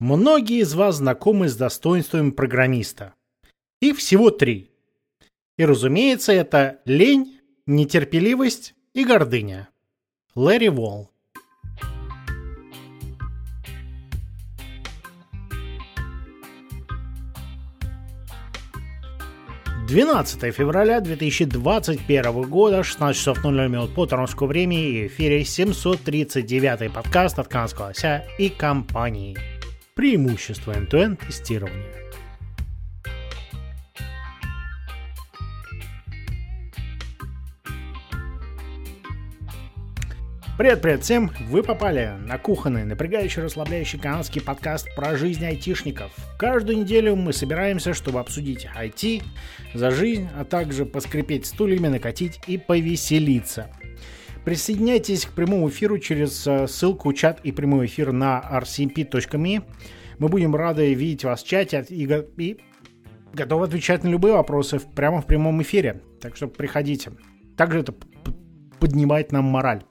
Многие из вас знакомы с достоинствами программиста. Их всего три. И, разумеется, это лень, нетерпеливость и гордыня. Лэри Волл. 12 февраля 2021 года, 16 часов 00 минут по торонскому времени, и эфире 739 подкаст от Канского Ося и компании. Преимущество end-to-end тестирования. Привет-привет всем! Вы попали на кухонный, напрягающий, расслабляющий канадский подкаст про жизнь айтишников. Каждую неделю мы собираемся, чтобы обсудить IT, за жизнь, а также поскрипеть стульями, накатить и повеселиться. Присоединяйтесь к прямому эфиру через э, ссылку чат и прямой эфир на rcmp.me. Мы будем рады видеть вас в чате и, и готовы отвечать на любые вопросы прямо в прямом эфире. Так что приходите. Также это поднимает нам мораль.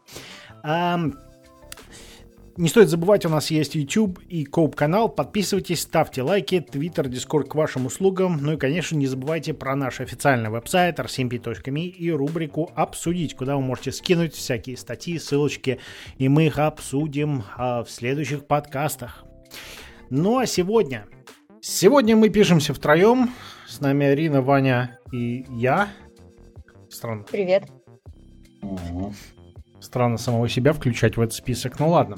Не стоит забывать, у нас есть YouTube и Коуп канал. Подписывайтесь, ставьте лайки, Twitter, Discord к вашим услугам. Ну и, конечно, не забывайте про наш официальный веб-сайт rcmp.me и рубрику «Обсудить», куда вы можете скинуть всякие статьи, ссылочки, и мы их обсудим а, в следующих подкастах. Ну а сегодня... Сегодня мы пишемся втроем. С нами Арина, Ваня и я. Странно. Привет. Угу. Странно самого себя включать в этот список. Ну ладно.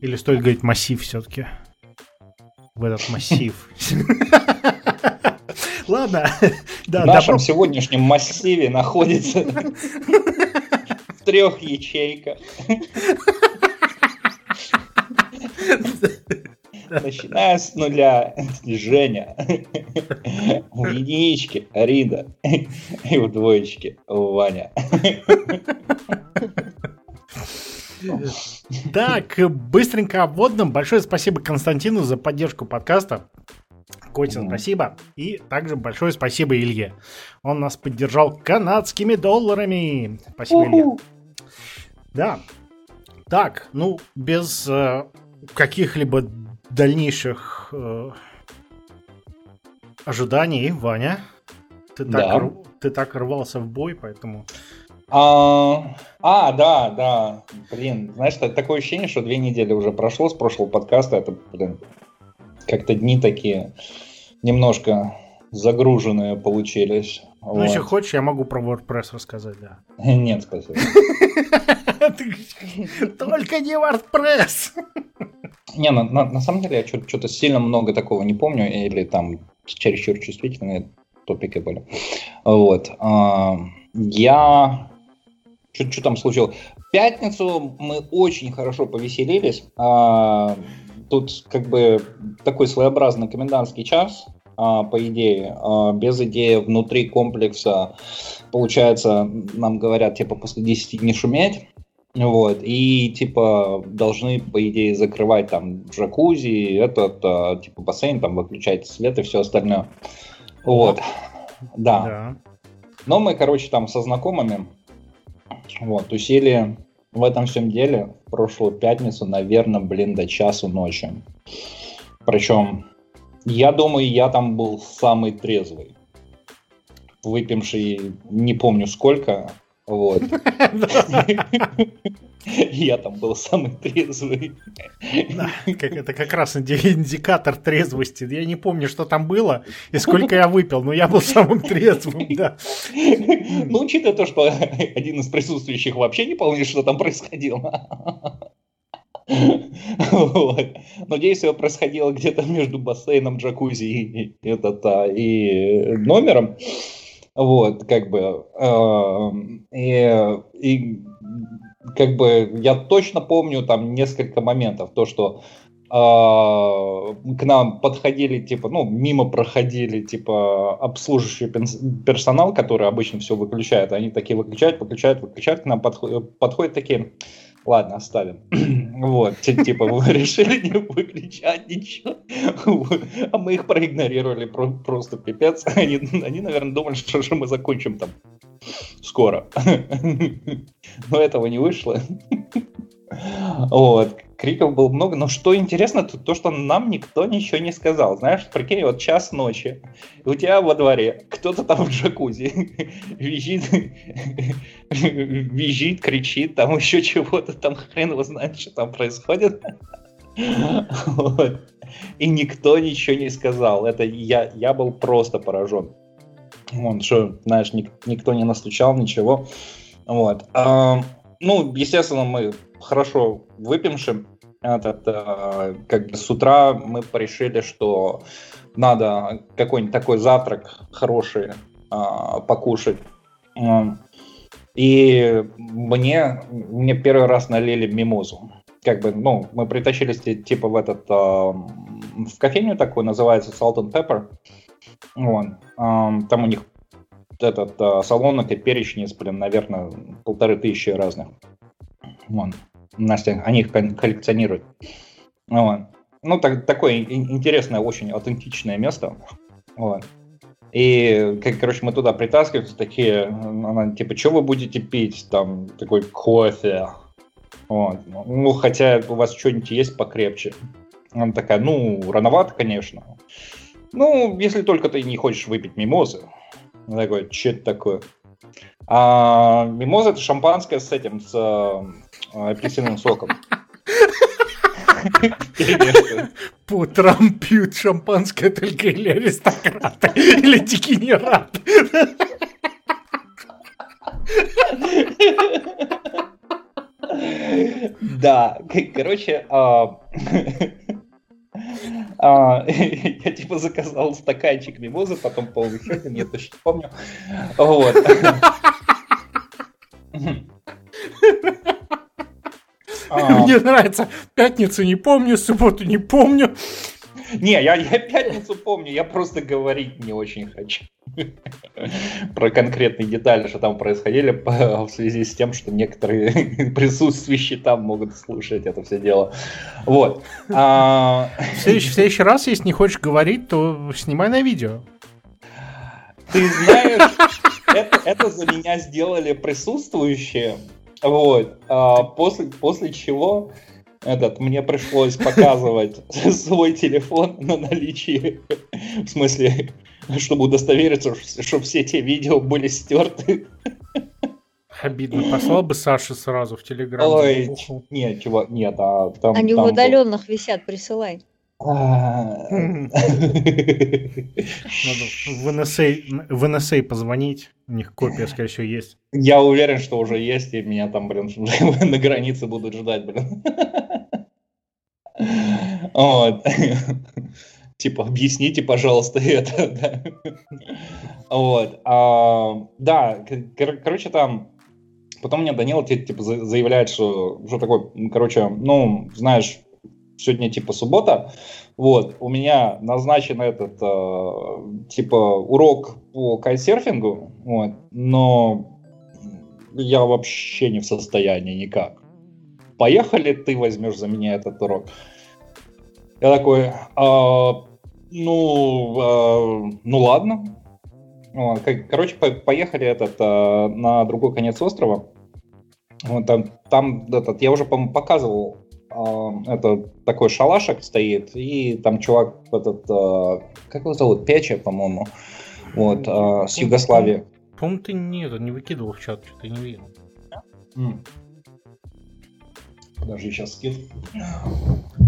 Или стоит говорить массив все-таки? В этот массив. Ладно. Да, в нашем сегодняшнем массиве находится в трех ячейках. Начиная с нуля, Женя, в единичке Рида и в двоечке Ваня. Так, быстренько о вводном. Большое спасибо Константину за поддержку подкаста. Котин, спасибо. И также большое спасибо Илье. Он нас поддержал канадскими долларами. Спасибо, Илья. Да. Так, ну, без э, каких-либо дальнейших э, ожиданий, Ваня, ты так, да. ты так рвался в бой, поэтому... А, а, да, да. Блин, знаешь, такое ощущение, что две недели уже прошло с прошлого подкаста. Это, блин, как-то дни такие немножко загруженные получились. Ну, вот. если хочешь, я могу про WordPress рассказать, да. Нет, спасибо. Только не WordPress! Не, на, на, на самом деле я что-то сильно много такого не помню, или там чересчур чувствительные топики были. Вот. А, я... Что там случилось? В пятницу мы очень хорошо повеселились. А, тут как бы такой своеобразный комендантский час, а, по идее, без идеи внутри комплекса. Получается, нам говорят, типа, после 10 не шуметь. Вот, и типа должны, по идее, закрывать там джакузи, этот, а, типа, бассейн, там выключать свет и все остальное. Вот. Да. да. Но мы, короче, там со знакомыми вот, усили в этом всем деле в прошлую пятницу, наверное, блин, до часу ночи. Причем, я думаю, я там был самый трезвый. Выпивший не помню сколько, вот. Я там был самый трезвый. Да, как, это как раз индикатор трезвости. Я не помню, что там было и сколько я выпил, но я был самым трезвым, да. Ну, учитывая то, что один из присутствующих вообще не помнит, что там происходило. Вот. Но действие происходило где-то между бассейном, джакузи и, этот, а, и номером. Вот, как бы. Э, и, и как бы я точно помню там несколько моментов. То, что э, к нам подходили, типа, ну, мимо проходили, типа, обслуживающий персонал, который обычно все выключает. Они такие выключают, выключают, выключают, к нам подходят, подходят такие Ладно, оставим. Вот, типа, вы решили не выключать ничего. А мы их проигнорировали просто пипец. Они, они, наверное, думали, что же мы закончим там скоро. Но этого не вышло. Вот. криков было много, но что интересно, то, то, что нам никто ничего не сказал. Знаешь, прикинь, вот час ночи, у тебя во дворе кто-то там в джакузи визжит, визжит, кричит, там еще чего-то, там хрен его знает, что там происходит. Вот. И никто ничего не сказал. Это я, я был просто поражен. Вот, что, знаешь, ник, никто не настучал, ничего. Вот. А, ну, естественно, мы хорошо выпьемши. Этот, а, как бы с утра мы решили, что надо какой-нибудь такой завтрак хороший а, покушать. И мне, мне первый раз налили мимозу. Как бы, ну, мы притащились типа в этот, э, в кофейню такую, называется Salt and Pepper. Вот. Э, там у них этот э, салонок и перечниц, блин, наверное, полторы тысячи разных. Вон. Настя, они их коллекционируют. Вот. Ну, так, такое интересное, очень аутентичное место. Вот. И, как, короче, мы туда притаскиваемся, такие, она, типа, что вы будете пить? Там, такой кофе. Вот. Ну, хотя у вас что-нибудь есть покрепче. Она такая, ну, рановато, конечно. Ну, если только ты не хочешь выпить мимозы. Я такой, что это такое? А, мимоза это шампанское с этим, с э, апельсиновым соком. По утрам пьют шампанское только или аристократы, или дегенераты. Да, короче, а, а, я типа заказал стаканчик мимозы, потом полный хедин, я точно помню. Вот. А. Мне нравится. Пятницу не помню, субботу не помню. Не, я, я пятницу помню, я просто говорить не очень хочу. Про конкретные детали, что там происходили в связи с тем, что некоторые присутствующие там могут слушать это все дело. Вот. А... В, следующий, в следующий раз, если не хочешь говорить, то снимай на видео. Ты знаешь, это, это за меня сделали присутствующие. Вот. А после, после чего этот, мне пришлось показывать свой телефон на наличие, в смысле, чтобы удостовериться, что все те видео были стерты. Обидно. Послал бы Саше сразу в Телеграм. Ой, нет, чувак, нет. А там, Они там в удаленных был... висят, присылай. Надо в NSA, в NSA позвонить, у них копия, скорее всего, есть. Я уверен, что уже есть, и меня там, блин, на границе будут ждать, блин. Вот. Типа, объясните, пожалуйста, это. Вот. А, да, короче, там Потом мне Данила типа заявляет, что, что такое, короче, ну, знаешь, сегодня типа суббота, вот, у меня назначен этот, э, типа, урок по кайтсерфингу, вот, но я вообще не в состоянии никак. Поехали, ты возьмешь за меня этот урок. Я такой, а, ну, а, ну ладно. Короче, поехали этот, а, на другой конец острова. Вот там, там этот, я уже, по-моему, показывал а, это такой шалашик стоит, и там чувак этот, а, как его зовут, Печа, по-моему, вот, с Югославии. По-моему, ты нет, не выкидывал в чат, что-то не видел. Подожди, сейчас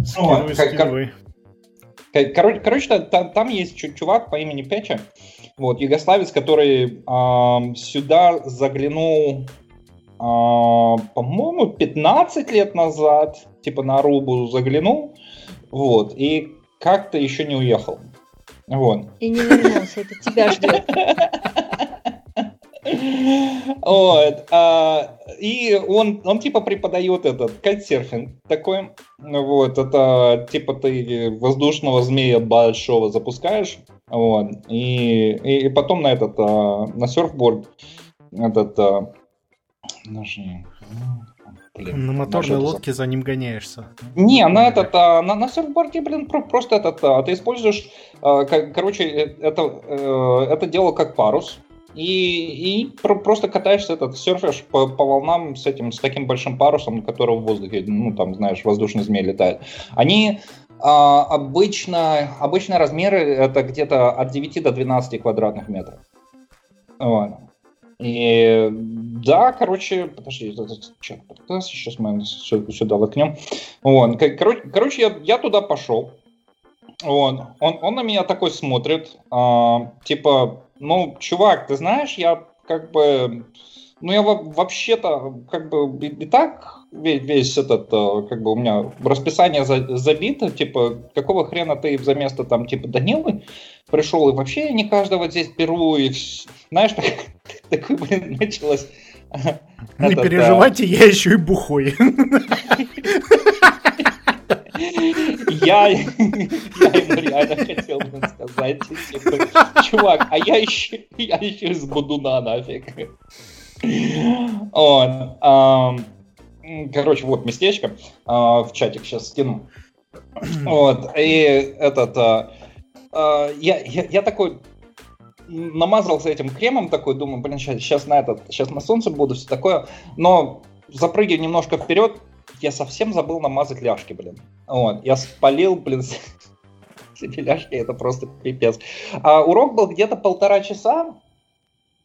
скидывай. Короче, короче там, там есть чувак по имени Печа, вот, югославец, который э, сюда заглянул а, по-моему, 15 лет назад, типа на Арубу заглянул, вот, и как-то еще не уехал. Вот. И не вернулся, это тебя ждет. Вот. А, и он, он типа преподает этот кайтсерфинг такой. Вот. Это типа ты воздушного змея большого запускаешь. Вот. И, и потом на этот, а, на серфборд этот а, Нажми. Блин, на моторной лодке за ним гоняешься. Не, на этот, а, на, на серфборде, блин, просто этот, а, ты используешь, а, как, короче, э, это, э, это дело как парус, и, и про- просто катаешься, этот, серфишь по, по волнам с этим, с таким большим парусом, на котором в воздухе, ну, там, знаешь, воздушные змеи летают. Они а, обычно, обычно размеры это где-то от 9 до 12 квадратных метров. Вот. И да, короче, подожди, что, сейчас мы сюда лыкнем. Вот, короче, короче я, я туда пошел. Вот, он, он на меня такой смотрит, а, типа, ну, чувак, ты знаешь, я как бы, ну, я вообще-то как бы и, так весь, весь этот, э, как бы у меня расписание за, забито, типа, какого хрена ты за место там, типа, Данилы пришел, и вообще я не каждого здесь беру, и, знаешь, так, такой, блин, началось... Не переживайте, я еще и бухой. Я, я ему реально хотел бы сказать, типа, чувак, а я еще, я еще из Будуна нафиг. Он, Короче, вот местечко. А, в чатик сейчас скину. Вот. И этот... А, а, я, я, я такой намазался этим кремом, такой, думаю, блин, сейчас, сейчас на этот, сейчас на солнце буду, все такое. Но запрыгиваю немножко вперед, я совсем забыл намазать ляжки, блин. Вот. Я спалил, блин, себе ляжки, это просто пипец. А урок был где-то полтора часа,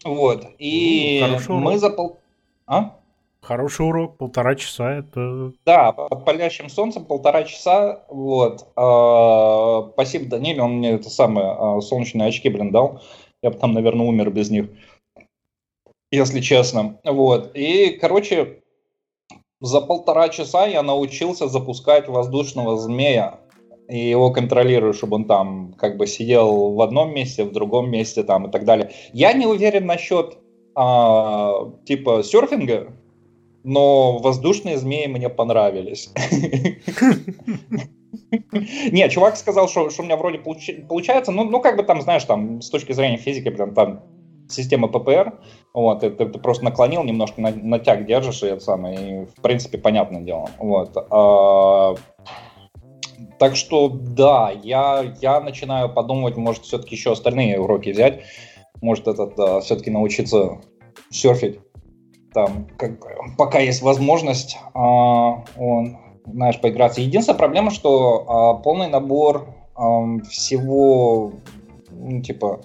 вот, и мы за пол... А? Хороший урок, полтора часа, это... Да, под палящим солнцем полтора часа, вот. А, спасибо Даниле, он мне это самое, а, солнечные очки, блин, дал. Я бы там, наверное, умер без них, если честно. Вот, и, короче, за полтора часа я научился запускать воздушного змея и его контролирую, чтобы он там как бы сидел в одном месте, в другом месте там и так далее. Я не уверен насчет а, типа серфинга, но воздушные змеи мне понравились. Не, чувак сказал, что, у меня вроде получается, ну, ну, как бы там, знаешь, там, с точки зрения физики, прям там система ППР, вот, ты, ты просто наклонил, немножко на, натяг держишь, и это самое, и, в принципе, понятное дело, вот. А, так что, да, я, я начинаю подумывать, может, все-таки еще остальные уроки взять, может, этот, да, все-таки научиться серфить там, как, пока есть возможность, а, он, знаешь, поиграться. Единственная проблема, что а, полный набор а, всего, ну, типа,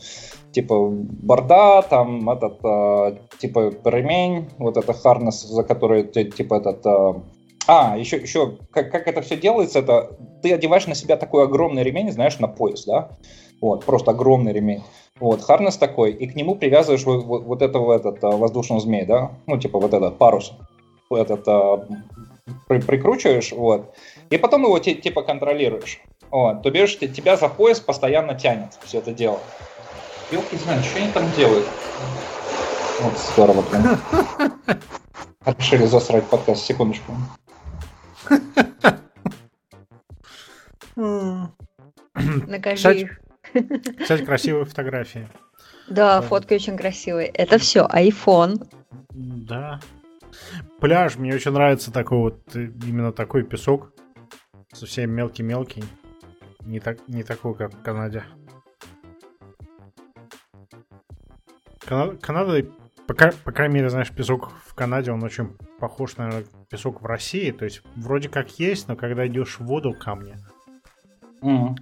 типа борда, там этот, а, типа ремень, вот это харнес, за который, типа этот, а, а, еще, еще как, как это все делается, это ты одеваешь на себя такой огромный ремень, знаешь, на пояс, да? Вот, просто огромный ремень. Вот, харнес такой, и к нему привязываешь вот, вот, вот этого этот, а, воздушного змея, да? Ну, типа вот этот парус. Этот а, при, прикручиваешь, вот. И потом его типа контролируешь. Вот, то бишь, тебя за пояс постоянно тянет все это дело. Елки знаю, что они там делают. Вот, здорово, блин. Решили засрать подкаст, секундочку. Накажи их. Кстати, красивые фотографии. Да, фотки очень красивые. Это все, iPhone. Да. Пляж, мне очень нравится такой вот, именно такой песок. Совсем мелкий-мелкий. Не, так, не такой, как в Канаде. Канада, Канада по, по крайней мере, знаешь, песок в Канаде, он очень похож на песок в России. То есть вроде как есть, но когда идешь в воду, камни. Mm.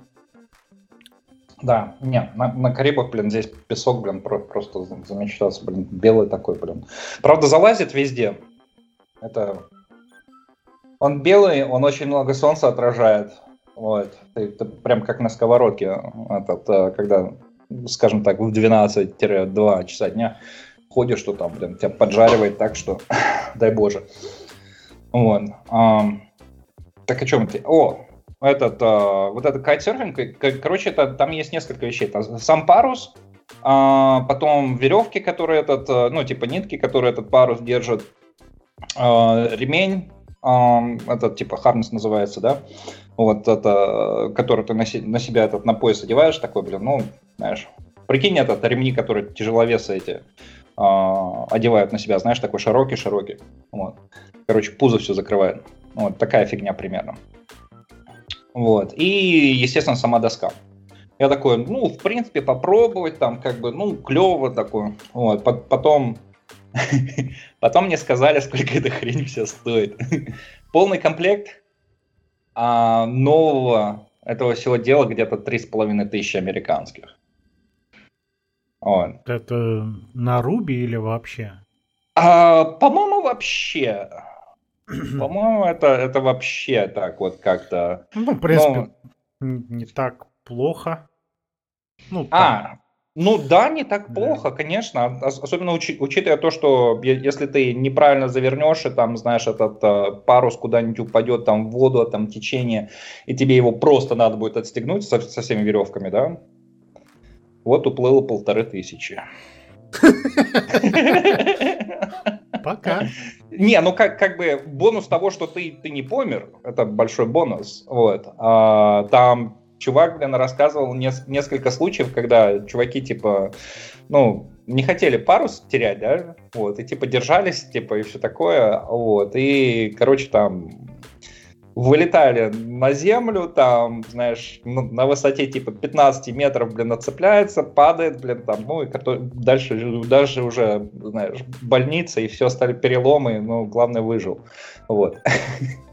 Да, нет, на, на Карибах, блин, здесь песок, блин, про, просто замечтался, блин, белый такой, блин. Правда, залазит везде. Это... Он белый, он очень много солнца отражает. Вот. Это прям как на сковородке, этот, э, когда, скажем так, в 12-2 часа дня ходишь, что там, блин, тебя поджаривает так, что дай боже. Вот. А, так о чем ты? О, этот, а, вот этот кайтсерфинг, короче, это, там есть несколько вещей. Там сам парус, а, потом веревки, которые этот, а, ну, типа нитки, которые этот парус держит, а, ремень, а, этот, типа, харнес называется, да, вот это, который ты на, на себя этот на пояс одеваешь, такой, блин, ну, знаешь, прикинь, этот ремни, которые тяжеловесы эти, э, одевают на себя, знаешь, такой широкий-широкий. Вот. Короче, пузо все закрывает. Вот такая фигня примерно. Вот. И, естественно, сама доска. Я такой, ну, в принципе, попробовать, там, как бы, ну, клево такое. Вот, потом, потом мне сказали, сколько эта хрень вся стоит. Полный комплект а нового этого всего дела где-то три с половиной тысячи американских. Вот. Это на Руби или вообще? А, по-моему, вообще. По-моему, это, это вообще так вот как-то. Ну, в принципе, Но... не так плохо. Ну, а, ну да, не так плохо, да. конечно. Особенно учи, учитывая то, что если ты неправильно завернешь, и там, знаешь, этот э, парус куда-нибудь упадет там в воду, там течение, и тебе его просто надо будет отстегнуть со, со всеми веревками, да? Вот уплыло полторы тысячи. Пока. Не, ну как, как бы бонус того, что ты, ты не помер, это большой бонус. Вот. А, там чувак, блин, рассказывал нес- несколько случаев, когда чуваки, типа, ну, не хотели парус терять, да, вот, и, типа, держались, типа, и все такое, вот, и, короче, там, вылетали на землю, там, знаешь, на высоте типа 15 метров, блин, отцепляется, падает, блин, там, ну, и дальше, дальше уже, знаешь, больница, и все, стали переломы, но главное, выжил. Вот.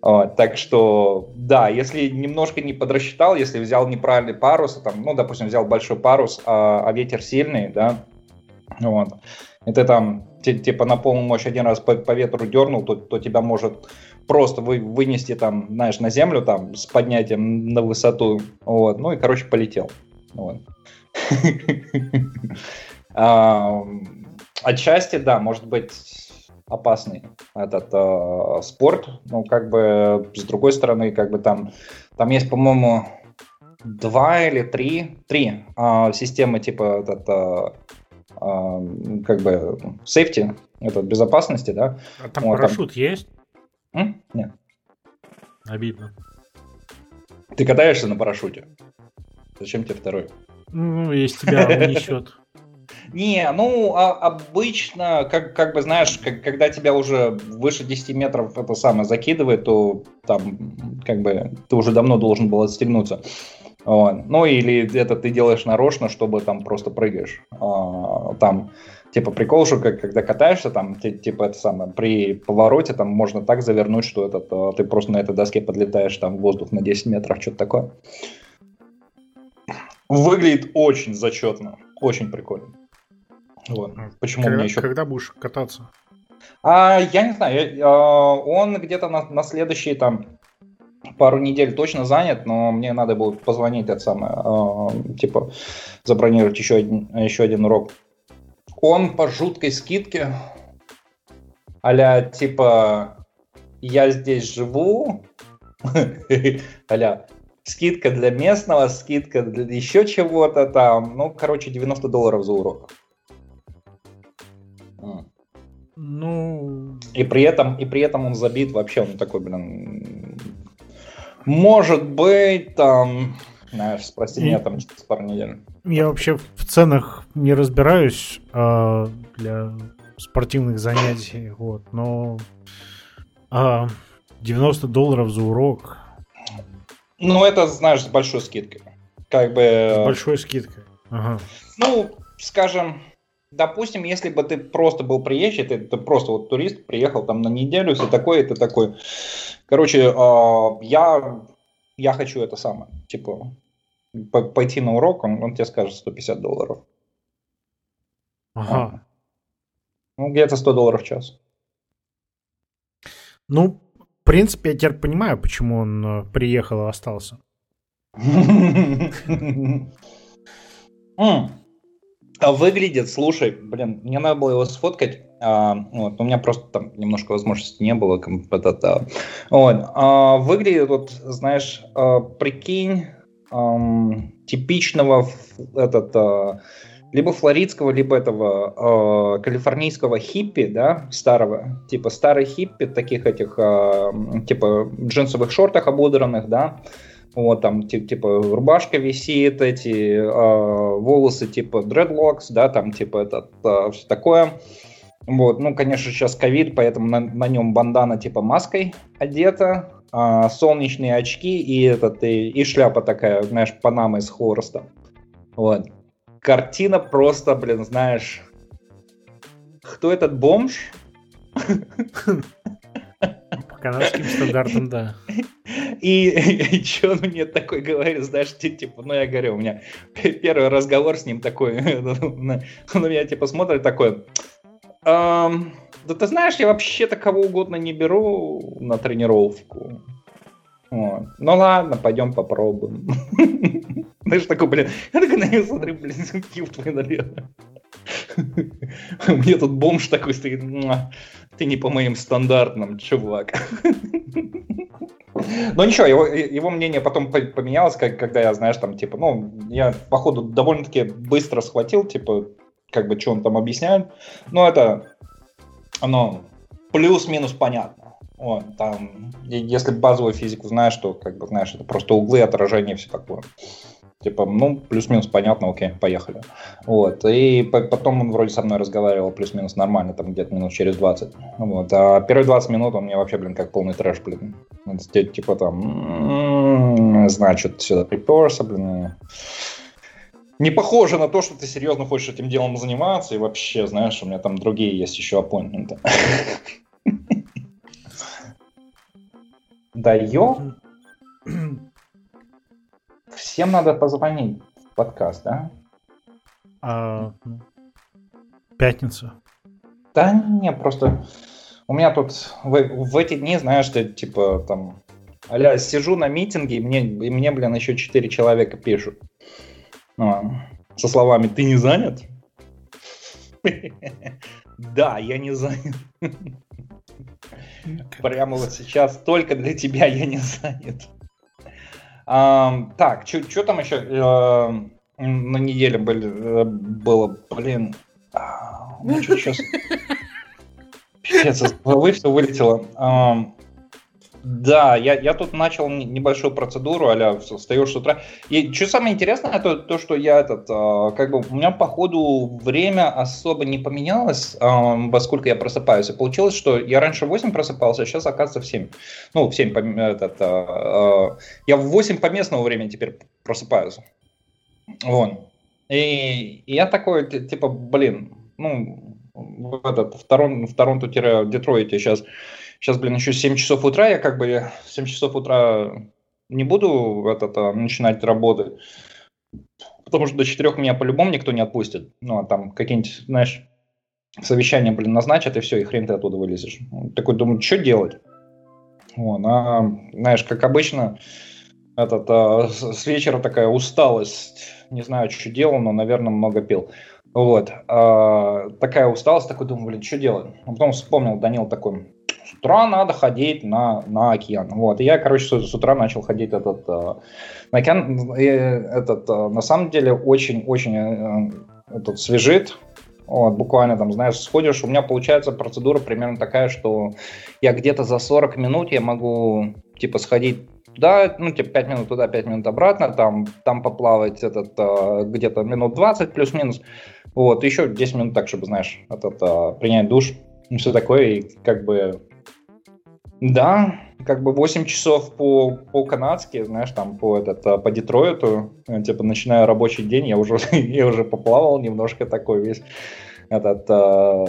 Вот, так что, да, если немножко не подрасчитал, если взял неправильный парус, там, ну, допустим, взял большой парус, а, а ветер сильный, да, вот, и ты там, типа, на полную мощь один раз по, по ветру дернул, то, то тебя может просто вы, вынести там, знаешь, на землю там с поднятием на высоту, вот, ну и, короче, полетел, вот. Отчасти, да, может быть, опасный этот э, спорт. Ну, как бы, с другой стороны, как бы там, там есть, по-моему, два или три, три э, системы типа этот, э, э, как бы safety, это безопасности, да. А там вот, парашют там... есть? М? Нет. Обидно. Ты катаешься на парашюте? Зачем тебе второй? Ну, если тебя унесет. Не, ну, а, обычно, как, как бы, знаешь, как, когда тебя уже выше 10 метров это самое закидывает, то там, как бы, ты уже давно должен был отстегнуться. Вот. Ну, или это ты делаешь нарочно, чтобы там просто прыгаешь. А, там, типа, прикол, что как, когда катаешься, там, типа, это самое, при повороте там можно так завернуть, что этот, а, ты просто на этой доске подлетаешь там в воздух на 10 метров, что-то такое. Выглядит очень зачетно, очень прикольно. Вот. Почему когда, мне еще... Когда будешь кататься? А, я не знаю, я, а, он где-то на, на следующие там пару недель точно занят, но мне надо будет позвонить это самое, э, типа забронировать еще один, еще один урок. Он по жуткой скидке, аля типа я здесь живу, аля скидка для местного, скидка для еще чего-то там, ну, короче, 90 долларов за урок. Ну... И при этом, и при этом он забит вообще, он такой, блин, может быть, там, знаешь, спроси меня там через пару недель. Я вообще в ценах не разбираюсь а, для спортивных занятий, вот, но а, 90 долларов за урок. Ну, это, знаешь, с большой скидкой. Как бы... С большой скидкой. Ага. Ну, скажем, допустим, если бы ты просто был приезжий, ты, ты просто вот турист, приехал там на неделю, все такое, ты такой, короче, э, я, я хочу это самое, типа, по, пойти на урок, он, он тебе скажет 150 долларов. Ага. Ну, где-то 100 долларов в час. Ну, в принципе, я теперь понимаю, почему он э, приехал и остался. А выглядит, слушай, блин, мне надо было его сфоткать. А, вот, у меня просто там немножко возможности не было. Это, вот, а, выглядит, вот, знаешь, а, прикинь, а, типичного этот, а, либо флоридского, либо этого э, калифорнийского хиппи, да, старого, типа старый хиппи, таких этих, э, типа джинсовых шортах ободранных, да, вот там типа рубашка висит, эти э, волосы типа dreadlocks, да, там типа это э, все такое. Вот, ну, конечно, сейчас ковид, поэтому на, на нем бандана типа маской одета, а, солнечные очки и этот и, и шляпа такая, знаешь, панама из хвороста. Вот. Картина просто, блин, знаешь, кто этот бомж? Канадским стандартам, да. И, и, и что он мне такой говорит, знаешь, типа, ну я говорю, у меня первый разговор с ним такой, он на меня типа смотрит такой, эм, да ты знаешь, я вообще-то кого угодно не беру на тренировку. Вот. Ну ладно, пойдем попробуем. Знаешь, такой, блин, я такой на него смотрю, блин, кив твой, наверное. Мне тут бомж такой стоит, ты не по моим стандартным, чувак. Но ничего, его, его мнение потом поменялось, как, когда я, знаешь, там, типа, ну, я, походу, довольно-таки быстро схватил, типа, как бы, что он там объясняет. Но это, оно плюс-минус понятно. Вот, там, если базовую физику знаешь, то, как бы, знаешь, это просто углы, отражения, все такое. Типа, ну, плюс-минус понятно, окей, поехали. Вот. И потом он вроде со мной разговаривал плюс-минус нормально, там где-то минут через 20. Вот. А первые 20 минут он мне вообще, блин, как полный трэш, блин. Типа там, м-м-м, значит, сюда приперся, блин. Не похоже на то, что ты серьезно хочешь этим делом заниматься, и вообще, знаешь, у меня там другие есть еще аппоинтменты. Да? Всем надо позвонить в подкаст, да? А, пятницу. Да не, просто у меня тут в, в эти дни, знаешь, ты типа там, аля, сижу на митинге, и мне, и мне, блин, еще четыре человека пишут. Ну, со словами «ты не занят?» Да, я не занят. Прямо вот сейчас только для тебя я не занят. Так, что там еще э, на неделе были, э, было? Блин, ну что сейчас? Пипец, из головы все вылетело. Да, я, я тут начал небольшую процедуру, аля встаешь с утра. И что самое интересное, это то, что я этот, а, как бы, у меня по ходу время особо не поменялось, во сколько я просыпаюсь. И получилось, что я раньше в 8 просыпался, а сейчас, оказывается, в 7. Ну, в 7, этот, а, а, я в 8 по местному времени теперь просыпаюсь. Вон. И, и я такой, типа, блин, ну, в этот, в, Торон, в Торонто-Детройте сейчас Сейчас, блин, еще 7 часов утра, я как бы 7 часов утра не буду этот, а, начинать работать, потому что до 4 меня по-любому никто не отпустит. Ну, а там какие-нибудь, знаешь, совещания, блин, назначат, и все, и хрен ты оттуда вылезешь. Такой, думаю, что делать? Вот, а, знаешь, как обычно, этот, а, с вечера такая усталость, не знаю, что делал, но, наверное, много пил. Вот, а, такая усталость, такой думаю, блин, что делать? А потом вспомнил, Данил такой, с утра надо ходить на, на океан. Вот. И я, короче, с, с утра начал ходить этот, э, на океан. И этот, э, на самом деле, очень-очень э, этот, свежит. Вот, буквально там, знаешь, сходишь, у меня получается процедура примерно такая, что я где-то за 40 минут я могу, типа, сходить туда, ну, типа, 5 минут туда, 5 минут обратно, там, там поплавать этот, где-то минут 20 плюс-минус, вот, еще 10 минут так, чтобы, знаешь, этот, принять душ, все такое, и как бы да, как бы 8 часов по, по-канадски, знаешь, там по, этот, а, по Детройту, э, типа, начинаю рабочий день, я уже, я уже поплавал немножко такой весь, этот, э,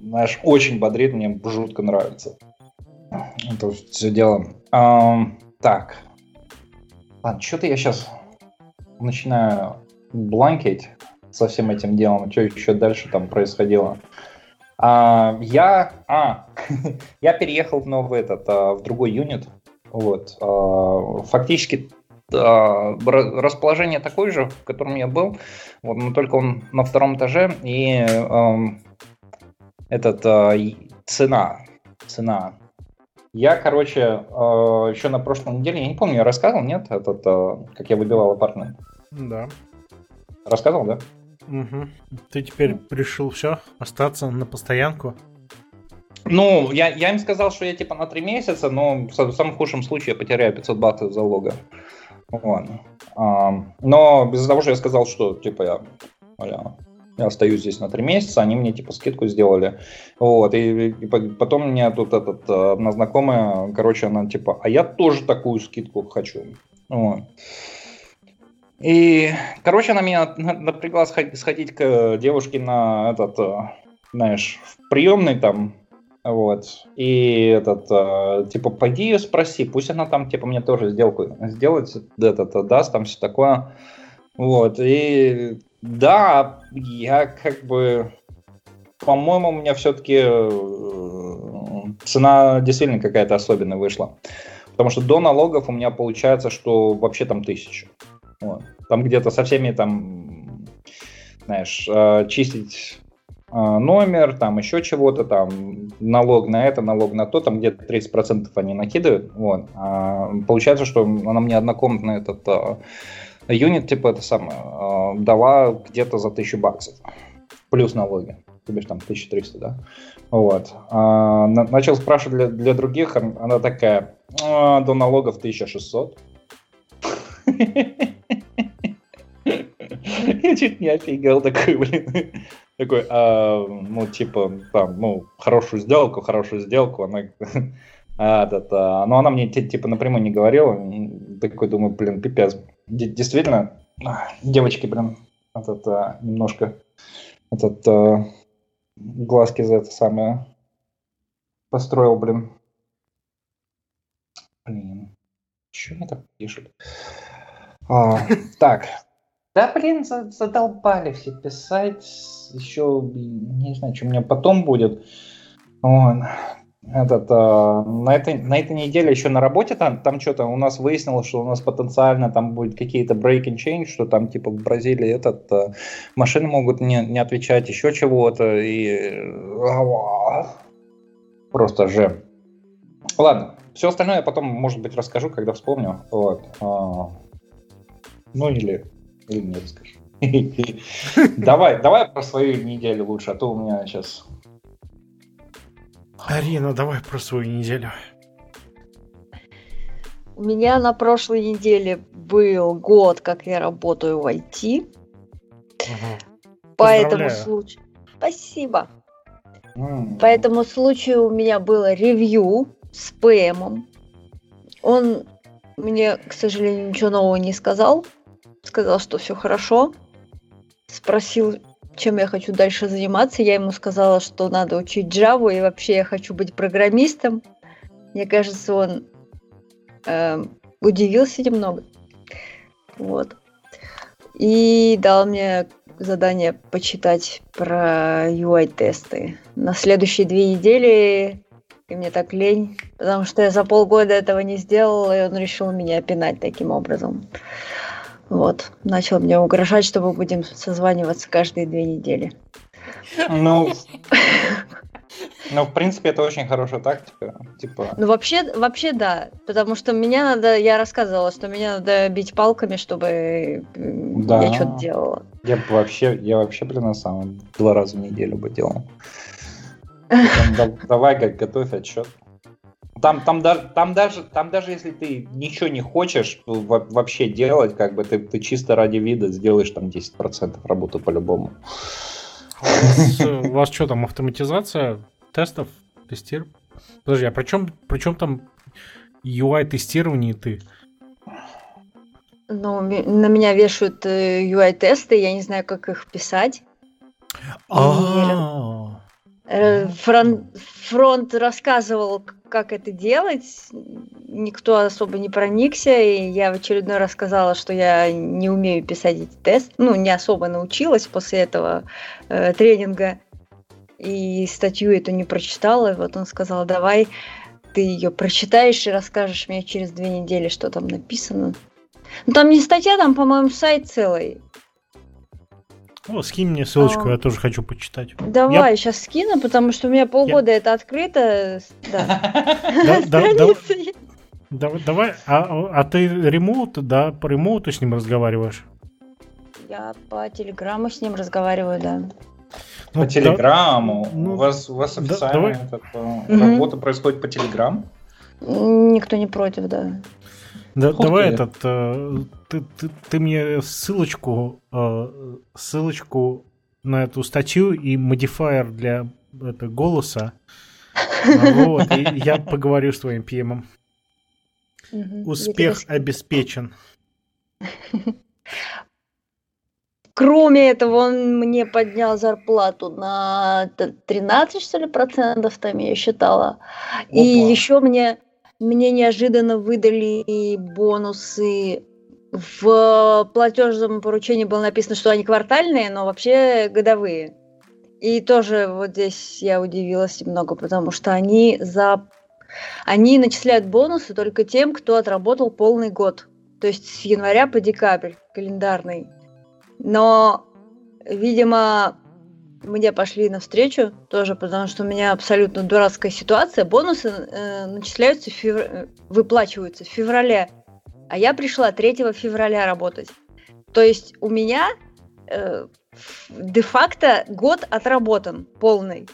знаешь, очень бодрит, мне жутко нравится. Это все дело. А, так. Ладно, что-то я сейчас начинаю бланкить со всем этим делом, что еще дальше там происходило. А, я, а, я переехал в новый этот, а, в другой юнит. Вот, а, фактически а, расположение такое же, в котором я был, вот, но только он на втором этаже и этот цена, цена. Я, короче, еще на прошлой неделе, я не помню, я рассказывал, нет, этот, как я выбивал апартмент. Да. Рассказывал, да? Угу. Ты теперь решил все, остаться на постоянку? Ну, я, я им сказал, что я типа на три месяца, но в самом худшем случае я потеряю 500 бат залога. Вот. А, но из-за того, что я сказал, что типа я, я я остаюсь здесь на три месяца, они мне типа скидку сделали. Вот, и, и потом мне тут этот, одна знакомая, короче, она типа, а я тоже такую скидку хочу. Вот. И, короче, она меня напрягла сходить к девушке на этот, знаешь, в приемный там, вот. И этот, э, типа, пойди ее спроси, пусть она там, типа, мне тоже сделку сделает, этот, даст, там все такое. Вот. И да, я как бы, по-моему, у меня все-таки э, цена действительно какая-то особенная вышла. Потому что до налогов у меня получается, что вообще там тысяча. Вот. Там где-то со всеми там, знаешь, э, чистить номер, там еще чего-то, там налог на это, налог на то, там где-то 30% они накидывают. Вот. А получается, что она мне однокомнатный этот а, юнит, типа это самое, а, дала где-то за 1000 баксов. Плюс налоги. То бишь там 1300, да? Вот. А, начал спрашивать для, для других, она такая, а, до налогов 1600. Я чуть не офигел такой, блин. Такой, а, ну, типа, там, ну, хорошую сделку, хорошую сделку, она, а, этот, а, но она мне, типа, напрямую не говорила, такой, думаю, блин, пипец. Действительно, девочки, блин, этот, а, немножко, этот, а, глазки за это самое построил, блин. Блин, что мне так пишут? А, так, да, блин, задолбали все писать. Еще, не знаю, что у меня потом будет. Вон. Этот, э, на, этой, на этой неделе еще на работе там, там что-то у нас выяснилось, что у нас потенциально там будет какие-то break and change, что там типа в Бразилии этот, э, машины могут не, не отвечать, еще чего-то. И просто же. Ладно, все остальное я потом, может быть, расскажу, когда вспомню. Вот. А, ну или или мне расскажи. Давай, давай про свою неделю лучше, а то у меня сейчас... Арина, давай про свою неделю. У меня на прошлой неделе был год, как я работаю в IT. Угу. По этому случаю... Спасибо. Mm. По этому случаю у меня было ревью с ПМом. Он мне, к сожалению, ничего нового не сказал сказал, что все хорошо, спросил, чем я хочу дальше заниматься. Я ему сказала, что надо учить Java, и вообще я хочу быть программистом. Мне кажется, он э, удивился немного. Вот. И дал мне задание почитать про UI-тесты. На следующие две недели и мне так лень, потому что я за полгода этого не сделала, и он решил меня пинать таким образом. Вот, начал мне угрожать, что мы будем созваниваться каждые две недели. Ну, ну, в принципе, это очень хорошая тактика. Типа... Ну, вообще, вообще, да. Потому что меня надо, я рассказывала, что меня надо бить палками, чтобы да. я что-то делала. Я вообще, я вообще, блин, на самом два раза в неделю бы делал. Давай, как готовь отчет. Там, там, даже, там, даже, там даже если ты ничего не хочешь вообще делать, как бы ты, ты чисто ради вида сделаешь там 10% работы по-любому. У вас, что там, автоматизация тестов, тестир? Подожди, а при чем, при чем там UI-тестирование и ты? Ну, на меня вешают UI-тесты, э, я не знаю, как их писать. А. Фронт, фронт рассказывал, как это делать. Никто особо не проникся, и я в очередной раз сказала, что я не умею писать эти тесты. Ну, не особо научилась после этого э, тренинга. И статью эту не прочитала. И вот он сказал, давай ты ее прочитаешь и расскажешь мне через две недели, что там написано. Ну, там не статья, там, по-моему, сайт целый. О, скинь мне ссылочку, а... я тоже хочу почитать. Давай, я... сейчас скину, потому что у меня полгода я... это открыто. Да. Давай, а, а ты ремоут, да, по ремоуту с ним разговариваешь? Я по телеграмму с ним разговариваю, да. Ну, по телеграмму? Ну, у вас, у вас официально работа происходит по телеграмму? Никто не против, да. Да, давай ты. этот, э, ты, ты, ты мне ссылочку, э, ссылочку на эту статью и модифайер для это, голоса. Вот, и я поговорю с твоим пьемом. Успех обеспечен. Кроме этого, он мне поднял зарплату на 13, что ли, процентов, там я считала. Опа. И еще мне, мне неожиданно выдали бонусы. В платежном поручении было написано, что они квартальные, но вообще годовые. И тоже вот здесь я удивилась немного, потому что они за они начисляют бонусы только тем, кто отработал полный год. То есть с января по декабрь календарный. Но, видимо, мне пошли навстречу тоже, потому что у меня абсолютно дурацкая ситуация. Бонусы э, начисляются, февр... Э, выплачиваются в феврале, а я пришла 3 февраля работать. То есть у меня э, де-факто год отработан полный.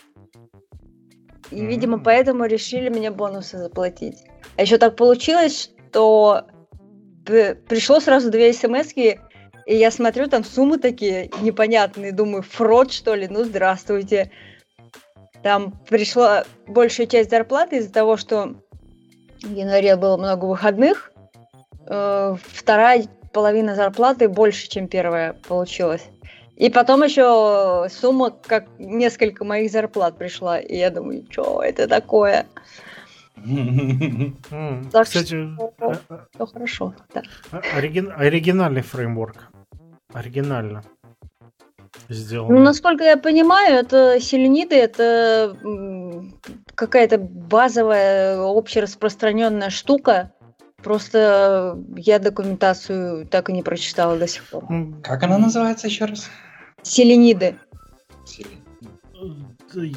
И, видимо, поэтому решили мне бонусы заплатить. А еще так получилось, что пришло сразу две смс и я смотрю, там суммы такие непонятные, думаю, фрод, что ли? Ну, здравствуйте. Там пришла большая часть зарплаты из-за того, что в январе было много выходных. Э, вторая половина зарплаты больше, чем первая получилась. И потом еще сумма, как несколько моих зарплат пришла. И я думаю, что это такое? Так Кстати, что все хорошо. Оригинальный фреймворк. Оригинально сделано. Ну, насколько я понимаю, это селениды, это какая-то базовая, общераспространенная штука. Просто я документацию так и не прочитала до сих пор. Как она называется еще раз? Селениды.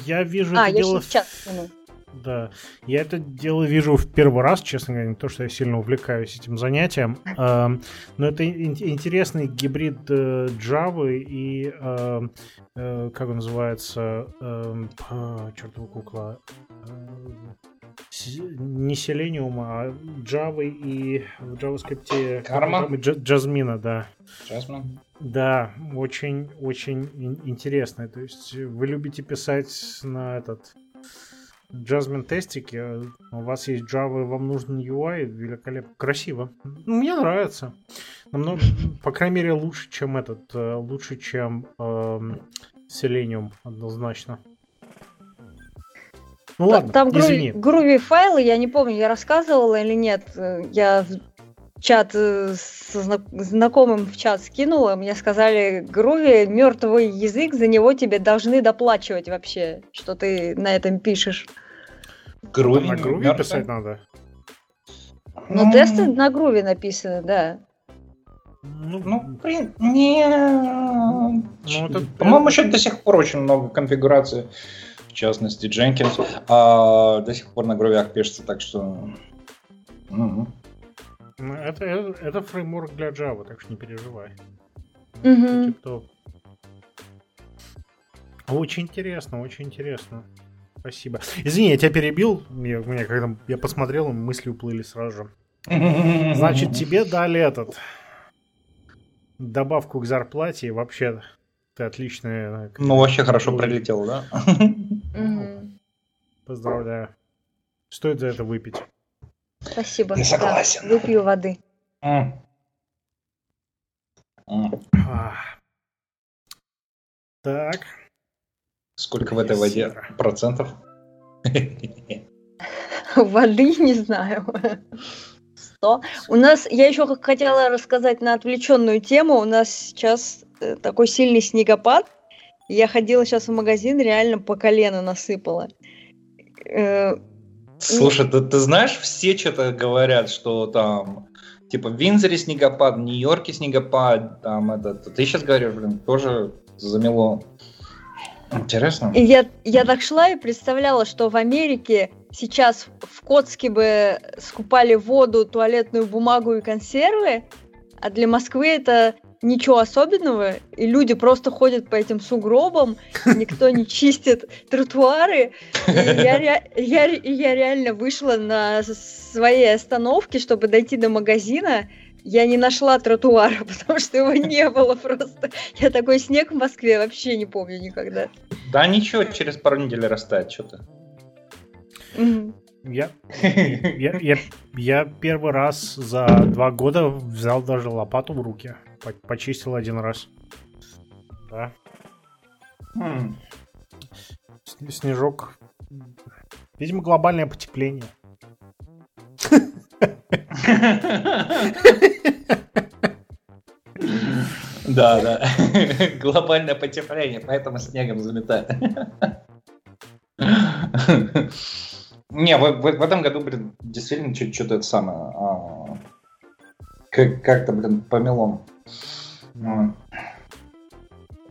Я вижу а, это я дело... сейчас Да, я это дело вижу в первый раз, честно говоря, не то, что я сильно увлекаюсь этим занятием, но это интересный гибрид э, Java и, э, как он называется, чертова кукла, не Selenium, а Java и в JavaScript... Карма? Джазмина, да. Jasmine? Да, очень, очень интересно. То есть вы любите писать на этот Jasmine тестики, у вас есть Java, вам нужен UI, великолепно, красиво. Ну, мне нравится. Намного, по крайней мере, лучше, чем этот, э, лучше, чем э, Selenium, однозначно. Ну ладно, Там извини. груви файлы, я не помню, я рассказывала или нет. Я в чат э, со знакомым в чат скинула, мне сказали, груви мертвый язык, за него тебе должны доплачивать вообще, что ты на этом пишешь. Груви на груви мертвый? писать надо? Ну, ну, тесты на груви написаны, да. Ну, ну блин, не... Ну, это... По-моему, еще до сих пор очень много конфигураций в частности Jenkins, а до сих пор на гровях пишется, так что... Это, это, это фреймворк для Java, так что не переживай. Угу. Очень интересно, очень интересно. Спасибо. Извини, я тебя перебил. Я, у меня когда я посмотрел, мысли уплыли сразу же. Значит, тебе дали этот добавку к зарплате вообще ты отличная. Ну, вообще хорошо прилетел, да? Поздравляю. Стоит за это выпить. Спасибо. Я согласен. Да, выпью воды. Так. Сколько в этой воде процентов? Воды не знаю. 100. У нас, я еще хотела рассказать на отвлеченную тему. У нас сейчас Э, такой сильный снегопад. Я ходила сейчас в магазин, реально по колено насыпала. Слушай, ты, ты знаешь, все что-то говорят, что там типа в Винзоре снегопад, в Нью-Йорке снегопад, там этот. Ты сейчас говоришь, блин, тоже замело. Интересно. Я, я так шла и представляла, что в Америке сейчас в Котске бы скупали воду, туалетную бумагу и консервы, а для Москвы это ничего особенного, и люди просто ходят по этим сугробам, никто не чистит тротуары. я, я, я реально вышла на своей остановке, чтобы дойти до магазина, я не нашла тротуара, потому что его не было просто. Я такой снег в Москве вообще не помню никогда. Да ничего, через пару недель растает что-то. Я, я, я, я первый раз за два года взял даже лопату в руки. Почистил один раз. Да. Хм. Снежок. Видимо, глобальное потепление. Да, да. Глобальное потепление, поэтому снегом заметает. Не, в, в, в этом году, блин, действительно что-то это самое. А, как, как-то, блин, помелом.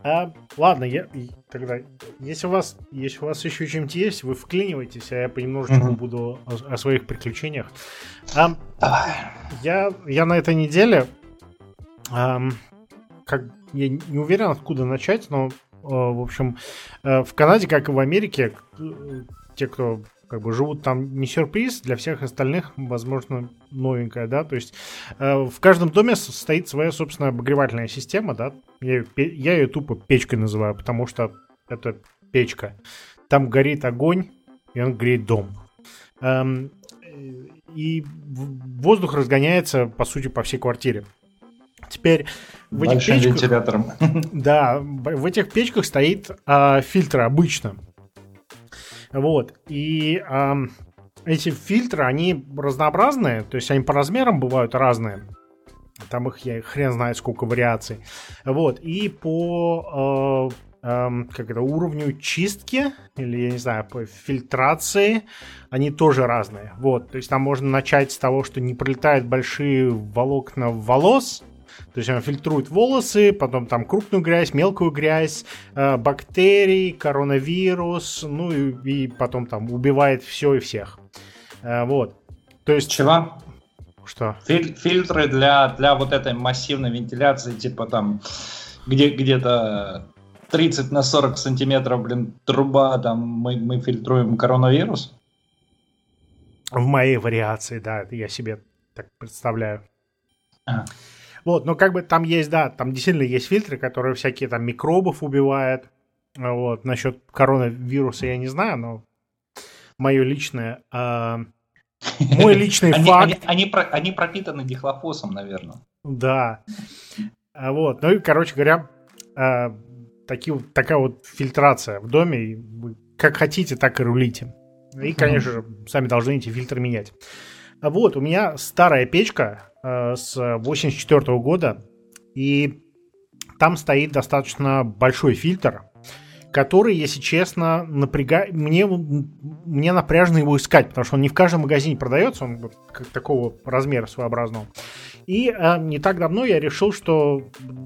А, ладно, я тогда, если у вас, если у вас еще чем-то есть, вы вклинивайтесь, а я понемножечку mm-hmm. буду о, о своих приключениях. А, я, я на этой неделе, а, как я не уверен, откуда начать, но, а, в общем, а, в Канаде, как и в Америке, те, кто как бы живут там не сюрприз, для всех остальных, возможно, новенькая, да, то есть э, в каждом доме стоит своя, собственно, обогревательная система, да, я, я ее тупо печкой называю, потому что это печка. Там горит огонь, и он греет дом. Эм, и воздух разгоняется, по сути, по всей квартире. Теперь в этих печках... вентилятором. Да, в этих печках стоит э, фильтр обычно. Вот. И э, эти фильтры, они разнообразные, то есть они по размерам бывают разные. Там их я хрен знает сколько вариаций. Вот. И по э, э, как это, уровню чистки, или, я не знаю, по фильтрации, они тоже разные. Вот. То есть там можно начать с того, что не пролетают большие волокна волос, то есть он фильтрует волосы, потом там крупную грязь, мелкую грязь, э, бактерии, коронавирус, ну и, и потом там убивает все и всех. Э, вот. То есть... Чего? Что? Филь- фильтры для, для вот этой массивной вентиляции, типа там где, где-то 30 на 40 сантиметров, блин, труба, там мы, мы фильтруем коронавирус? В моей вариации, да, это я себе так представляю. Ага. Вот, но как бы там есть, да, там действительно есть фильтры, которые всякие там микробов убивают. Вот, насчет коронавируса я не знаю, но мое личное... Э, мой личный факт... Они, они, про, они пропитаны дихлофосом, наверное. Да. А вот, ну и, короче говоря, э, таки, такая вот фильтрация в доме. Вы как хотите, так и рулите. И, конечно же, сами должны эти фильтры менять. А вот, у меня старая печка, с 84 года, и там стоит достаточно большой фильтр, который, если честно, напрягает... Мне, мне напряжно его искать, потому что он не в каждом магазине продается, он такого размера своеобразного. И э, не так давно я решил, что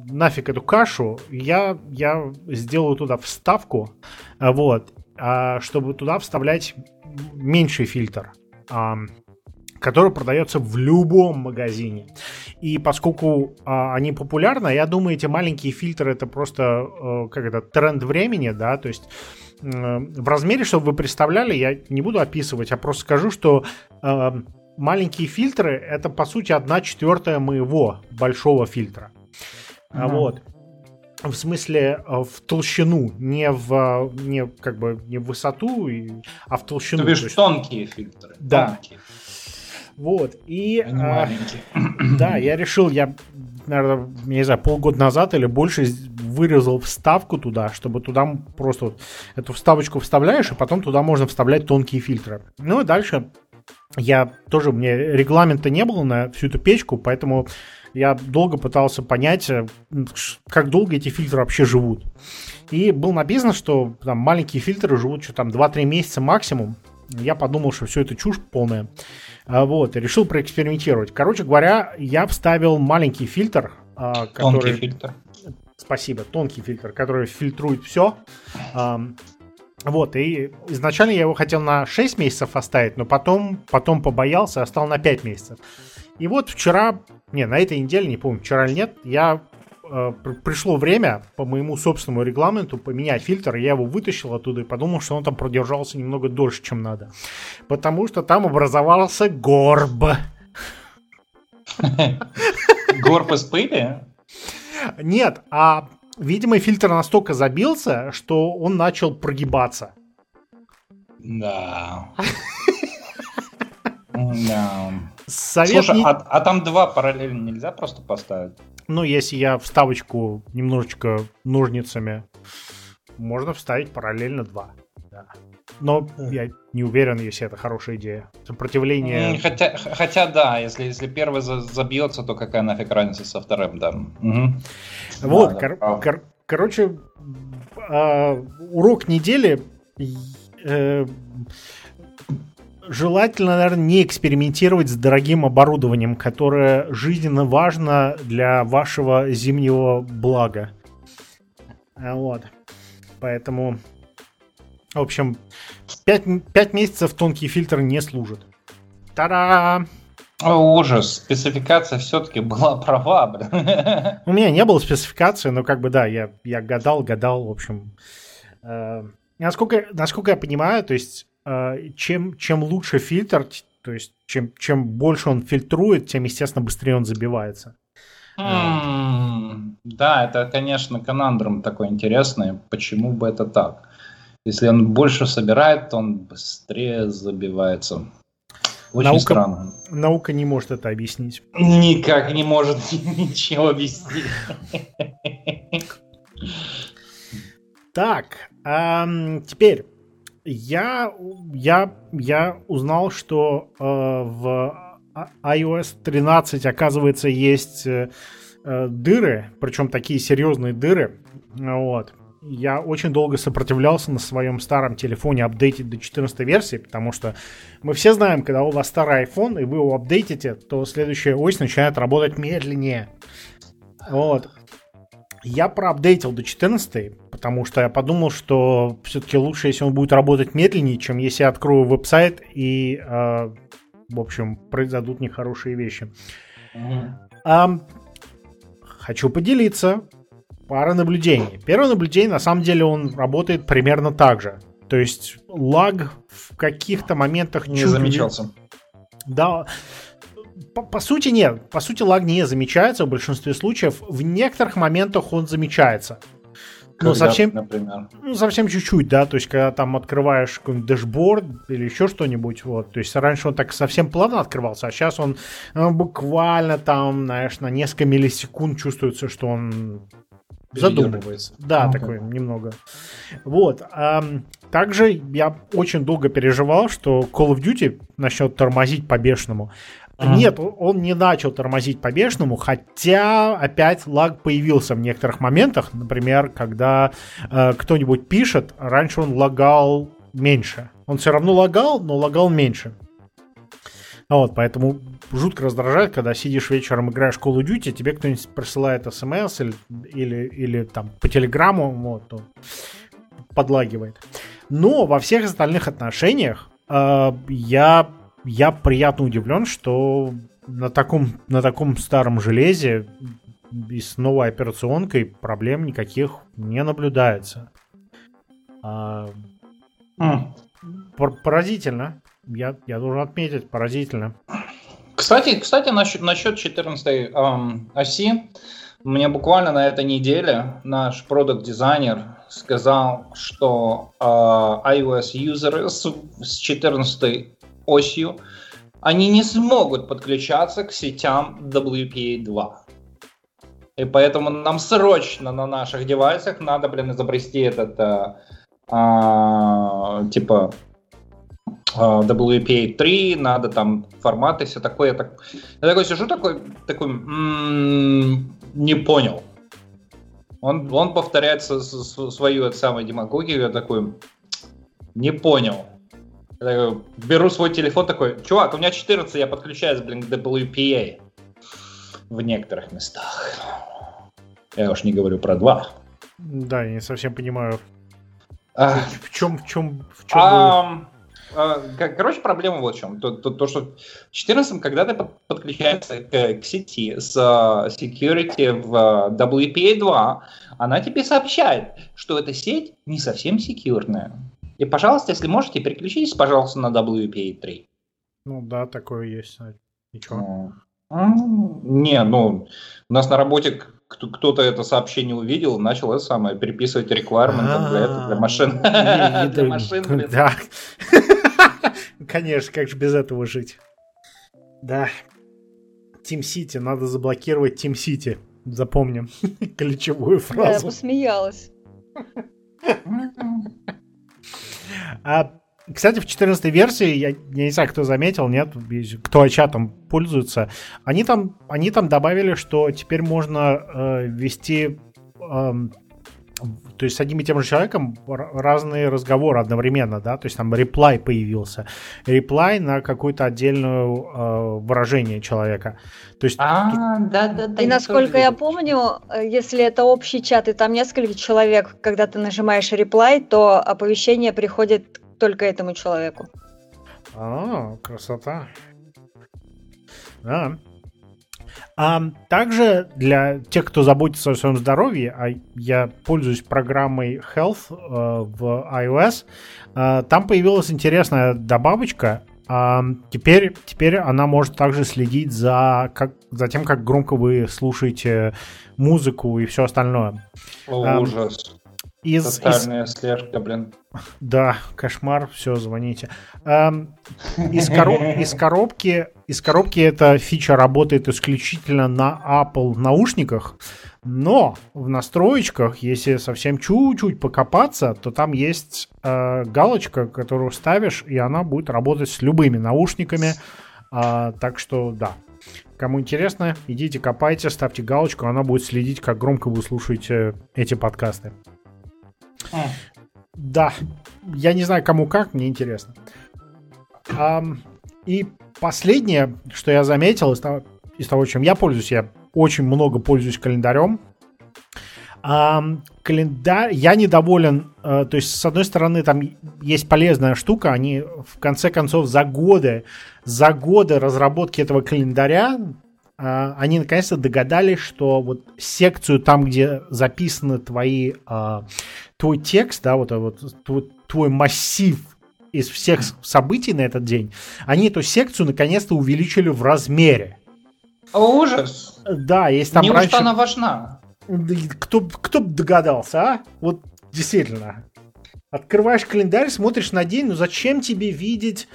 нафиг эту кашу, я, я сделаю туда вставку, э, вот, э, чтобы туда вставлять меньший фильтр который продается в любом магазине. И поскольку а, они популярны, я думаю, эти маленькие фильтры это просто а, как это тренд времени, да, то есть а, в размере, чтобы вы представляли, я не буду описывать, а просто скажу, что а, маленькие фильтры это по сути одна четвертая моего большого фильтра. Mm-hmm. Вот в смысле в толщину, не в не как бы не в высоту, а в толщину. Ты видишь, есть... тонкие фильтры. Да. Тонкие. Вот, и... А, да, я решил, я, наверное, не знаю, полгода назад или больше вырезал вставку туда, чтобы туда просто вот эту вставочку вставляешь, и потом туда можно вставлять тонкие фильтры. Ну и дальше я тоже, мне регламента не было на всю эту печку, поэтому я долго пытался понять, э, как долго эти фильтры вообще живут. И было написано, что там маленькие фильтры живут что там 2-3 месяца максимум. Я подумал, что все это чушь полная. А, вот, решил проэкспериментировать. Короче говоря, я вставил маленький фильтр, а, который... Тонкий фильтр. Спасибо, тонкий фильтр, который фильтрует все. Вот, и изначально я его хотел на 6 месяцев оставить, но потом, потом побоялся, оставил на 5 месяцев. И вот вчера, не, на этой неделе, не помню, вчера или нет, я Э, пришло время по моему собственному регламенту поменять фильтр, я его вытащил оттуда и подумал, что он там продержался немного дольше, чем надо. Потому что там образовался горб. Горб из пыли? Нет, а видимо фильтр настолько забился, что он начал прогибаться. Да. Да. Совет Слушай, не... а, а там два параллельно нельзя просто поставить? Ну, если я вставочку немножечко ножницами, можно вставить параллельно два. Да. Но я не уверен, если это хорошая идея. Сопротивление... Хотя, хотя да, если, если первый забьется, то какая нафиг разница со вторым, да. Угу. Вот, да, кор- кор- короче, э, урок недели э, желательно, наверное, не экспериментировать с дорогим оборудованием, которое жизненно важно для вашего зимнего блага. Вот. Поэтому, в общем, 5, 5 месяцев тонкий фильтр не служит. Та-да! О, ужас, спецификация все-таки была права, блин. У меня не было спецификации, но как бы да, я, я гадал, гадал, в общем. Э, насколько, насколько я понимаю, то есть чем, чем лучше фильтр, то есть чем, чем больше он фильтрует, тем, естественно, быстрее он забивается. Mm, да, это, конечно, конандрум такой интересный. Почему бы это так? Если он больше собирает, то он быстрее забивается. Очень наука, странно. Наука не может это объяснить. Никак не может ничего объяснить. Так, теперь я, я, я узнал, что э, в iOS 13, оказывается, есть э, дыры, причем такие серьезные дыры. Вот я очень долго сопротивлялся на своем старом телефоне апдейтить до 14 версии, потому что мы все знаем, когда у вас старый iPhone, и вы его апдейтите, то следующая ось начинает работать медленнее. Вот. Я проапдейтил до 14, потому что я подумал, что все-таки лучше, если он будет работать медленнее, чем если я открою веб-сайт и, э, в общем, произойдут нехорошие вещи. Mm-hmm. А, хочу поделиться пара наблюдений. Первое наблюдение, на самом деле, он работает примерно так же. То есть лаг в каких-то моментах... Не чуть замечался. Да, по, по сути нет. По сути лаг не замечается в большинстве случаев. В некоторых моментах он замечается. Ну, совсем, например. Ну, совсем чуть-чуть, да, то есть, когда там открываешь какой-нибудь дэшборд или еще что-нибудь, вот, то есть, раньше он так совсем плавно открывался, а сейчас он ну, буквально там, знаешь, на несколько миллисекунд чувствуется, что он задумывается. Да, ну, такой немного. Вот. А, также я очень долго переживал, что Call of Duty начнет тормозить по-бешеному. А. Нет, он не начал тормозить по-бешеному, хотя опять лаг появился в некоторых моментах. Например, когда э, кто-нибудь пишет, раньше он лагал меньше. Он все равно лагал, но лагал меньше. Вот, поэтому жутко раздражает, когда сидишь вечером, играешь Call of Duty, тебе кто-нибудь присылает смс или, или, или там по телеграмму, вот, подлагивает. Но во всех остальных отношениях э, я, я приятно удивлен, что на таком, на таком старом железе и с новой операционкой проблем никаких не наблюдается. А, mm. Поразительно. Я, я должен отметить, поразительно. Кстати, кстати насчет, насчет 14 эм, оси, мне буквально на этой неделе наш продукт-дизайнер сказал, что э, iOS-юзеры с, с 14 осью, они не смогут подключаться к сетям WPA 2. И поэтому нам срочно на наших девайсах надо, блин, изобрести этот, э, э, типа, WPA 3, надо там форматы, все такое. Я, так, я такой сижу, такой, такой м-м, не понял. Он, он повторяет свою самую демагогию, я такой, не понял. Такой, беру свой телефон, такой, чувак, у меня 14, я подключаюсь, блин, к WPA в некоторых местах. Я уж не говорю про два. Да, я не совсем понимаю. А, в чем, в чем, в чем а, а, короче, проблема вот в чем. То, то, то что в 14 когда ты подключаешься к, к сети с uh, security в uh, WPA 2, она тебе сообщает, что эта сеть не совсем секьюрная. И, пожалуйста, если можете, переключитесь, пожалуйста, на WPA 3. Ну да, такое есть. Ничего. Не, ну, у нас на работе кто-то это сообщение увидел, начал это самое переписывать requirement для этого, для машин. Для машин. Да. Конечно, как же без этого жить? Да. Team City, надо заблокировать Team City. Запомним ключевую фразу. Я посмеялась. А кстати, в 14 версии, я, я не знаю, кто заметил, нет, кто чатом пользуется, они там, они там добавили, что теперь можно э, вести, э, то есть с одним и тем же человеком разные разговоры одновременно, да, то есть там реплай появился, реплай на какое-то отдельное э, выражение человека. То есть... А, да, да, да. И насколько я помню, если это общий чат, и там несколько человек, когда ты нажимаешь реплай, то оповещение приходит только этому человеку. А, красота. Да. А также для тех, кто заботится о своем здоровье, а я пользуюсь программой Health э, в iOS, э, там появилась интересная добавочка. Э, теперь, теперь она может также следить за, как, за тем, как громко вы слушаете музыку и все остальное. О, ужас. Из, Тотальная из... слежка, блин. Да, кошмар, все, звоните. Эм, из, короб... из, коробки, из коробки эта фича работает исключительно на Apple наушниках, но в настроечках, если совсем чуть-чуть покопаться, то там есть э, галочка, которую ставишь, и она будет работать с любыми наушниками. Э, так что да, Кому интересно, идите копайте, ставьте галочку, она будет следить, как громко вы слушаете эти подкасты. Да, я не знаю, кому как, мне интересно. А, и последнее, что я заметил из того, из того, чем я пользуюсь, я очень много пользуюсь календарем. А, календарь, я недоволен, а, то есть, с одной стороны, там есть полезная штука, они в конце концов за годы, за годы разработки этого календаря они наконец-то догадались, что вот секцию там, где записаны твои, а, твой текст, да, вот, вот твой, твой массив из всех событий на этот день, они эту секцию наконец-то увеличили в размере. ужас! Да, есть там Неужто раньше... она важна? Кто, кто бы догадался, а? Вот действительно. Открываешь календарь, смотришь на день, ну зачем тебе видеть,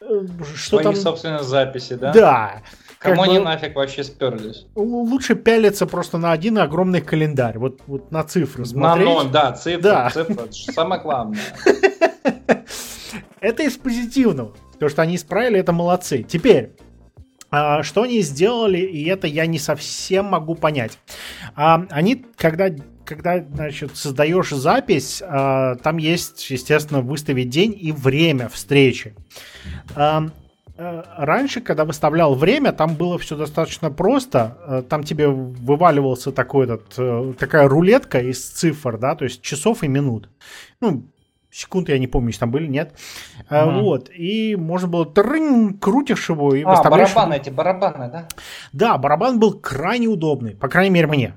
э, что Свои там... собственные записи, да? Да. Кому они бы, нафиг вообще сперлись? Лучше пялиться просто на один огромный календарь. Вот, вот на цифры смотреть. На, ну, да, цифры, да. цифры. Самое главное. Это из позитивного. То, что они исправили, это молодцы. Теперь, а, что они сделали, и это я не совсем могу понять. А, они, когда когда, значит, создаешь запись, а, там есть, естественно, выставить день и время встречи. Э, раньше, когда выставлял время, там было все достаточно просто. Э, там тебе вываливался такой этот, э, такая рулетка из цифр, да, то есть часов и минут. Ну, секунд я не помню, если там были, нет. Угу. Вот. И можно было трынь, крутишь его и а, выставляешь. барабаны эти, барабаны, да? Да, барабан был крайне удобный, по крайней мере мне.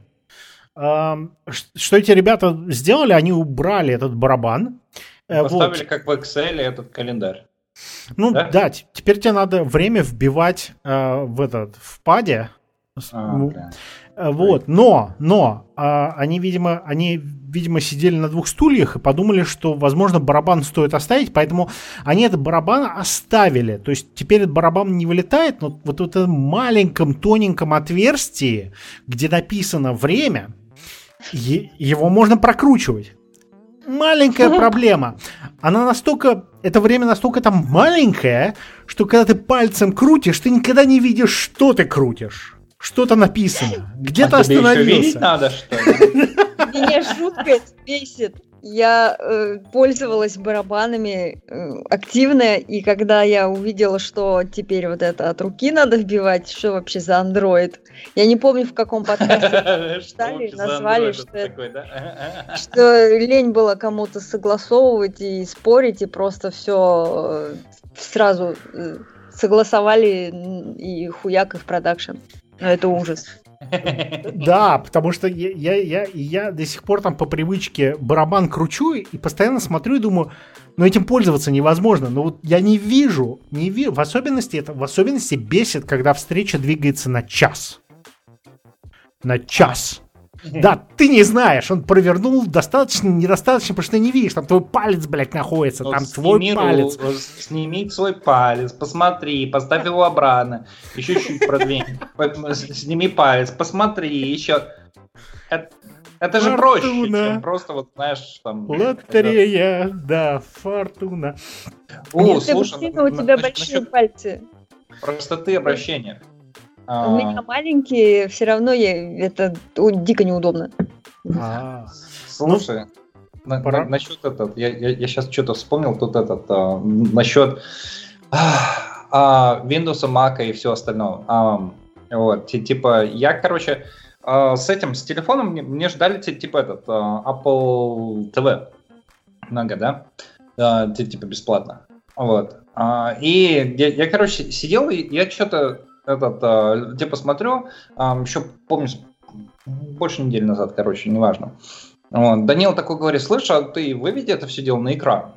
Что эти ребята сделали? Они убрали этот барабан. Поставили вот. как в Excel этот календарь. Ну да, да теперь тебе надо время вбивать э, в этот в паде. А, okay. Э, вот, но, но э, они, видимо, они, видимо, сидели на двух стульях и подумали, что, возможно, барабан стоит оставить, поэтому они этот барабан оставили. То есть теперь этот барабан не вылетает, но вот в этом маленьком тоненьком отверстии, где написано время, его можно прокручивать маленькая проблема. Она настолько, это время настолько там маленькое, что когда ты пальцем крутишь, ты никогда не видишь, что ты крутишь. Что-то написано. Где-то а остановился. надо, что ли? Меня жутко бесит я э, пользовалась барабанами э, активно, и когда я увидела, что теперь вот это от руки надо вбивать, что вообще за андроид, я не помню, в каком подкасте читали, назвали, что лень было кому-то согласовывать и спорить, и просто все э, сразу э, согласовали и хуяк их продакшн. Но это ужас. Да, потому что я, я, я, я до сих пор там по привычке барабан кручу и постоянно смотрю и думаю, ну этим пользоваться невозможно. Но вот я не вижу, не вижу. В особенности это, в особенности бесит, когда встреча двигается на час. На час. Да, ты не знаешь, он провернул достаточно, недостаточно, потому что ты не видишь, там твой палец, блядь, находится, ну, там твой палец. Сними свой палец, посмотри, поставь его обратно, еще чуть продвинь, сними палец, посмотри, еще. Это, это же проще, чем просто вот, знаешь, там... Лотерея, это... да, фортуна. О, слушай, у тебя большие пальцы. Простоты обращения. А у меня маленькие, все равно я, это дико неудобно. А. Слушай, на, на, насчет этот, я, я, я сейчас что-то вспомнил тут этот, а, насчет а, Windows, Mac и все остальное. А, вот, типа, я, короче, а, с этим, с телефоном мне, мне ждали, типа, этот, а, Apple TV. Много, да? А, типа, бесплатно. Вот. А, и я, я, короче, сидел, и я что-то этот, а, типа смотрю, а, еще помню, больше недели назад, короче, неважно. Вот. Данил такой говорит, слышь, а ты выведи это все дело на экран.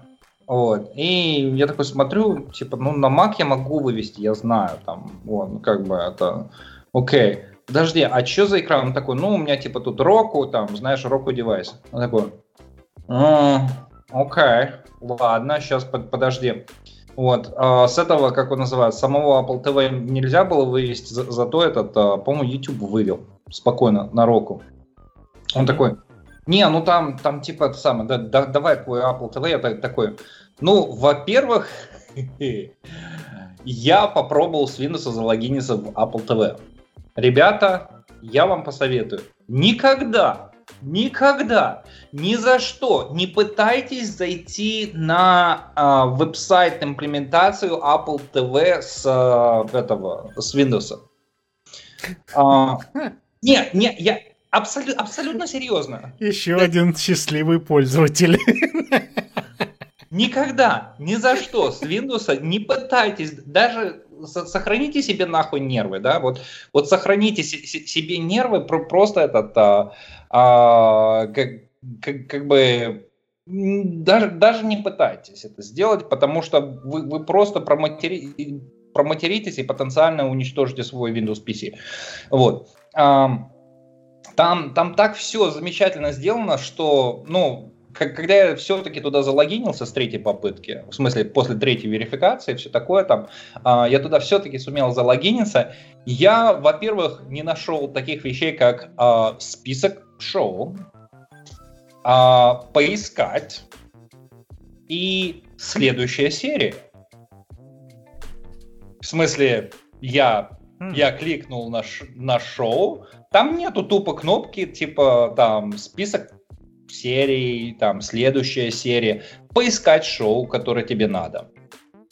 Вот. И я такой смотрю, типа, ну, на Mac я могу вывести, я знаю, там, вот, как бы это, окей. Подожди, а что за экран? Он такой, ну, у меня, типа, тут Roku, там, знаешь, Roku девайс. Он такой, окей, ладно, сейчас, подожди. Вот. А с этого, как он называется, самого Apple TV нельзя было вывести, за, зато этот, а, по-моему, YouTube вывел спокойно на року. Он такой, не, ну там, там типа это самое, да, да, давай твой Apple TV, я такой, ну, во-первых, я попробовал с Windows залогиниться в Apple TV. Ребята, я вам посоветую, никогда Никогда, ни за что не пытайтесь зайти на э, веб-сайт имплементацию Apple TV с э, этого с Windows. А, не, не, я абсолютно, абсолютно серьезно. Еще да. один счастливый пользователь. Никогда, ни за что с Windows не пытайтесь, даже сохраните себе нахуй нервы, да, вот, вот сохраните себе нервы, просто этот, а, а, как, как, как бы, даже, даже не пытайтесь это сделать, потому что вы, вы просто проматери, проматеритесь и потенциально уничтожите свой Windows PC. Вот. А, там, там так все замечательно сделано, что, ну, когда я все-таки туда залогинился с третьей попытки, в смысле после третьей верификации, все такое там, а, я туда все-таки сумел залогиниться, я, во-первых, не нашел таких вещей, как а, список шоу, а, поискать и следующая серия. В смысле, я хм. я кликнул на, ш, на шоу, там нету тупо кнопки, типа там список серии, там, следующая серия, поискать шоу, которое тебе надо.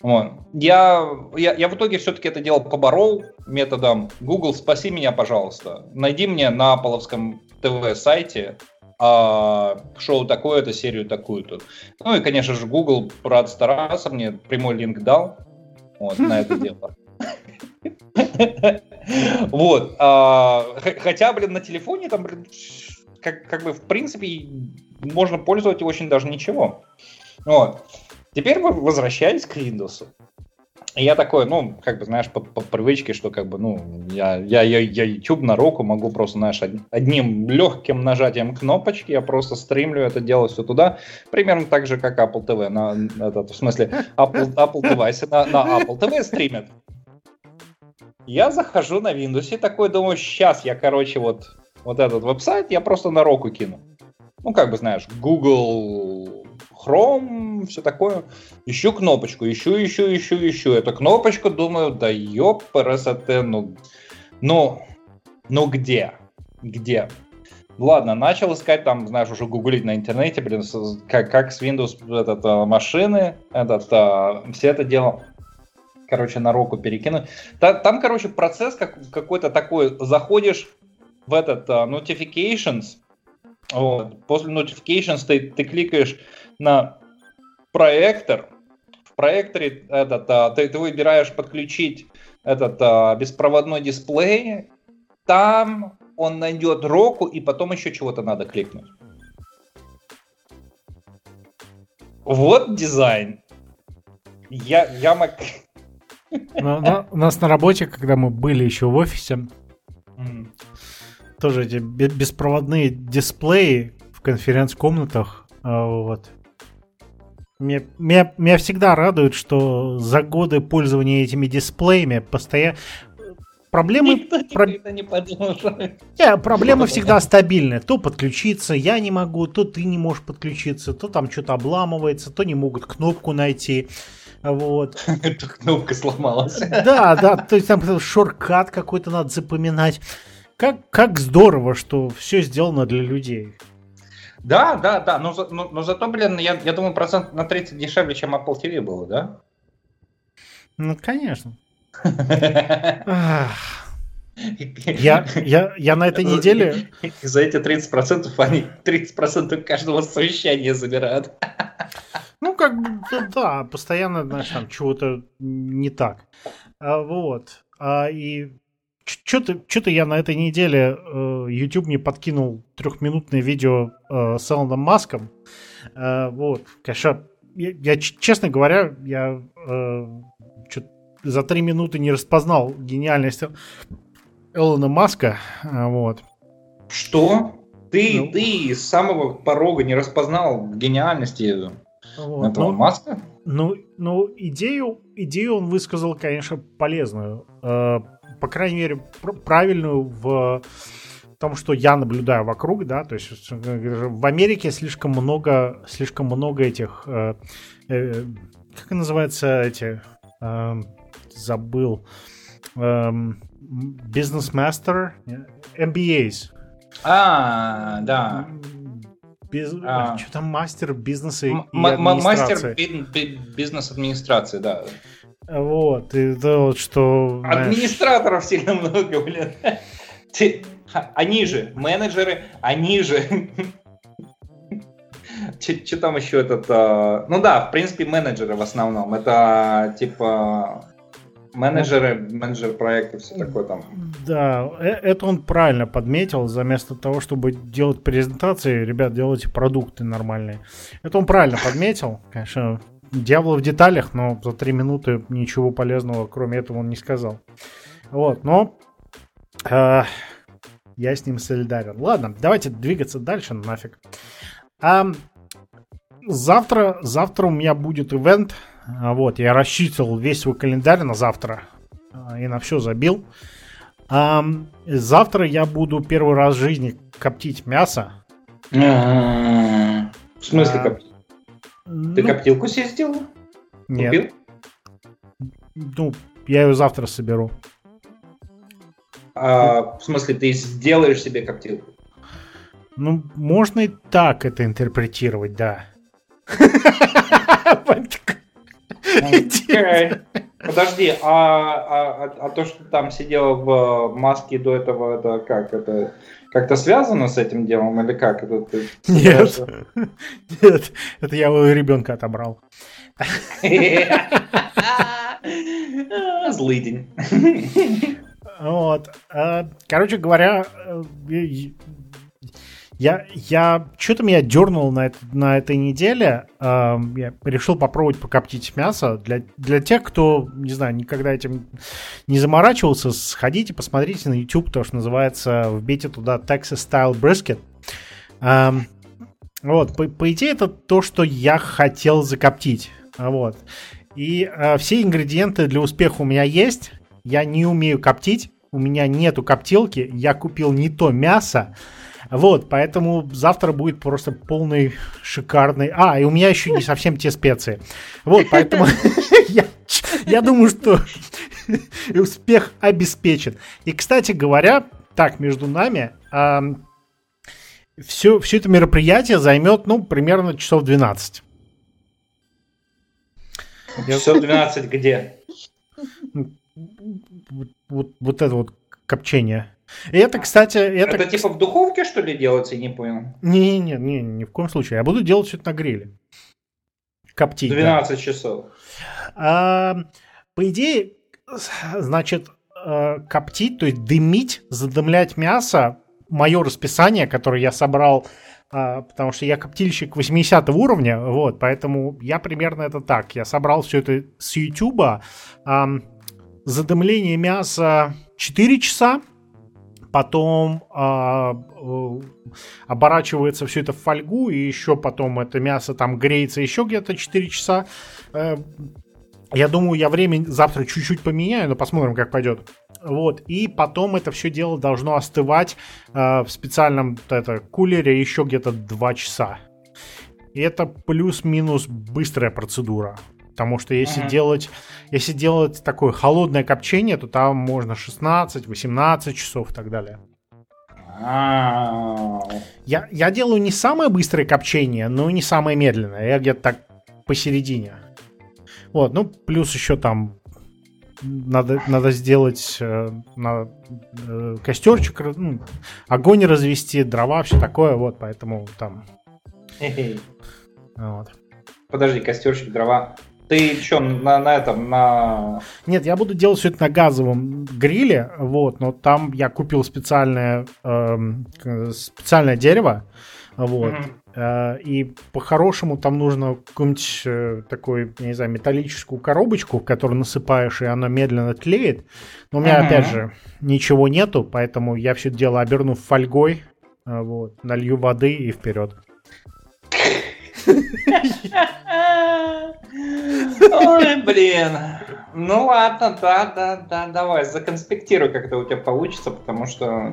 Вот. Я, я, я в итоге все-таки это дело поборол методом Google, спаси меня, пожалуйста. Найди мне на Аполовском ТВ-сайте а, шоу такое-то, серию такую-то. Ну и, конечно же, Google рад стараться, мне прямой линк дал вот, на это дело. Вот. А, хотя, блин, на телефоне там, блин, как, как бы, в принципе, можно пользоваться очень даже ничего. Вот. Теперь мы возвращались к Windows. Я такой, ну, как бы, знаешь, по, по привычке, что как бы, ну, я, я, я, я YouTube на руку могу просто, знаешь, одним легким нажатием кнопочки, я просто стримлю это дело все туда, примерно так же, как Apple TV, на, этот, в смысле, Apple, Apple девайсы на, на Apple TV стримят. Я захожу на Windows и такой думаю, сейчас я, короче, вот вот этот веб-сайт я просто на року кину. Ну, как бы, знаешь, Google Chrome, все такое. Ищу кнопочку, ищу, ищу, ищу, ищу. Эту кнопочку, думаю, да ёп, РСТ, ну, ну, ну где? Где? Ладно, начал искать там, знаешь, уже гуглить на интернете, блин, как, как с Windows этот, а, машины, этот, а, все это дело, короче, на руку перекинуть. Там, там короче, процесс как, какой-то такой, заходишь в этот uh, notifications, вот, после notifications ты, ты кликаешь на проектор, в проекторе этот, uh, ты, ты выбираешь подключить этот uh, беспроводной дисплей, там он найдет року, и потом еще чего-то надо кликнуть. Вот дизайн. Я, я мог... Но, но, у нас на работе, когда мы были еще в офисе, mm. Тоже эти беспроводные дисплеи в конференц-комнатах, а, вот. Меня, меня, меня всегда радует, что за годы пользования этими дисплеями постоянно Проблемы... Никто про... не продолжает. Yeah, проблема всегда стабильная. То подключиться я не могу, то ты не можешь подключиться, то там что-то обламывается, то не могут кнопку найти. Вот. Эта кнопка сломалась. Да, да, то есть там шорткат какой-то надо запоминать. Как, как здорово, что все сделано для людей. Да, да, да, но, но, но зато, блин, я, я думаю, процент на 30 дешевле, чем Apple TV было, да? Ну, конечно. Я, я, я на этой неделе... За эти 30% они 30% каждого совещания забирают. Ну, как бы, да, постоянно, знаешь, там чего-то не так. А, вот. А, и что-то, я на этой неделе э, YouTube мне подкинул трехминутное видео э, с Элоном Маском. Э, вот, конечно, я, я, честно говоря, я э, за три минуты не распознал гениальность Элона Маска. А, вот. Что? Ты, ну, ты с самого порога не распознал гениальности вот, этого ну, Маска? Ну, ну идею, идею он высказал, конечно, полезную. Э, по крайней мере, правильную в том, что я наблюдаю вокруг, да, то есть э, в Америке слишком много, слишком много этих, э, э, как называется эти, э, забыл. Эм, Business Master, MBAs. А, да. Без... А. Что там мастер бизнеса и, администрации? Мастер бизнес-администрации, да. Вот, и это вот что... Администраторов знаешь... сильно много, блин. Они же менеджеры, они же... Что там еще этот... А, ну да, в принципе, менеджеры в основном. Это типа Менеджеры, менеджер проектов, все такое там. Да, э, это он правильно подметил. Заместо того, чтобы делать презентации, ребят, делайте продукты нормальные. Это он правильно подметил. Конечно, дьявол в деталях, но за три минуты ничего полезного, кроме этого, он не сказал. Вот, но э, я с ним солидарен. Ладно, давайте двигаться дальше нафиг. А, завтра, завтра у меня будет ивент а, вот, я рассчитывал весь свой календарь на завтра а, и на все забил. А, завтра я буду первый раз в жизни коптить мясо. В смысле коптить? Ты ну, коптилку себе сделал? Нет. Ну, я ее завтра соберу. А, в смысле, ты сделаешь себе коптилку? Ну, можно и так это интерпретировать, да. Подожди, а, а, а, а то, что там сидела в маске до этого, это как? Это как-то связано с этим делом или как? Это, ты, Нет. Нет, это я у ребенка отобрал. Злый день. Вот. А, короче говоря, э, я, я что-то меня дернул на, это, на этой неделе. Э, я решил попробовать покоптить мясо. Для, для тех, кто, не знаю, никогда этим не заморачивался, сходите, посмотрите на YouTube, то, что называется, вбейте туда Texas Style Brisket. Э, вот, по, по идее, это то, что я хотел закоптить. Вот. И э, все ингредиенты для успеха у меня есть. Я не умею коптить. У меня нету коптилки. Я купил не то мясо. Вот, поэтому завтра будет просто полный шикарный... А, и у меня еще не совсем те специи. Вот, поэтому я, думаю, что успех обеспечен. И, кстати говоря, так, между нами, все, все это мероприятие займет, ну, примерно часов 12. Часов 12 где? Вот, вот это вот копчение. Это, кстати... Это, это типа в духовке, что ли, делается? Я не понял. Не-не-не, не, ни в коем случае. Я буду делать все это на гриле. Коптить. 12 да. часов. А, по идее, значит, э, коптить, то есть дымить, задымлять мясо мое расписание, которое я собрал, а, потому что я коптильщик 80 уровня, вот, поэтому я примерно это так. Я собрал все это с YouTube. Задымление мяса 4 часа, потом а, оборачивается все это в фольгу, и еще потом это мясо там греется еще где-то 4 часа. Э, я думаю, я время завтра чуть-чуть поменяю, но посмотрим, как пойдет. Вот, и потом это все дело должно остывать э, в специальном это, кулере еще где-то 2 часа. И это плюс-минус быстрая процедура. Потому что если, uh-huh. делать, если делать такое холодное копчение, то там можно 16, 18 часов и так далее. Я, я делаю не самое быстрое копчение, но и не самое медленное. Я где-то так посередине. Вот, ну, плюс еще там надо, надо сделать э, на, э, костерчик, ну, огонь развести, дрова, все такое, вот, поэтому там. Вот. Подожди, костерчик, дрова. Ты что, на, на этом, на... Нет, я буду делать все это на газовом гриле, вот, но там я купил специальное, э, специальное дерево, вот, mm-hmm. и по-хорошему там нужно какую-нибудь э, такую, не знаю, металлическую коробочку, в которую насыпаешь, и она медленно тлеет. Но у меня, mm-hmm. опять же, ничего нету, поэтому я все это дело оберну фольгой, э, вот, налью воды и вперед. Ой, блин. Ну ладно, да, да, да, давай, законспектируй, как это у тебя получится, потому что...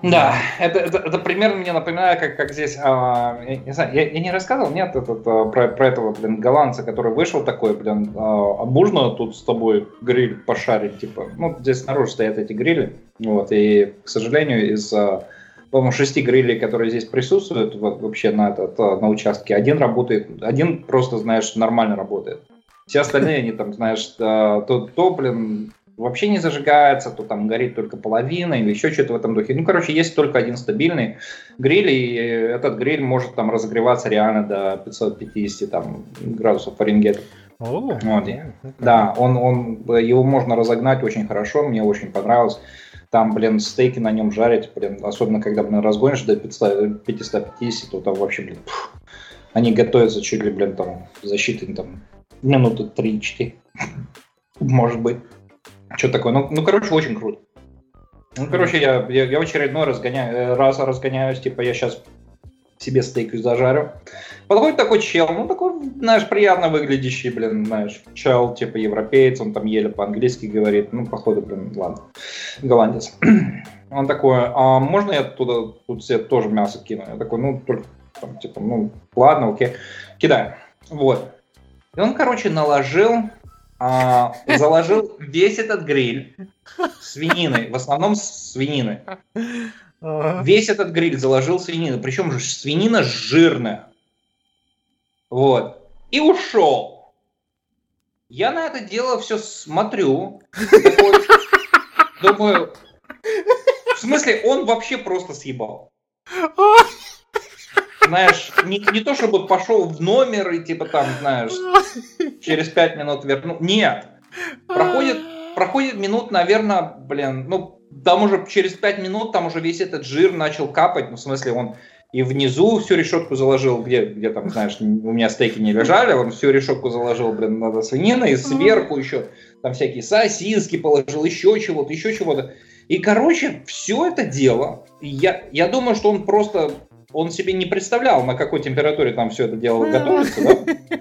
Да, это, это, это примерно мне напоминает, как, как здесь, а, я, не знаю, я, я не рассказывал, нет, этот, а, про, про этого, блин, голландца, который вышел такой, блин, а, можно тут с тобой гриль пошарить, типа, ну, здесь снаружи стоят эти грили, вот, и, к сожалению, из-за по-моему, шести грилей, которые здесь присутствуют вообще на, этот, э, на участке, один работает, один просто, знаешь, нормально работает. Все остальные, они там, знаешь, то, то, блин, вообще не зажигается, то там горит только половина или еще что-то в этом духе. Ну, короче, есть только один стабильный гриль, и этот гриль может там разогреваться реально до 550 там, градусов Фаренгейта. Oh, вот. Да, он, он, его можно разогнать очень хорошо, мне очень понравилось. Там, блин, стейки на нем жарить, блин, особенно когда, блин, разгонишь до 500, 550, то там вообще, блин, пфф, они готовятся чуть ли, блин, там, защиты, там, минуты 3-4, может быть. Что такое? Ну, ну, короче, очень круто. Ну, короче, я, я, я в очередной разгоняю, э, раз разгоняюсь, типа, я сейчас себе стейк зажарю. Подходит такой чел, ну такой, знаешь, приятно выглядящий, блин, знаешь, чел, типа европеец, он там еле по-английски говорит, ну, походу, блин, ладно, голландец. Он такой, а можно я туда, тут себе тоже мясо кину? Я такой, ну, только, там, типа, ну, ладно, окей, кидаю. Вот. И он, короче, наложил, а, заложил весь этот гриль свинины, в основном свинины. Ага. Весь этот гриль заложил свинину, причем же свинина жирная. Вот. И ушел. Я на это дело все смотрю. Думаю, в смысле, он вообще просто съебал. Знаешь, не, не то чтобы пошел в номер и типа там, знаешь, через пять минут вернул. Нет. Проходит, проходит минут, наверное, блин, ну, там уже через 5 минут там уже весь этот жир начал капать, ну, в смысле, он и внизу всю решетку заложил, где, где там, знаешь, у меня стейки не лежали, он всю решетку заложил, блин, на свинина, и сверху еще там всякие сосиски положил, еще чего-то, еще чего-то. И, короче, все это дело, я, я думаю, что он просто, он себе не представлял, на какой температуре там все это дело готовится, да?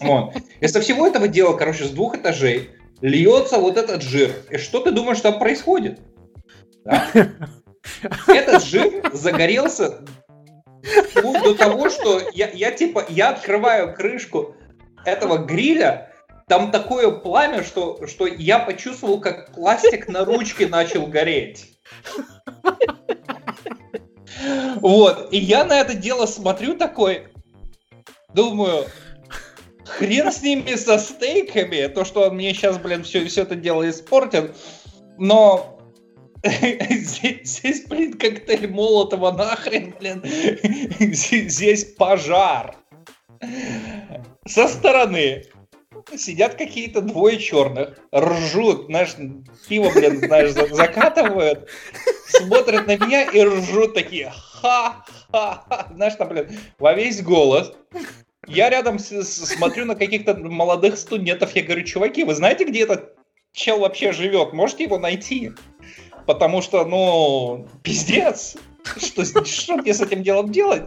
Вот. И со всего этого дела, короче, с двух этажей льется вот этот жир. И что ты думаешь там происходит? Да? Этот жир загорелся до того, что я, я типа, я открываю крышку этого гриля, там такое пламя, что, что я почувствовал, как пластик на ручке начал гореть. Вот, и я на это дело смотрю такой, думаю, хрен с ними со стейками, то, что он мне сейчас, блин, все, все это дело испортит, но Здесь, блин, коктейль Молотова нахрен, блин. Здесь пожар. Со стороны. сидят какие-то двое черных, ржут, знаешь, пиво, блин, знаешь, закатывают, смотрят на меня и ржут такие, ха-ха-ха, знаешь, там, блин, во весь голос. Я рядом с, с, смотрю на каких-то молодых студентов, я говорю, чуваки, вы знаете, где этот чел вообще живет? Можете его найти? Потому что, ну, пиздец. Что, что мне с этим делом делать?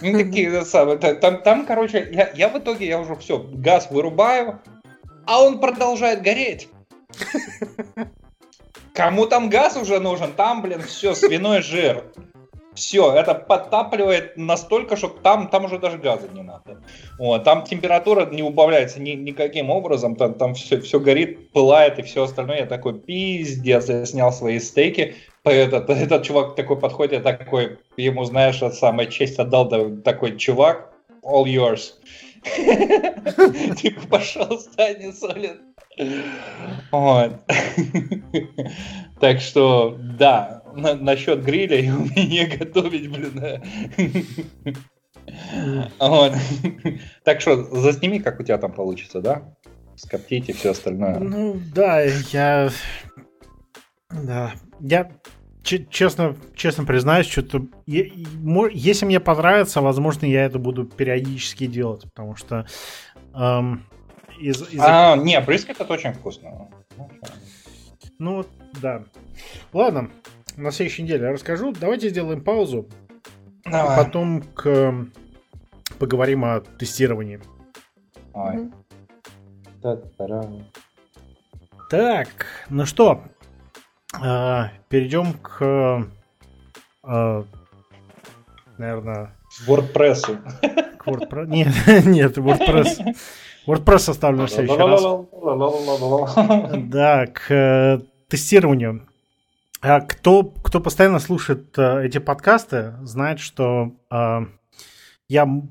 Ну, такие самые. Там, там, короче, я, я в итоге, я уже все, газ вырубаю, а он продолжает гореть. Кому там газ уже нужен? Там, блин, все, свиной жир. Все, это подтапливает настолько, что там, там уже даже газа не надо. Вот, там температура не убавляется ни, никаким образом, там, там все, все горит, пылает и все остальное. Я такой, пиздец, я снял свои стейки. Этот, этот чувак такой подходит, я такой, ему, знаешь, от самой честь отдал, такой, чувак, all yours. Типа, пожалуйста, не солид. Вот. Так что, да, на, насчет гриля и умения готовить, блин. Вот. Так что, засними, как у тебя там получится, да? Скоптить и все остальное. Ну, да, я... Да, я честно, честно признаюсь, что-то... Если мне понравится, возможно, я это буду периодически делать, потому что... Эм, из, из... А, не, брискет это очень вкусно. Ну, да. Ладно, на следующей неделе расскажу. Давайте сделаем паузу. Давай. А потом к... поговорим о тестировании. Ой. Так, ну что, а, перейдем к, а, наверное... WordPress. К WordPress. Нет, нет, WordPress. WordPress оставлю на следующий раз. Да, к э, тестированию. А кто, кто постоянно слушает э, эти подкасты, знает, что э, я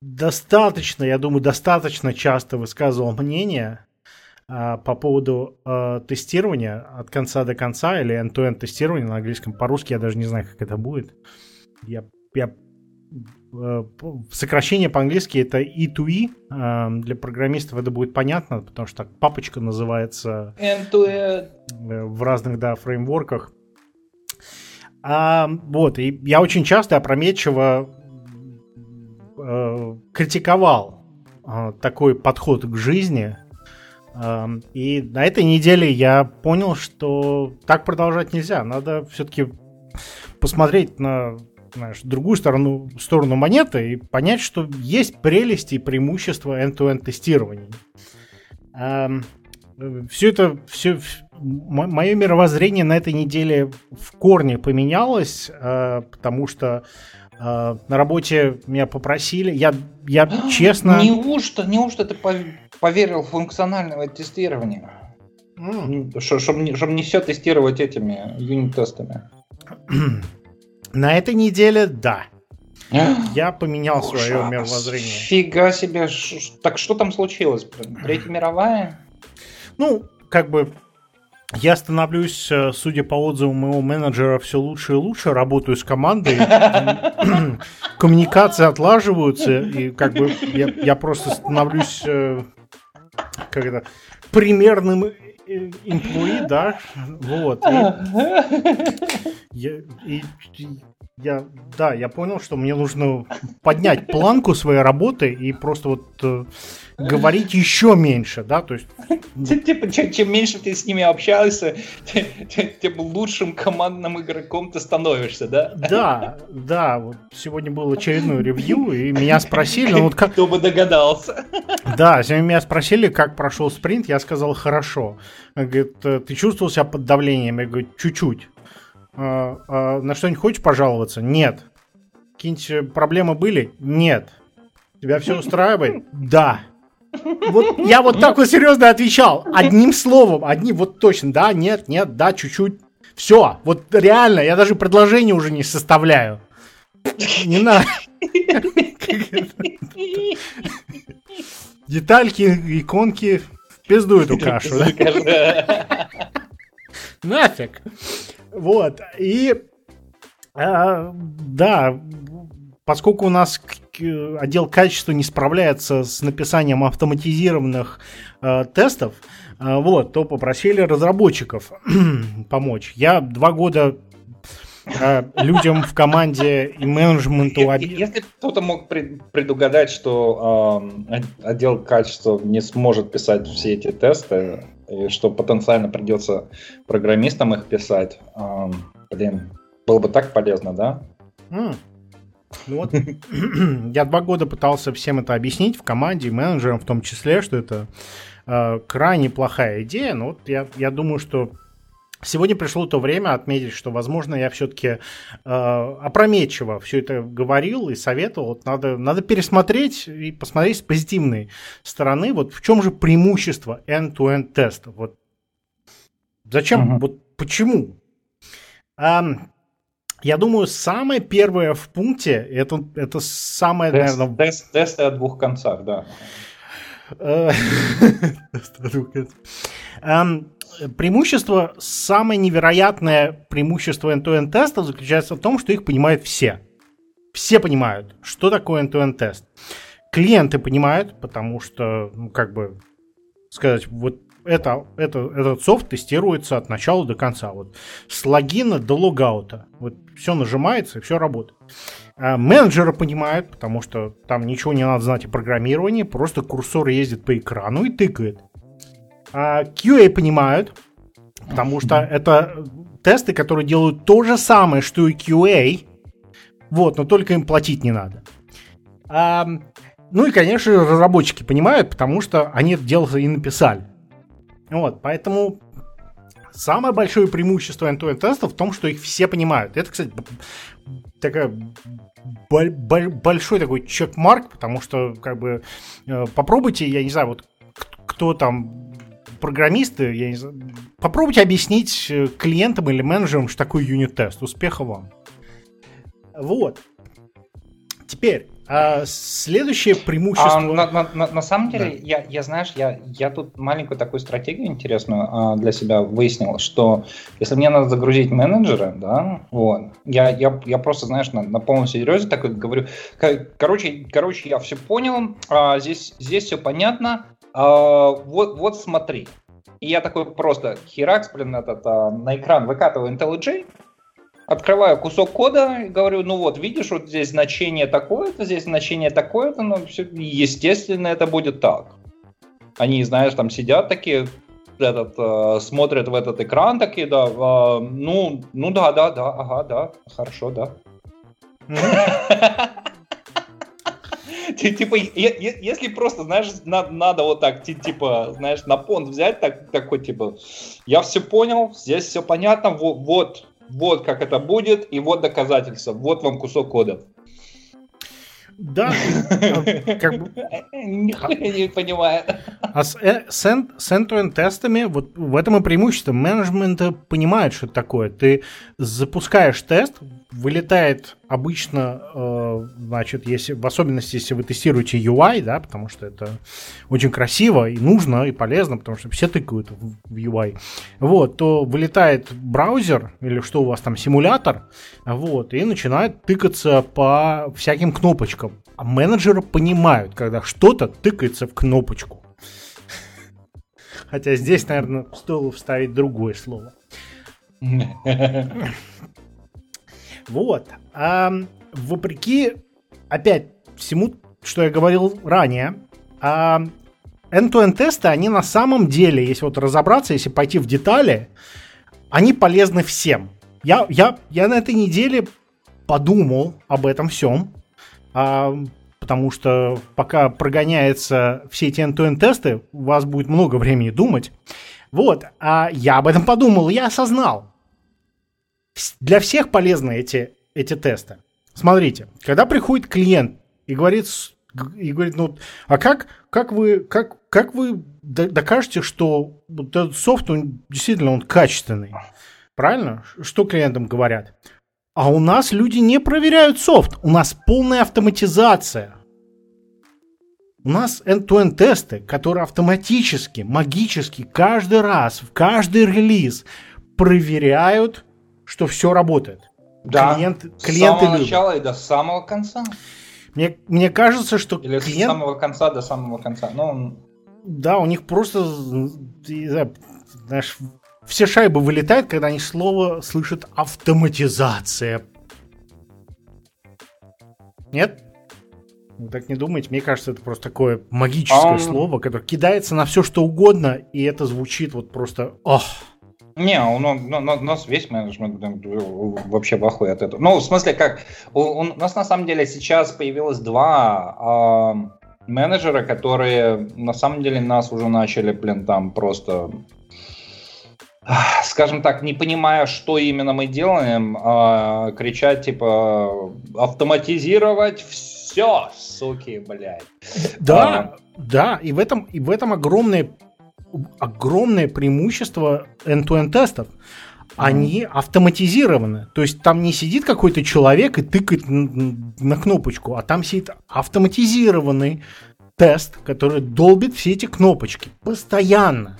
достаточно, я думаю, достаточно часто высказывал мнение э, по поводу э, тестирования от конца до конца или end-to-end тестирования на английском. По-русски я даже не знаю, как это будет. Я, я сокращение по-английски это E2E. Э, для программистов это будет понятно, потому что так папочка называется End-to-end. Э, в разных да, фреймворках. А, вот, и я очень часто опрометчиво э, критиковал э, такой подход к жизни. Э, и на этой неделе я понял, что так продолжать нельзя. Надо все-таки посмотреть на знаешь, другую сторону, сторону монеты и понять, что есть прелести и преимущества end-to-end тестирования. Эм, все это, все, мое мировоззрение на этой неделе в корне поменялось, э, потому что э, на работе меня попросили, я, я честно... Неужто, неужто ты поверил в функциональное тестирование? Чтобы, чтобы не все тестировать этими юнит-тестами. На этой неделе, да. Я поменял Ужас. свое мировоззрение. Фига себе. Так что там случилось? Третья мировая? Ну, как бы я становлюсь, э, судя по отзывам моего менеджера, все лучше и лучше, работаю с командой, коммуникации отлаживаются, и как бы я, я просто становлюсь э, как это, примерным да, вот. И, я, и, я, да, я понял, что мне нужно поднять планку своей работы и просто вот э, говорить еще меньше, да, то есть... Типа, чем, меньше ты с ними общаешься, тем, тем лучшим командным игроком ты становишься, да? Да, да, вот сегодня был очередной ревью, и меня спросили, ну вот как... Кто бы догадался. Да, сегодня меня спросили, как прошел спринт, я сказал, хорошо. Говорит, «Э, ты чувствовал себя под давлением? Я говорю, чуть-чуть. А, а, на что-нибудь хочешь пожаловаться? Нет. Какие-нибудь проблемы были? Нет. Тебя все устраивает? Да. Вот я вот так вот серьезно отвечал. Одним словом, одним, вот точно, да, нет, нет, да, чуть-чуть. Все, вот реально, я даже предложение уже не составляю. Не надо. Детальки, иконки, пизду эту кашу. Нафиг. Вот. И а, да, поскольку у нас отдел качества не справляется с написанием автоматизированных э, тестов, э, вот, то попросили разработчиков помочь. Я два года э, людям в команде и менеджменту... Если кто-то мог предугадать, что э, отдел качества не сможет писать все эти тесты, и что потенциально придется программистам их писать, э, блин, было бы так полезно, да? Mm. Ну вот, я два года пытался всем это объяснить в команде, менеджерам в том числе, что это э, крайне плохая идея. Но вот я, я думаю, что Сегодня пришло то время отметить, что, возможно, я все-таки э, опрометчиво все это говорил и советовал. Вот надо, надо пересмотреть и посмотреть с позитивной стороны. Вот в чем же преимущество end-to-end теста? Вот зачем? Uh-huh. Вот почему? Um, я думаю, самое первое в пункте, это, это самое, тест, наверное... Тест, тесты о двух концах, да. Эм, преимущество, самое невероятное преимущество end-to-end теста заключается в том, что их понимают все. Все понимают, что такое end-to-end тест. Клиенты понимают, потому что, ну, как бы сказать, вот это, это, этот софт тестируется от начала до конца. Вот с логина до логаута. Вот все нажимается и все работает. А менеджеры понимают, потому что там ничего не надо знать о программировании, просто курсор ездит по экрану и тыкает. А QA понимают, потому что это тесты, которые делают то же самое, что и QA, вот, но только им платить не надо. А, ну и, конечно, разработчики понимают, потому что они это дело и написали. Вот, поэтому самое большое преимущество end-to-end тестов в том, что их все понимают. Это, кстати, такая большой такой чекмарк, потому что, как бы, э, попробуйте, я не знаю, вот кто там программисты, я не знаю, попробуйте объяснить э, клиентам или менеджерам, что такое юнит-тест. Успеха вам. Вот. Теперь, а следующее преимущество... А, на, на, на, на самом деле, да. я, я, знаешь, я, я тут маленькую такую стратегию интересную а, для себя выяснил, что если мне надо загрузить менеджера, да, вот, я, я, я просто, знаешь, на, на полном серьезе такой говорю, короче, короче, я все понял, а, здесь, здесь все понятно, а, вот, вот смотри. И я такой просто херакс, блин, этот, а, на экран выкатываю IntelliJ, открываю кусок кода и говорю, ну вот, видишь, вот здесь значение такое-то, здесь значение такое-то, ну, все, естественно, это будет так. Они, знаешь, там сидят такие, этот, э, смотрят в этот экран такие, да, э, ну, ну да, да, да, ага, да, хорошо, да. Типа, если просто, знаешь, надо вот так, типа, знаешь, на понт взять, так, такой, типа, я все понял, здесь все понятно, вот, вот как это будет, и вот доказательства, вот вам кусок кода. Да, а, как бы... Нихуя не понимаю. А с, э, с, end тестами вот в этом и преимущество. Менеджмент понимает, что это такое. Ты запускаешь тест, вылетает обычно, э, значит, если, в особенности, если вы тестируете UI, да, потому что это очень красиво и нужно, и полезно, потому что все тыкают в, UI, вот, то вылетает браузер или что у вас там, симулятор, вот, и начинает тыкаться по всяким кнопочкам. А менеджеры понимают, когда что-то тыкается в кнопочку. Хотя здесь, наверное, стоило вставить другое слово. Вот. А, вопреки, опять, всему, что я говорил ранее, а, end-to-end тесты, они на самом деле, если вот разобраться, если пойти в детали, они полезны всем. Я, я, я на этой неделе подумал об этом всем, а, потому что пока прогоняются все эти end-to-end тесты, у вас будет много времени думать. Вот, а я об этом подумал, я осознал, для всех полезны эти, эти тесты. Смотрите, когда приходит клиент и говорит, и говорит, ну, а как, как вы, как, как вы докажете, что вот этот софт, он действительно он качественный? Правильно? Что клиентам говорят? А у нас люди не проверяют софт, у нас полная автоматизация. У нас end-to-end тесты, которые автоматически, магически каждый раз, в каждый релиз проверяют что все работает. да, клиент, клиенты с самого любят. начала и до самого конца. Мне, мне кажется, что Или клиент... с самого конца до самого конца. Ну, да, у них просто, знаешь, все шайбы вылетают, когда они слово слышат автоматизация. Нет? Вы так не думаете? Мне кажется, это просто такое магическое а... слово, которое кидается на все, что угодно, и это звучит вот просто... Ох. Не, у, нас весь менеджмент вообще ахуе от этого. Ну, в смысле, как, у, нас на самом деле сейчас появилось два э, менеджера, которые на самом деле нас уже начали, блин, там просто скажем так, не понимая, что именно мы делаем, э, кричать типа автоматизировать все, суки, блядь. Да, а, да, и в этом и в этом огромное огромное преимущество end-to-end тестов. Они автоматизированы. То есть там не сидит какой-то человек и тыкает на кнопочку, а там сидит автоматизированный тест, который долбит все эти кнопочки постоянно.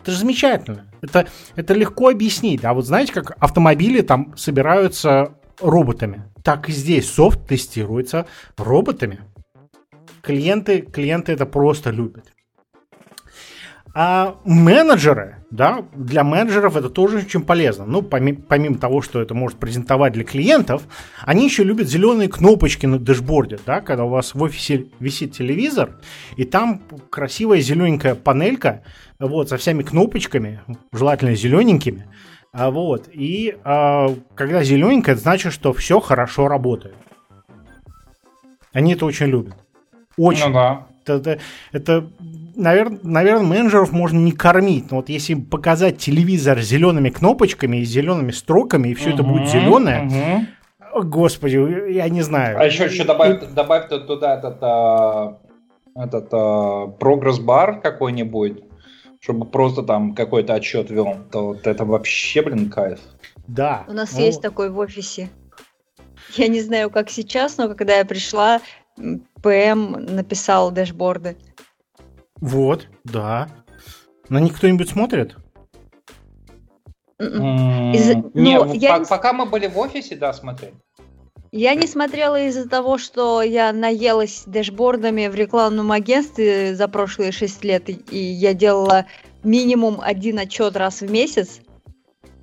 Это же замечательно. Это, это легко объяснить. А вот знаете, как автомобили там собираются роботами. Так и здесь софт тестируется роботами. Клиенты, клиенты это просто любят. А менеджеры, да, для менеджеров это тоже очень полезно. Ну, помимо, помимо того, что это может презентовать для клиентов, они еще любят зеленые кнопочки на дэшборде, да, когда у вас в офисе висит телевизор, и там красивая зелененькая панелька, вот, со всеми кнопочками, желательно зелененькими, а вот, и а, когда зелененькая, это значит, что все хорошо работает. Они это очень любят. Очень. Ну да. Это, это, это наверное, наверное, менеджеров можно не кормить. Но вот если показать телевизор с зелеными кнопочками и зелеными строками, и все это будет зеленое, господи, я не знаю. А еще, еще добавь, и... добавь туда этот, а, этот а, прогресс-бар какой-нибудь, чтобы просто там какой-то отчет вел, то вот это вообще, блин, кайф. Да. У нас ну... есть такой в офисе. Я не знаю, как сейчас, но когда я пришла, ПМ написал дэшборды. Вот, да. На них кто-нибудь смотрит? М-м. Из... Не, ну, я... пока мы были в офисе, да, смотрели. Я не смотрела из-за того, что я наелась дэшбордами в рекламном агентстве за прошлые шесть лет, и я делала минимум один отчет раз в месяц,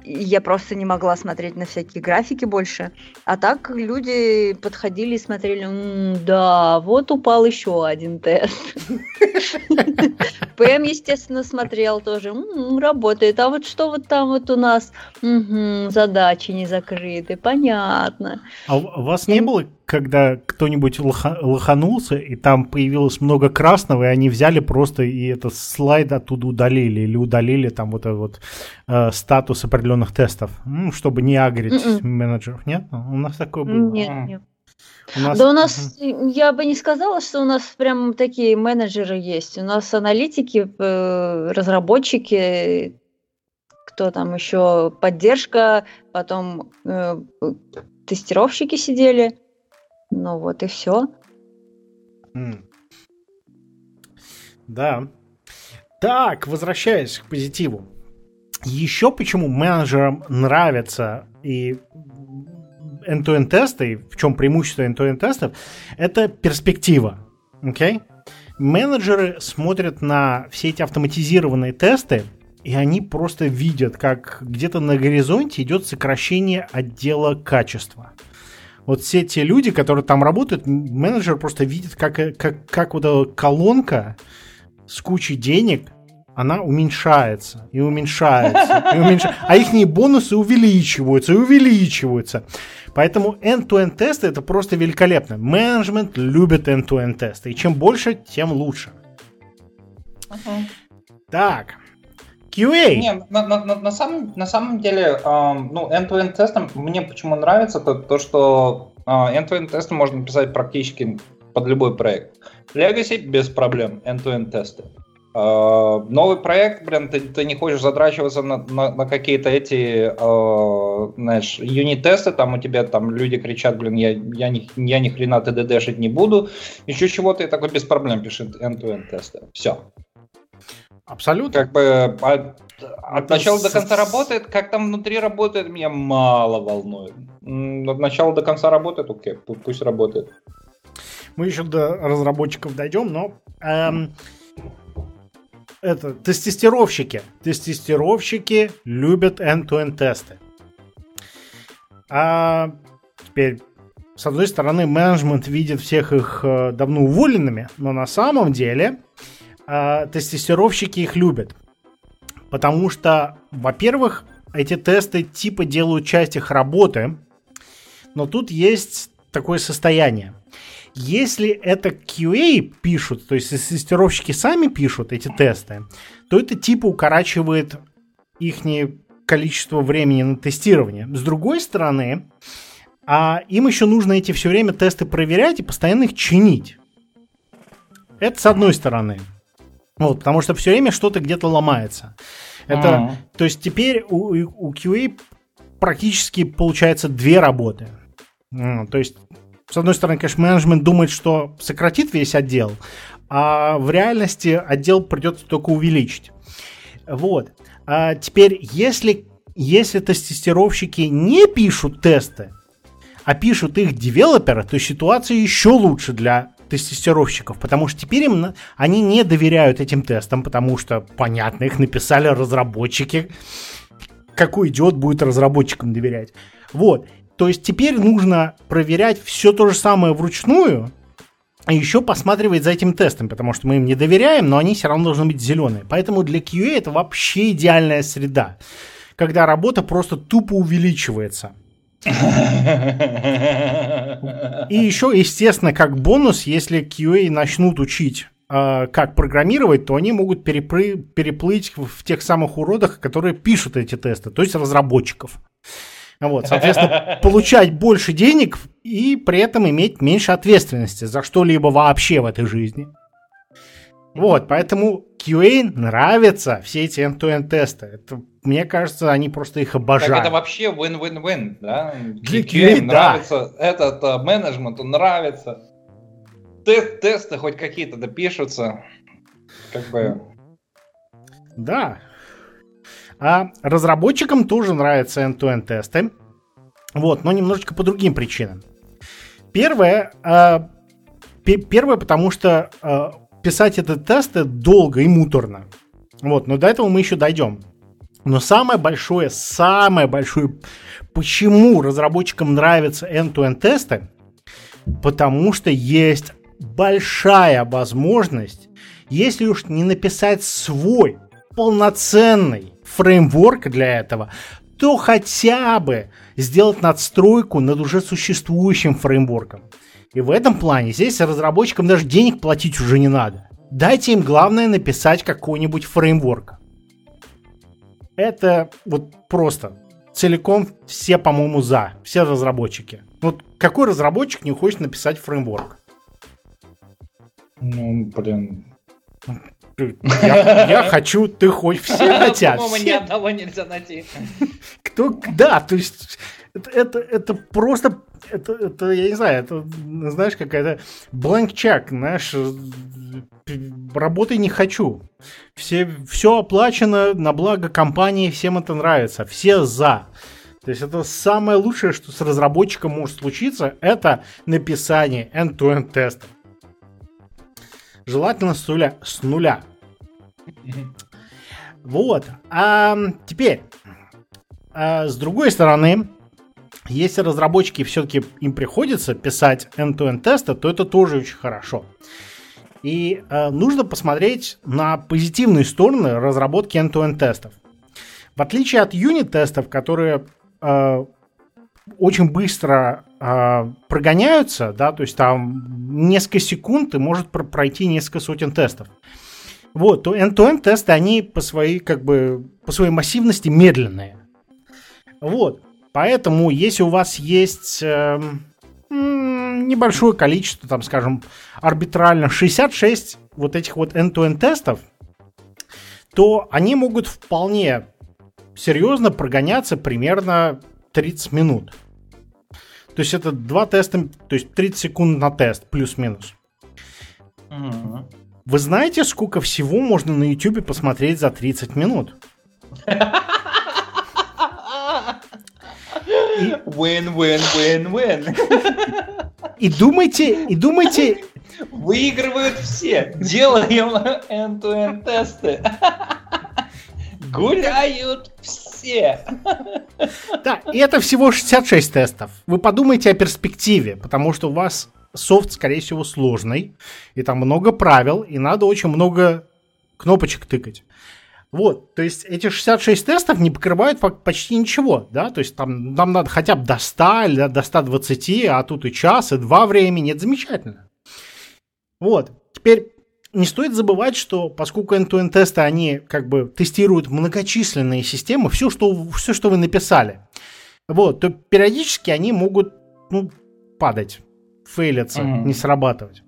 я просто не могла смотреть на всякие графики больше. А так люди подходили и смотрели, М, да, вот упал еще один тест. ПМ, естественно, смотрел тоже, работает. А вот что вот там вот у нас задачи не закрыты, понятно. А у вас не было когда кто-нибудь лоха, лоханулся, и там появилось много красного, и они взяли просто и этот слайд оттуда удалили, или удалили там вот этот вот э, статус определенных тестов, ну, чтобы не агрить Mm-mm. М-м. менеджеров. Нет? У нас такое было. Нет, нет. У нас... Да у нас, я бы не сказала, что у нас прям такие менеджеры есть. У нас аналитики, э, разработчики, кто там еще, поддержка, потом э, тестировщики сидели. Ну вот и все. Mm. Да. Так, возвращаясь к позитиву. Еще почему менеджерам нравятся и end-to-end тесты, в чем преимущество end-to-end тестов, это перспектива. Okay? Менеджеры смотрят на все эти автоматизированные тесты, и они просто видят, как где-то на горизонте идет сокращение отдела качества вот все те люди, которые там работают, менеджер просто видит, как, как, как вот эта колонка с кучей денег, она уменьшается и уменьшается, и уменьшается. а их бонусы увеличиваются и увеличиваются. Поэтому end-to-end тесты это просто великолепно. Менеджмент любит end-to-end тесты, и чем больше, тем лучше. Uh-huh. Так, QA. Не, на, на, на, самом, на самом деле, э, ну, end-to-end тестом мне почему нравится, то, то что э, end-to-end тесты можно писать практически под любой проект. Legacy без проблем, end-to-end тесты. Uh, новый проект, блин, ты, ты не хочешь затрачиваться на, на, на какие-то эти, uh, знаешь, юнит-тесты, там у тебя там люди кричат, блин, я, я, ни, я ни хрена TDD-шить не буду, еще чего-то, и такой без проблем пишет end-to-end тесты. Все. Абсолютно. Как бы от, от начала до конца работает, как там внутри работает, меня мало волнует. От начала до конца работает, окей, пусть работает. Мы еще до разработчиков дойдем, но эм, это тестировщики. Тестировщики любят end-to-end тесты. А теперь, с одной стороны, менеджмент видит всех их э, давно уволенными, но на самом деле э, тестировщики их любят. Потому что, во-первых, эти тесты типа делают часть их работы, но тут есть такое состояние. Если это QA пишут, то есть тестировщики сами пишут эти тесты, то это типа укорачивает их количество времени на тестирование. С другой стороны, а им еще нужно эти все время тесты проверять и постоянно их чинить. Это с одной стороны. Вот, потому что все время что-то где-то ломается. Это, mm-hmm. то есть теперь у, у QA практически получается две работы. Mm, то есть с одной стороны, конечно, менеджмент думает, что сократит весь отдел, а в реальности отдел придется только увеличить. Вот. А теперь, если, если тестировщики не пишут тесты, а пишут их девелоперы, то ситуация еще лучше для тестировщиков, потому что теперь им они не доверяют этим тестам, потому что, понятно, их написали разработчики. Какой идиот будет разработчикам доверять? Вот. То есть теперь нужно проверять все то же самое вручную, и еще посматривать за этим тестом, потому что мы им не доверяем, но они все равно должны быть зеленые. Поэтому для QA это вообще идеальная среда, когда работа просто тупо увеличивается. И еще, естественно, как бонус, если QA начнут учить э, как программировать, то они могут перепры- переплыть в тех самых уродах, которые пишут эти тесты, то есть разработчиков. Вот, соответственно, получать больше денег и при этом иметь меньше ответственности за что-либо вообще в этой жизни. Вот, поэтому QA нравятся все эти end-to-end тесты. Это, мне кажется, они просто их обожают. Так это вообще win-win-win, да? Для QA, QA нравится, да. этот uh, менеджменту нравится. Тест, тесты хоть какие-то допишутся. Как бы... Да, а разработчикам тоже нравятся end-to-end тесты. Вот, но немножечко по другим причинам. Первое, э, первое потому что э, писать эти тесты долго и муторно. Вот, но до этого мы еще дойдем. Но самое большое, самое большое, почему разработчикам нравятся end-to-end тесты, потому что есть большая возможность, если уж не написать свой полноценный фреймворк для этого, то хотя бы сделать надстройку над уже существующим фреймворком. И в этом плане здесь разработчикам даже денег платить уже не надо. Дайте им главное написать какой-нибудь фреймворк. Это вот просто целиком все, по-моему, за. Все разработчики. Вот какой разработчик не хочет написать фреймворк? Ну, блин. Я, я хочу, ты хоть, все хотят. По-моему, ни одного нельзя найти. Кто, да, то есть это, это, это просто, это, это, я не знаю, это, знаешь, какая-то blank check, знаешь, работы не хочу. Все, все оплачено на благо компании, всем это нравится, все за. То есть это самое лучшее, что с разработчиком может случиться, это написание end-to-end тестов. Желательно с нуля. С нуля. Вот. А теперь, а, с другой стороны, если разработчики все-таки им приходится писать end-to-end тесты, то это тоже очень хорошо. И э, нужно посмотреть на позитивные стороны разработки end-to-end тестов. В отличие от юнит-тестов, которые э, очень быстро э, прогоняются, да, то есть там несколько секунд и может пройти несколько сотен тестов. Вот, то end-to-end тесты, они по своей, как бы, по своей массивности медленные. Вот, поэтому если у вас есть э, небольшое количество, там, скажем, арбитрально 66 вот этих вот end-to-end тестов, то они могут вполне серьезно прогоняться примерно 30 минут. То есть это два теста, то есть 30 секунд на тест, плюс-минус. Угу. Вы знаете, сколько всего можно на YouTube посмотреть за 30 минут? Win, win, win, win. И думайте, и думайте... Выигрывают все. Делаем end-to-end тесты. Гуляют все. Да, и это всего 66 тестов. Вы подумайте о перспективе, потому что у вас софт, скорее всего, сложный, и там много правил, и надо очень много кнопочек тыкать. Вот, то есть эти 66 тестов не покрывают почти ничего, да, то есть там нам надо хотя бы до 100 или до 120, а тут и час, и два времени, это замечательно. Вот, теперь не стоит забывать, что поскольку end-to-end тесты, они как бы тестируют многочисленные системы, все, что, все, что вы написали, вот, то периодически они могут, ну, падать, фейлиться, mm-hmm. не срабатывать.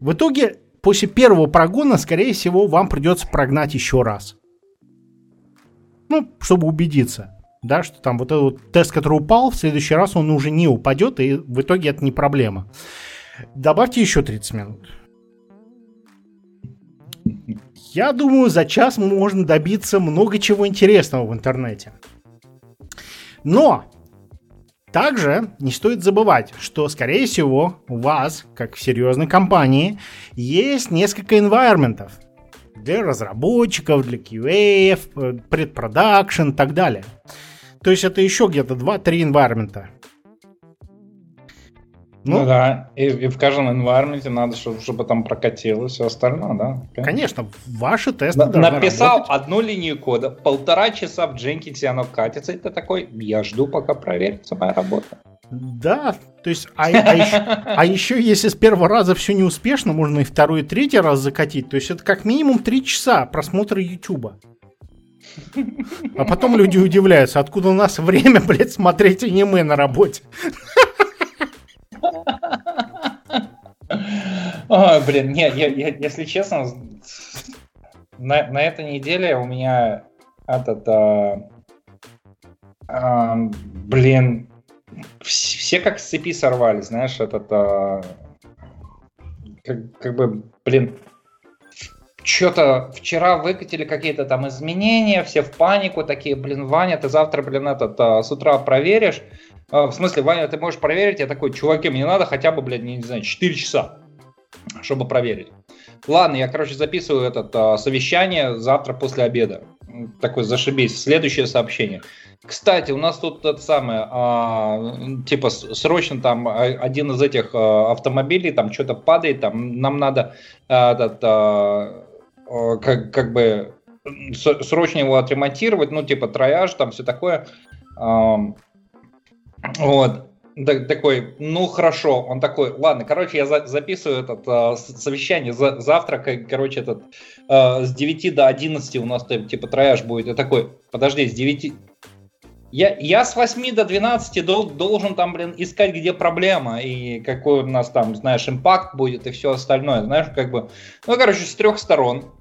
В итоге, после первого прогона, скорее всего, вам придется прогнать еще раз. Ну, чтобы убедиться, да, что там вот этот тест, который упал, в следующий раз он уже не упадет, и в итоге это не проблема. Добавьте еще 30 минут. Я думаю, за час можно добиться много чего интересного в интернете. Но также не стоит забывать, что, скорее всего, у вас, как в серьезной компании, есть несколько environmentов – для разработчиков, для QA, предпродакшн и так далее. То есть это еще где-то 2-3 environment. Ну, ну да, и, и в каждом environment надо, чтобы, чтобы там прокатилось все остальное, да? Конечно, ваши тесты На, Написал работать. одну линию кода, полтора часа в Jenkins оно катится, и ты такой, я жду, пока проверится моя работа. Да, то есть, а, а, еще, а еще если с первого раза все не успешно, можно и второй, и третий раз закатить. То есть это как минимум три часа просмотра Ютуба. А потом люди удивляются, откуда у нас время, блядь, смотреть аниме на работе. Ой, блин, нет, я, я, если честно, на, на этой неделе у меня этот, а, а, блин, все как с цепи сорвали, знаешь, этот, а, как, как бы, блин, что-то вчера выкатили какие-то там изменения, все в панику, такие, блин, Ваня, ты завтра, блин, этот, а, с утра проверишь. А, в смысле, Ваня, ты можешь проверить? Я такой, чуваки, мне надо хотя бы, блядь, не, не знаю, 4 часа, чтобы проверить. Ладно, я, короче, записываю этот а, совещание завтра после обеда. Такой, зашибись. Следующее сообщение. Кстати, у нас тут это самое, а, типа срочно там один из этих а, автомобилей там что-то падает, там нам надо а, этот, а, как, как бы срочно его отремонтировать, ну типа трояж, там все такое. А, вот такой, ну хорошо, он такой, ладно, короче, я за, записываю этот э, совещание за, завтра, короче, этот э, с 9 до 11 у нас типа трояж будет. Я такой, подожди, с 9, я, я с 8 до 12 дол, должен там, блин, искать, где проблема и какой у нас там, знаешь, импакт будет и все остальное. Знаешь, как бы, ну, короче, с трех сторон.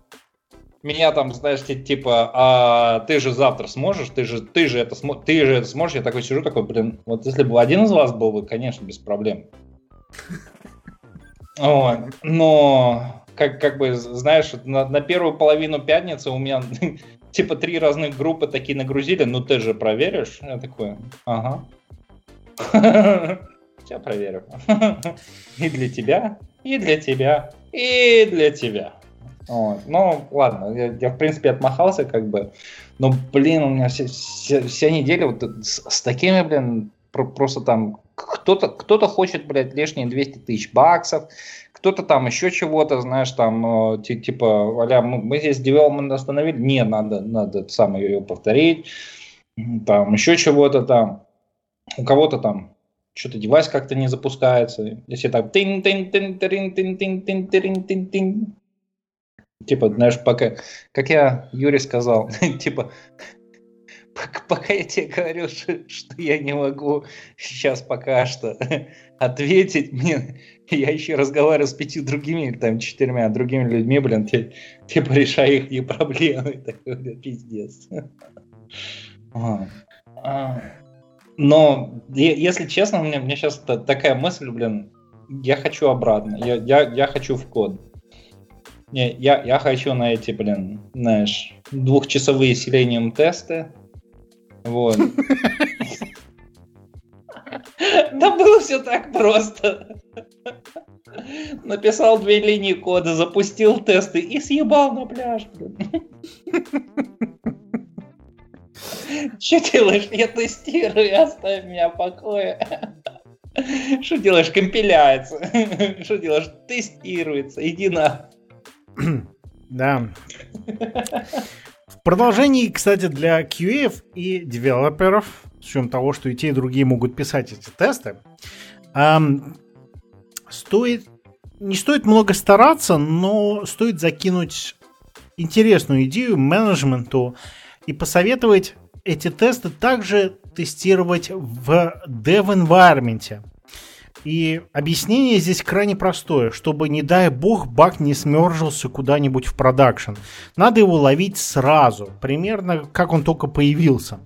Меня там, знаешь, типа, а ты же завтра сможешь, ты же, ты же это, смо, ты же это сможешь. Я такой сижу, такой, блин, вот если бы один из вас был бы, конечно, без проблем. Вот. Но, как, как бы, знаешь, на, на первую половину пятницы у меня типа три разных группы такие нагрузили, ну ты же проверишь? Я такой, ага. Сейчас проверю. И для тебя, и для тебя, и для тебя. Вот. Ну, ладно, я, я, в принципе отмахался, как бы. Но, блин, у меня вся, вся, вся неделя вот с, с такими, блин, про, просто там кто-то кто хочет, блядь, лишние 200 тысяч баксов, кто-то там еще чего-то, знаешь, там, э, типа, аля, мы здесь development остановили, не, надо, надо сам ее повторить, там, еще чего-то там, у кого-то там что-то девайс как-то не запускается, если так тин тин тин тин тин тин тин тин тин Типа, знаешь, пока, как я Юре сказал, типа, пока я тебе говорю, что, я не могу сейчас пока что ответить, мне, я еще разговариваю с пятью другими, там, четырьмя другими людьми, блин, типа решай их не проблемы. Такой, блин, пиздец. А, но, если честно, у меня, у меня сейчас такая мысль, блин, я хочу обратно, я, я, я хочу в код. Не, я, я хочу на эти, блин, знаешь, двухчасовые селениум тесты. Вот. Да было все так просто. Написал две линии кода, запустил тесты и съебал на пляж. Что делаешь? Я тестирую, оставь меня в покое. Что делаешь? Компиляется. Что делаешь? Тестируется. Иди на. Да. В продолжении, кстати, для QA и девелоперов, с учетом того, что и те, и другие могут писать эти тесты, эм, стоит не стоит много стараться, но стоит закинуть интересную идею менеджменту и посоветовать эти тесты также тестировать в dev-environment. И объяснение здесь крайне простое, чтобы, не дай бог, баг не смержился куда-нибудь в продакшн. Надо его ловить сразу, примерно как он только появился.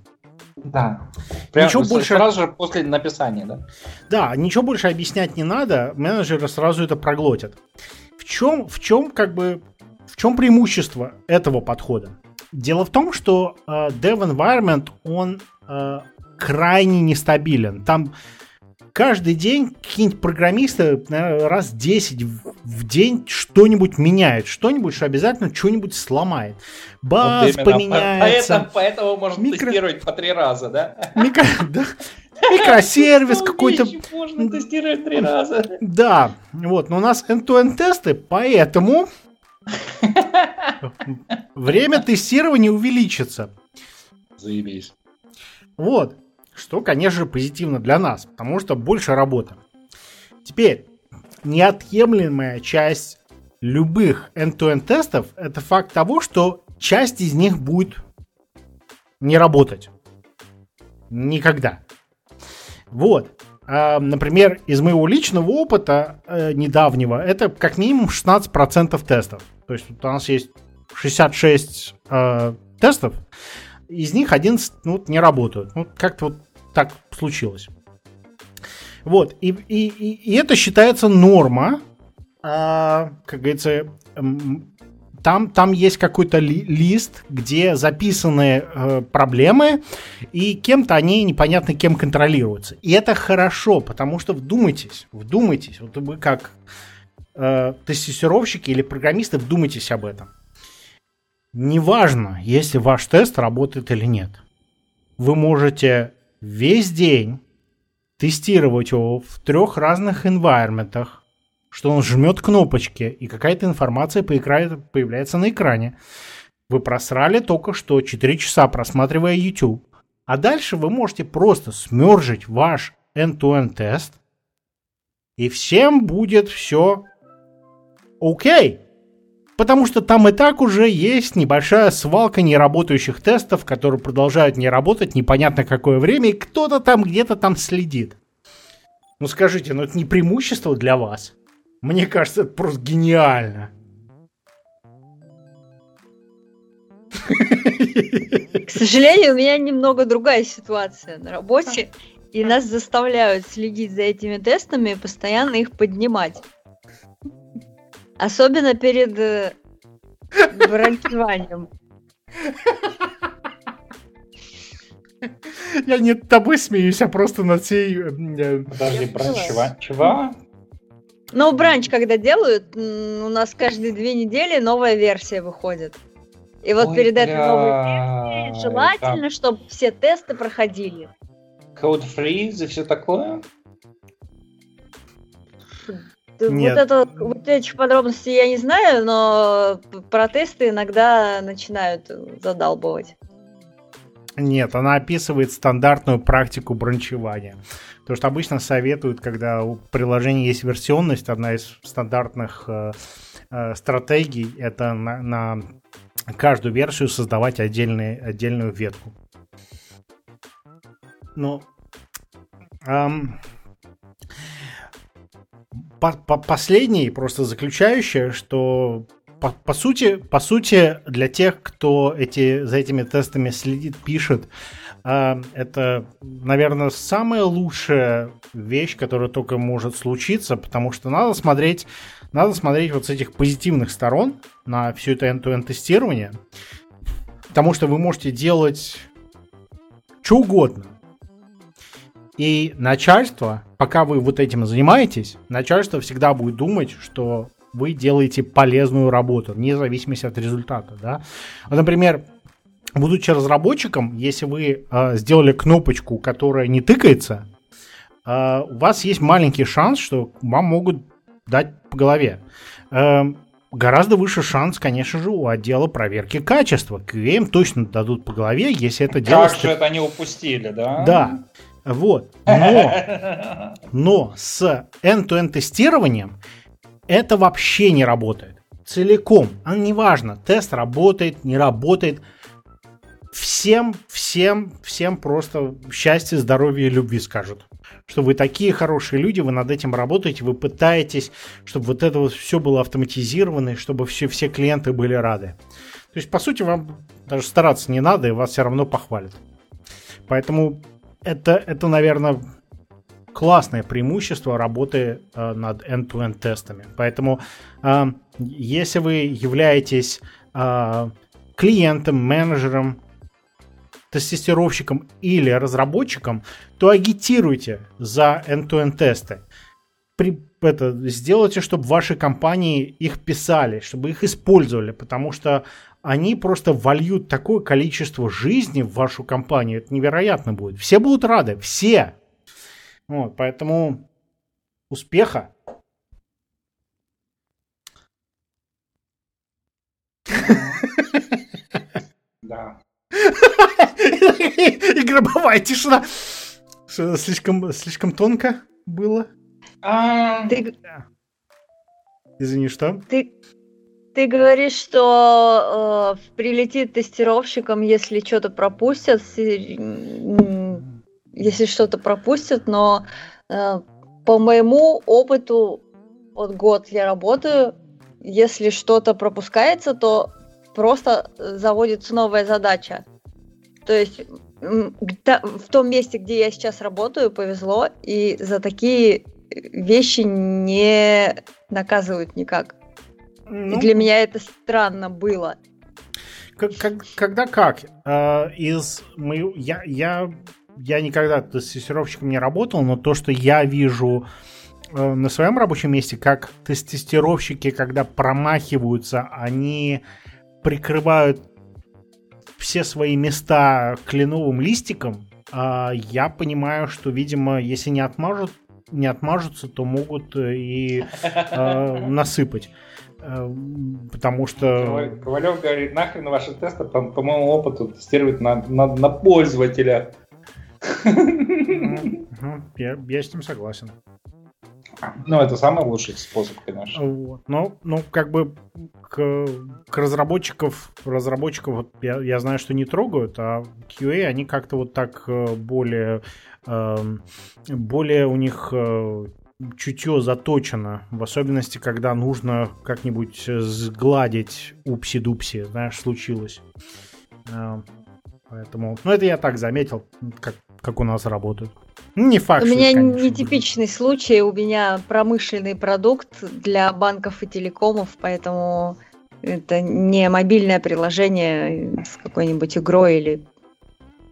Да. Прям ничего больше... Сразу же после написания, да? Да, ничего больше объяснять не надо, менеджеры сразу это проглотят. В чем, в чем как бы, в чем преимущество этого подхода? Дело в том, что э, Dev Environment, он э, крайне нестабилен. Там каждый день какие-нибудь программисты наверное, раз 10 в день что-нибудь меняют. Что-нибудь, что обязательно что-нибудь сломает. Баз вот поменяется. Поэтому, поэтому можно Микро... тестировать по три раза, да? Микро... да. Микросервис какой-то. Можно тестировать три раза. Да, вот, но у нас end-to-end тесты, поэтому время тестирования увеличится. Заебись. Вот. Что, конечно же, позитивно для нас, потому что больше работы. Теперь, неотъемлемая часть любых end-to-end тестов это факт того, что часть из них будет не работать. Никогда. Вот. А, например, из моего личного опыта э, недавнего, это как минимум 16% тестов. То есть у нас есть 66 э, тестов, из них 11 ну, не работают. Ну, как-то вот так случилось. Вот, и, и, и, это считается норма. А, как говорится, там, там есть какой-то ли, лист, где записаны э, проблемы, и кем-то они непонятно кем контролируются. И это хорошо, потому что вдумайтесь, вдумайтесь, вот вы как э, тестировщики или программисты, вдумайтесь об этом. Неважно, если ваш тест работает или нет. Вы можете весь день тестировать его в трех разных environment, что он жмет кнопочки, и какая-то информация появляется на экране. Вы просрали только что 4 часа, просматривая YouTube. А дальше вы можете просто смержить ваш end-to-end тест, и всем будет все окей. Потому что там и так уже есть небольшая свалка неработающих тестов, которые продолжают не работать непонятно какое время, и кто-то там где-то там следит. Ну скажите, ну это не преимущество для вас? Мне кажется, это просто гениально. К сожалению, у меня немного другая ситуация на работе, и нас заставляют следить за этими тестами и постоянно их поднимать. Особенно перед э, брончеванием. Я не тобой смеюсь, а просто над всей... Э, э, Подожди, бранчева... Чего? Ну, бранч, когда делают, у нас каждые две недели новая версия выходит. И вот Ой, перед этой новой версией желательно, чтобы все тесты проходили. Code freeze и все такое? Нет. Вот, это, вот этих подробностей я не знаю, но протесты иногда начинают задалбывать. Нет, она описывает стандартную практику бранчевания. Потому что обычно советуют, когда у приложения есть версионность, одна из стандартных э, э, стратегий это на, на каждую версию создавать отдельный, отдельную ветку. Ну, эм, по, по просто заключающее, что по, по сути, по сути, для тех, кто эти, за этими тестами следит, пишет, э, это, наверное, самая лучшая вещь, которая только может случиться, потому что надо смотреть, надо смотреть вот с этих позитивных сторон на все это end-to-end тестирование, потому что вы можете делать что угодно. И начальство, пока вы вот этим занимаетесь, начальство всегда будет думать, что вы делаете полезную работу, вне зависимости от результата. Да? Вот, например, будучи разработчиком, если вы э, сделали кнопочку, которая не тыкается, э, у вас есть маленький шанс, что вам могут дать по голове. Э, гораздо выше шанс, конечно же, у отдела проверки качества. Им точно дадут по голове, если это дело... Как же это они упустили, да? Да. Вот. Но, но с end-to-end тестированием это вообще не работает. Целиком. А неважно, тест работает, не работает. Всем, всем, всем просто счастья, здоровья и любви скажут. Что вы такие хорошие люди, вы над этим работаете, вы пытаетесь, чтобы вот это вот все было автоматизировано, и чтобы все, все клиенты были рады. То есть, по сути, вам даже стараться не надо, и вас все равно похвалят. Поэтому это, это наверное, классное преимущество работы э, над end-to-end тестами. Поэтому, э, если вы являетесь э, клиентом, менеджером, тестировщиком или разработчиком, то агитируйте за end-to-end тесты. При, это, сделайте, чтобы ваши компании их писали, чтобы их использовали, потому что они просто вольют такое количество жизни в вашу компанию. Это невероятно будет. Все будут рады. Все. Вот, поэтому успеха. Да. И гробовая тишина. Что, слишком, слишком тонко было? Ты... Извини, что? Ты, ты говоришь, что э, прилетит тестировщикам, если что-то пропустят, если что-то пропустят, но э, по моему опыту, вот год я работаю, если что-то пропускается, то просто заводится новая задача. То есть в том месте, где я сейчас работаю, повезло, и за такие вещи не наказывают никак. Ну, Для меня это странно было. Как, как, когда как? Э, из мы, я, я, я никогда тестировщиком не работал, но то, что я вижу э, на своем рабочем месте, как тестировщики, когда промахиваются, они прикрывают все свои места кленовым листиком, э, я понимаю, что, видимо, если не отмажут, не отмажутся, то могут и э, насыпать. Э, потому что... Ковалев говорит, нахрен ваши тесты, по, по моему опыту, тестировать на, на, на пользователя. Я, я с ним согласен. Ну, это самый лучший способ, конечно. Вот. Но, ну, как бы к, к разработчиков, разработчиков я, я знаю, что не трогают, а QA, они как-то вот так э, более, эм, более у них э, чутье заточено, в особенности, когда нужно как-нибудь сгладить упси-дупси, знаешь, случилось. А, поэтому, ну это я так заметил, как, как у нас работают. Ну, не факт. У меня это, конечно, нетипичный будет. случай, у меня промышленный продукт для банков и телекомов, поэтому это не мобильное приложение с какой-нибудь игрой или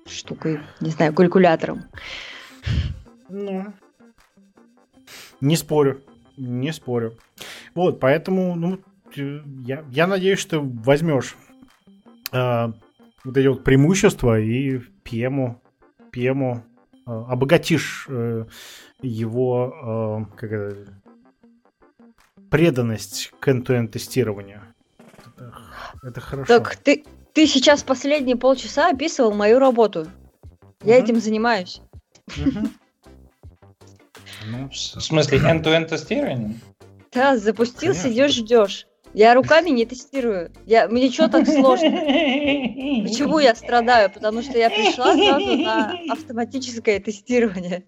штукой, не знаю, калькулятором. Ну, не спорю, не спорю. Вот, поэтому, ну, я, я надеюсь, что возьмешь э, вот эти вот преимущества и пьему, пьему э, обогатишь э, его э, как это, преданность к end тестированию. Это, это хорошо. Так ты, ты сейчас последние полчаса описывал мою работу. Я угу. этим занимаюсь. Угу. Ну, в смысле, end-to-end тестирование? Да, запустил, Конечно. сидишь, ждешь. Я руками не тестирую. Я, мне что так сложно? Почему я страдаю? Потому что я пришла сразу на автоматическое тестирование.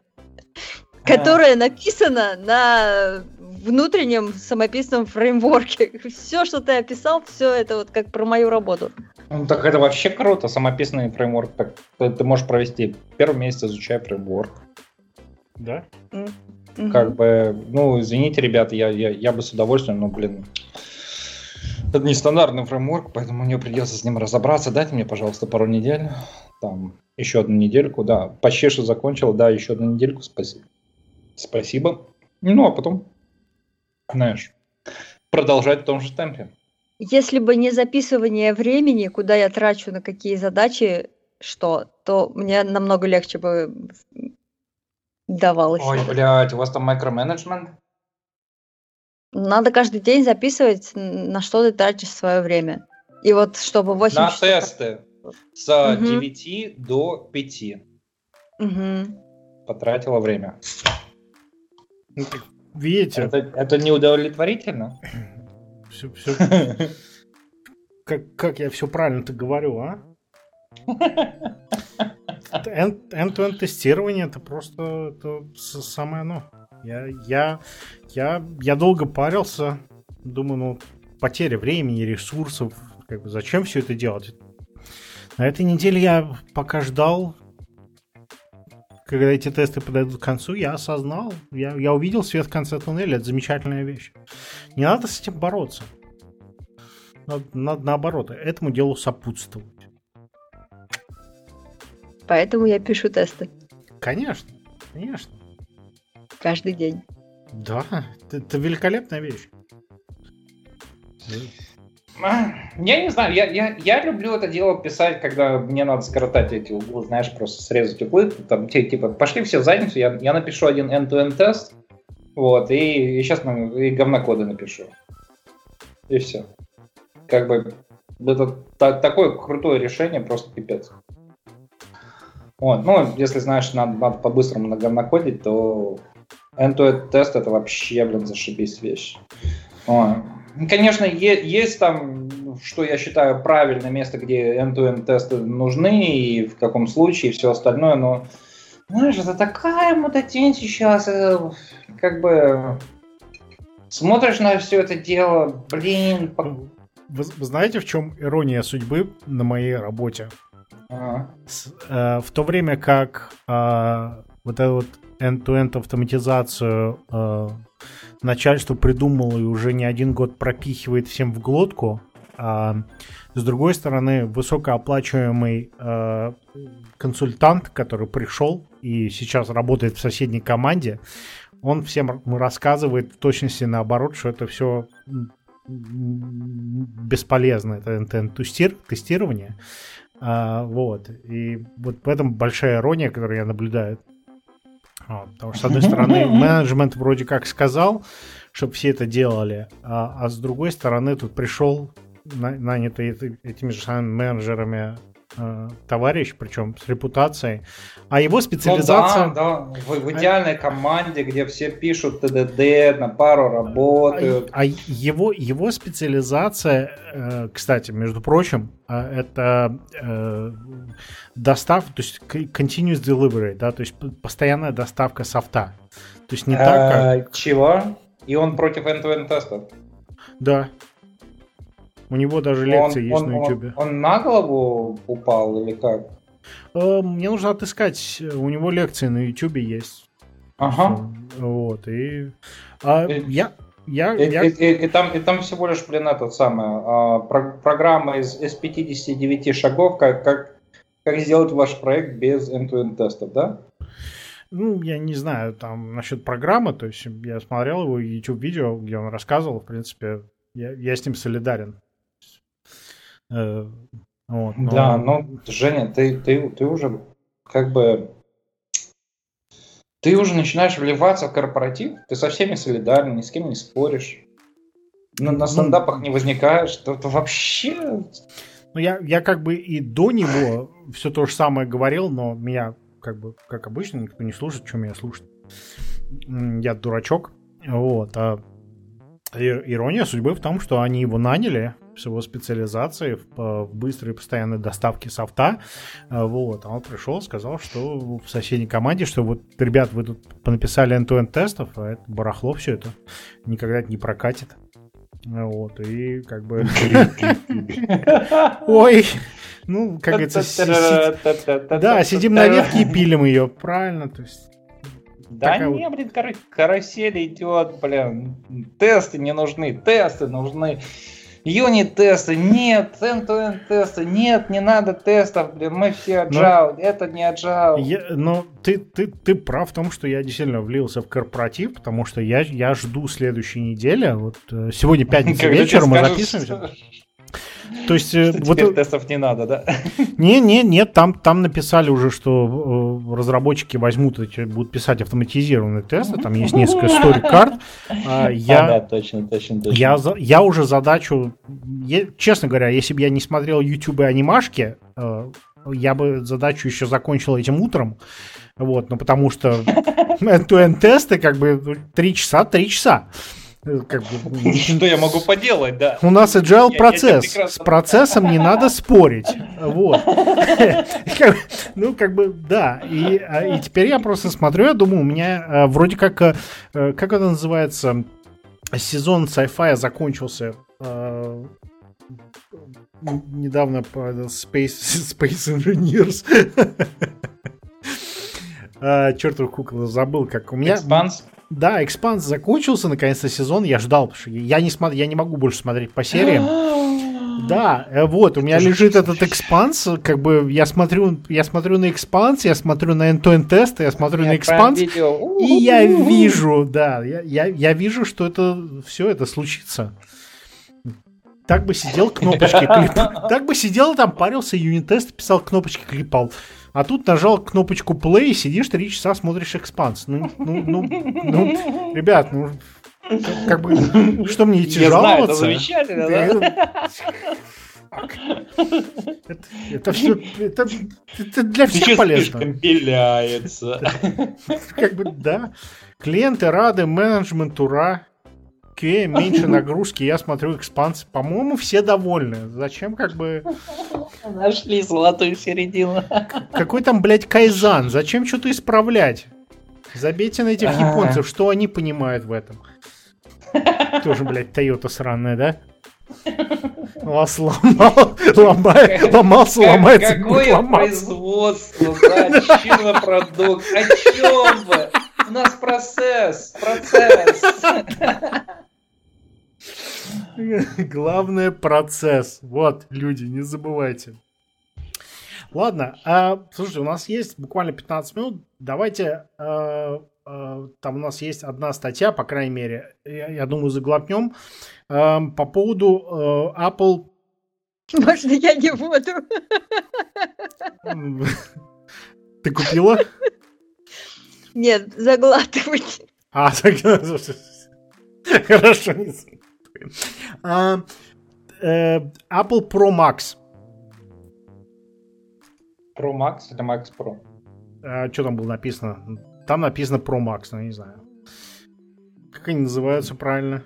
которая написана на внутреннем самописном фреймворке. Все, что ты описал, все это вот как про мою работу. Ну, так это вообще круто, самописный фреймворк. Так, ты, ты можешь провести первый месяц, изучая фреймворк. Да? Mm-hmm. Как бы, ну, извините, ребята, я, я, я бы с удовольствием, но, блин, это нестандартный фреймворк, поэтому мне придется с ним разобраться. Дайте мне, пожалуйста, пару недель. Там, еще одну недельку, да. Почти что закончил, да, еще одну недельку, спасибо. Спасибо. Ну, а потом знаешь, продолжать в том же темпе. Если бы не записывание времени, куда я трачу на какие задачи, что, то мне намного легче бы давалось. Ой, блядь, у вас там микроменеджмент? Надо каждый день записывать, на что ты тратишь свое время. И вот чтобы 8 На часов... тесты с угу. 9 до 5. Угу. Потратила время. Ну, Видите? Это, это неудовлетворительно? Все, все. Как, как я все правильно-то говорю, а? End-to-end тестирование это просто это самое оно. Я, я, я, я долго парился, думаю, ну, потеря времени, ресурсов, как бы, зачем все это делать? На этой неделе я пока ждал, когда эти тесты подойдут к концу, я осознал, я, я увидел свет в конце туннеля. Это замечательная вещь. Не надо с этим бороться. Надо, надо наоборот, этому делу сопутствовать. Поэтому я пишу тесты. Конечно, конечно. Каждый день. Да, это, это великолепная вещь. Я не знаю, я, я, я люблю это дело писать, когда мне надо скоротать эти углы, знаешь, просто срезать углы. Там, типа, пошли все в задницу, я, я напишу один end-to-end тест, вот, и, и сейчас и говнокоды напишу. И все. Как бы это та, такое крутое решение, просто пипец. Вот, ну, если знаешь, надо, надо по-быстрому на говнокодить, то end-to-end тест это вообще, блин, зашибись вещь. Вот. Конечно, есть там, что я считаю, правильное место, где end-to-end тесты нужны, и в каком случае, и все остальное, но, знаешь, это такая мудотень сейчас, э, как бы, смотришь на все это дело, блин... Вы, вы знаете, в чем ирония судьбы на моей работе? Э, в то время как э, вот эту вот end-to-end автоматизацию э, начальство придумало и уже не один год пропихивает всем в глотку. А, с другой стороны, высокооплачиваемый а, консультант, который пришел и сейчас работает в соседней команде, он всем рассказывает в точности наоборот, что это все бесполезно, это тестирование. А, вот. И вот в этом большая ирония, которую я наблюдаю. Вот, потому что, с одной стороны, менеджмент вроде как сказал, чтобы все это делали, а, а с другой стороны, тут пришел нанятый этими же самыми менеджерами э, товарищ, причем с репутацией, а его специализация... Ну, да, да, в, в идеальной команде, где все пишут ТДД, на пару работают. А, а его, его специализация, э, кстати, между прочим, э, это э, доставка, то есть continuous delivery, да, то есть постоянная доставка софта. То есть не так, а, как... Чего? И он против end-to-end тестов? Да. У него даже лекции он, есть он, на YouTube. Он, он на голову упал или как? Э, мне нужно отыскать. У него лекции на YouTube есть. Ага. Вот. И, а, и я, я, и, я... И, и, и, там, и там всего лишь, блин, этот самый, а, про, программа из, из 59 шагов, как, как, как сделать ваш проект без end-to-end тестов, да? Ну, я не знаю, там, насчет программы, то есть я смотрел его YouTube-видео, где он рассказывал, в принципе, я, я с ним солидарен. Э, вот, но... Да, но, Женя, ты, ты, ты уже как бы... Ты уже начинаешь вливаться в корпоратив, ты со всеми солидарен, ни с кем не споришь. На, на ну, стендапах не возникаешь, то, то вообще... Ну, я, я как бы и до него все то же самое говорил, но меня, как бы, как обычно, никто не слушает, что меня слушать. Я дурачок. Вот. А Ирония судьбы в том, что они его наняли с его специализацией в, в быстрой постоянной доставке софта. А, вот. А он пришел, сказал, что в соседней команде, что вот, ребят, вы тут понаписали end-to-end тестов, а это барахло все это никогда не прокатит. Вот, и как бы... Ой, ну, как говорится, да, сидим на ветке и пилим ее, правильно, то есть да не, блин, кар- карусель идет, блин. Тесты не нужны, тесты нужны. Юнит-тесты, нет, end-to-end тесты, нет, не надо тестов, блин, мы все agile, но, это не agile. Я, но ты, ты, ты прав в том, что я действительно влился в корпоратив, потому что я, я жду следующей недели, вот э, сегодня пятница вечером мы записываемся. То есть э, вот теперь тестов не надо, да? Не, не, нет, там там написали уже, что э, разработчики возьмут эти, будут писать автоматизированные тесты, там есть несколько story карт. А, я, а, да, точно, точно, точно. Я, я уже задачу, я, честно говоря, если бы я не смотрел YouTube и анимашки, э, я бы задачу еще закончил этим утром. Вот, ну потому что end-to-end тесты как бы 3 часа, 3 часа. Как бы, что я могу поделать, да? У нас agile я, процесс. Я С процессом не надо спорить. Вот. Ну, как бы, да. И, а, и теперь я просто смотрю, я думаю, у меня а, вроде как, а, как это называется, сезон sci-fi закончился недавно по Space, Space Engineers. Чертов кукла забыл, как у меня... Expanse? Да, Expanse закончился наконец-то сезон. Я ждал, потому что я не, смотр... я не могу больше смотреть по сериям. Да, э, вот, у меня лежит этот Expanse, как бы я смотрю, я смотрю на Expanse, я смотрю на end-to-end тесты, я смотрю на Expanse, и я вижу, да, я, я, я вижу, что это все это случится. Так бы сидел, кнопочки клепал. Так бы сидел там, парился, unit test, писал кнопочки, клепал. А тут нажал кнопочку play, сидишь три часа, смотришь экспанс. Ну, ну, ну, ну, ребят, ну, как бы, что мне идти Я жаловаться? Знаю, это замечательно, да? Это, это все, это, это для всех Сейчас полезно. Как бы, да. Клиенты рады, менеджмент ура. QA меньше нагрузки, я смотрю экспанс. По-моему, все довольны. Зачем как бы... Нашли золотую середину. Какой там, блядь, кайзан? Зачем что-то исправлять? Забейте на этих японцев, что они понимают в этом. Тоже, блядь, Тойота сраная, да? Вас ломал, ломает, ломался, ломается, Какое производство, да, продукт, о чем вы? У нас процесс, процесс. Главное процесс. Вот, люди, не забывайте. Ладно, а, слушайте, у нас есть буквально 15 минут. Давайте, а, а, там у нас есть одна статья, по крайней мере, я, я думаю, заглотнем, а, по поводу а, Apple... Можно я не буду? Ты купила? Нет, заглатывать. А, заглатывать. Хорошо, не а, э, Apple Pro Max. Pro Max или Max Pro? А, что там было написано? Там написано Pro Max, но я не знаю. Как они называются правильно?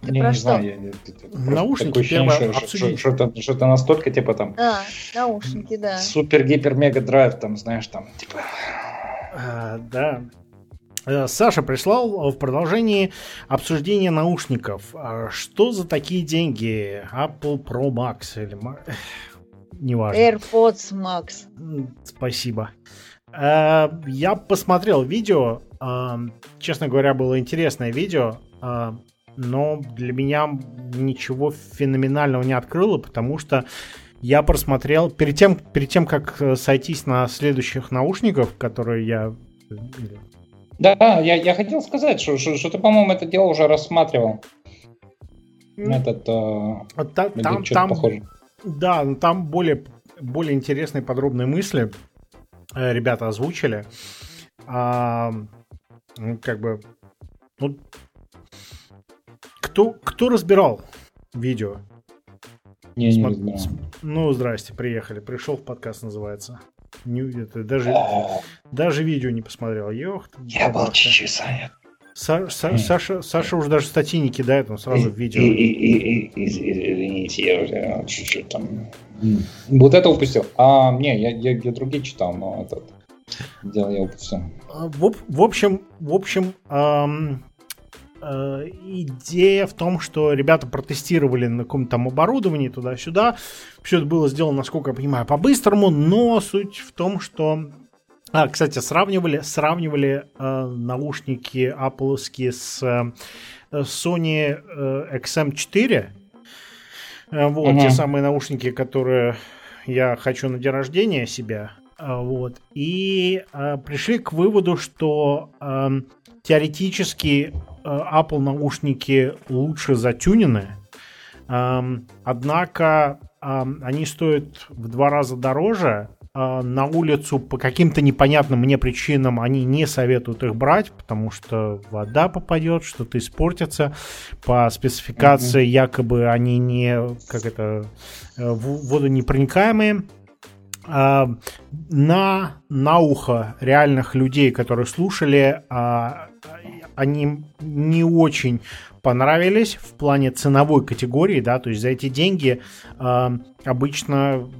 Ты не, не знаю, я не, наушники ощущение, что, что-то, что-то настолько типа там. А, наушники, да. Супер гипер мега драйв, там, знаешь, там, типа. А, да. Э, Саша прислал в продолжении обсуждения наушников. А что за такие деньги? Apple Pro Max или неважно. AirPods Max. Спасибо. Э, я посмотрел видео. Э, честно говоря, было интересное видео. Но для меня ничего феноменального не открыло, потому что я просмотрел перед тем, перед тем, как сойтись на следующих наушниках, которые я да, я, я хотел сказать, что, что, что ты, по-моему, это дело уже рассматривал. Этот, э, Та, там, там, похоже. Да, но там более, более интересные подробные мысли э, ребята озвучили. А, ну, как бы, ну, кто, кто разбирал видео? Не, Смо... не Ну, здрасте, приехали. Пришел в подкаст, называется. Не, это, даже, даже видео не посмотрел. Ёх, Я был чуть-чуть занят. Са, Са, Саша, Саша уже даже статьи не кидает, он сразу в видео. Извините, я уже чуть-чуть там... Вот это упустил. А, не, я, я, я другие читал, но этот дело я упустил. А, в, в общем, в общем, эм, идея в том, что ребята протестировали на каком-то там оборудовании туда-сюда. Все это было сделано, насколько я понимаю, по-быстрому, но суть в том, что а, кстати, сравнивали, сравнивали э, наушники Apple с э, Sony э, XM4. Э, вот, угу. те самые наушники, которые я хочу на день рождения себя. Э, вот. И э, пришли к выводу, что э, теоретически э, Apple наушники лучше затюнены. Э, однако э, они стоят в два раза дороже а, на улицу по каким-то непонятным мне причинам они не советуют их брать, потому что вода попадет, что-то испортится. По спецификации mm-hmm. якобы они не, как это, э, водонепроникаемые. На, на ухо реальных людей, которые слушали, а, они не очень понравились в плане ценовой категории, да, то есть за эти деньги обычно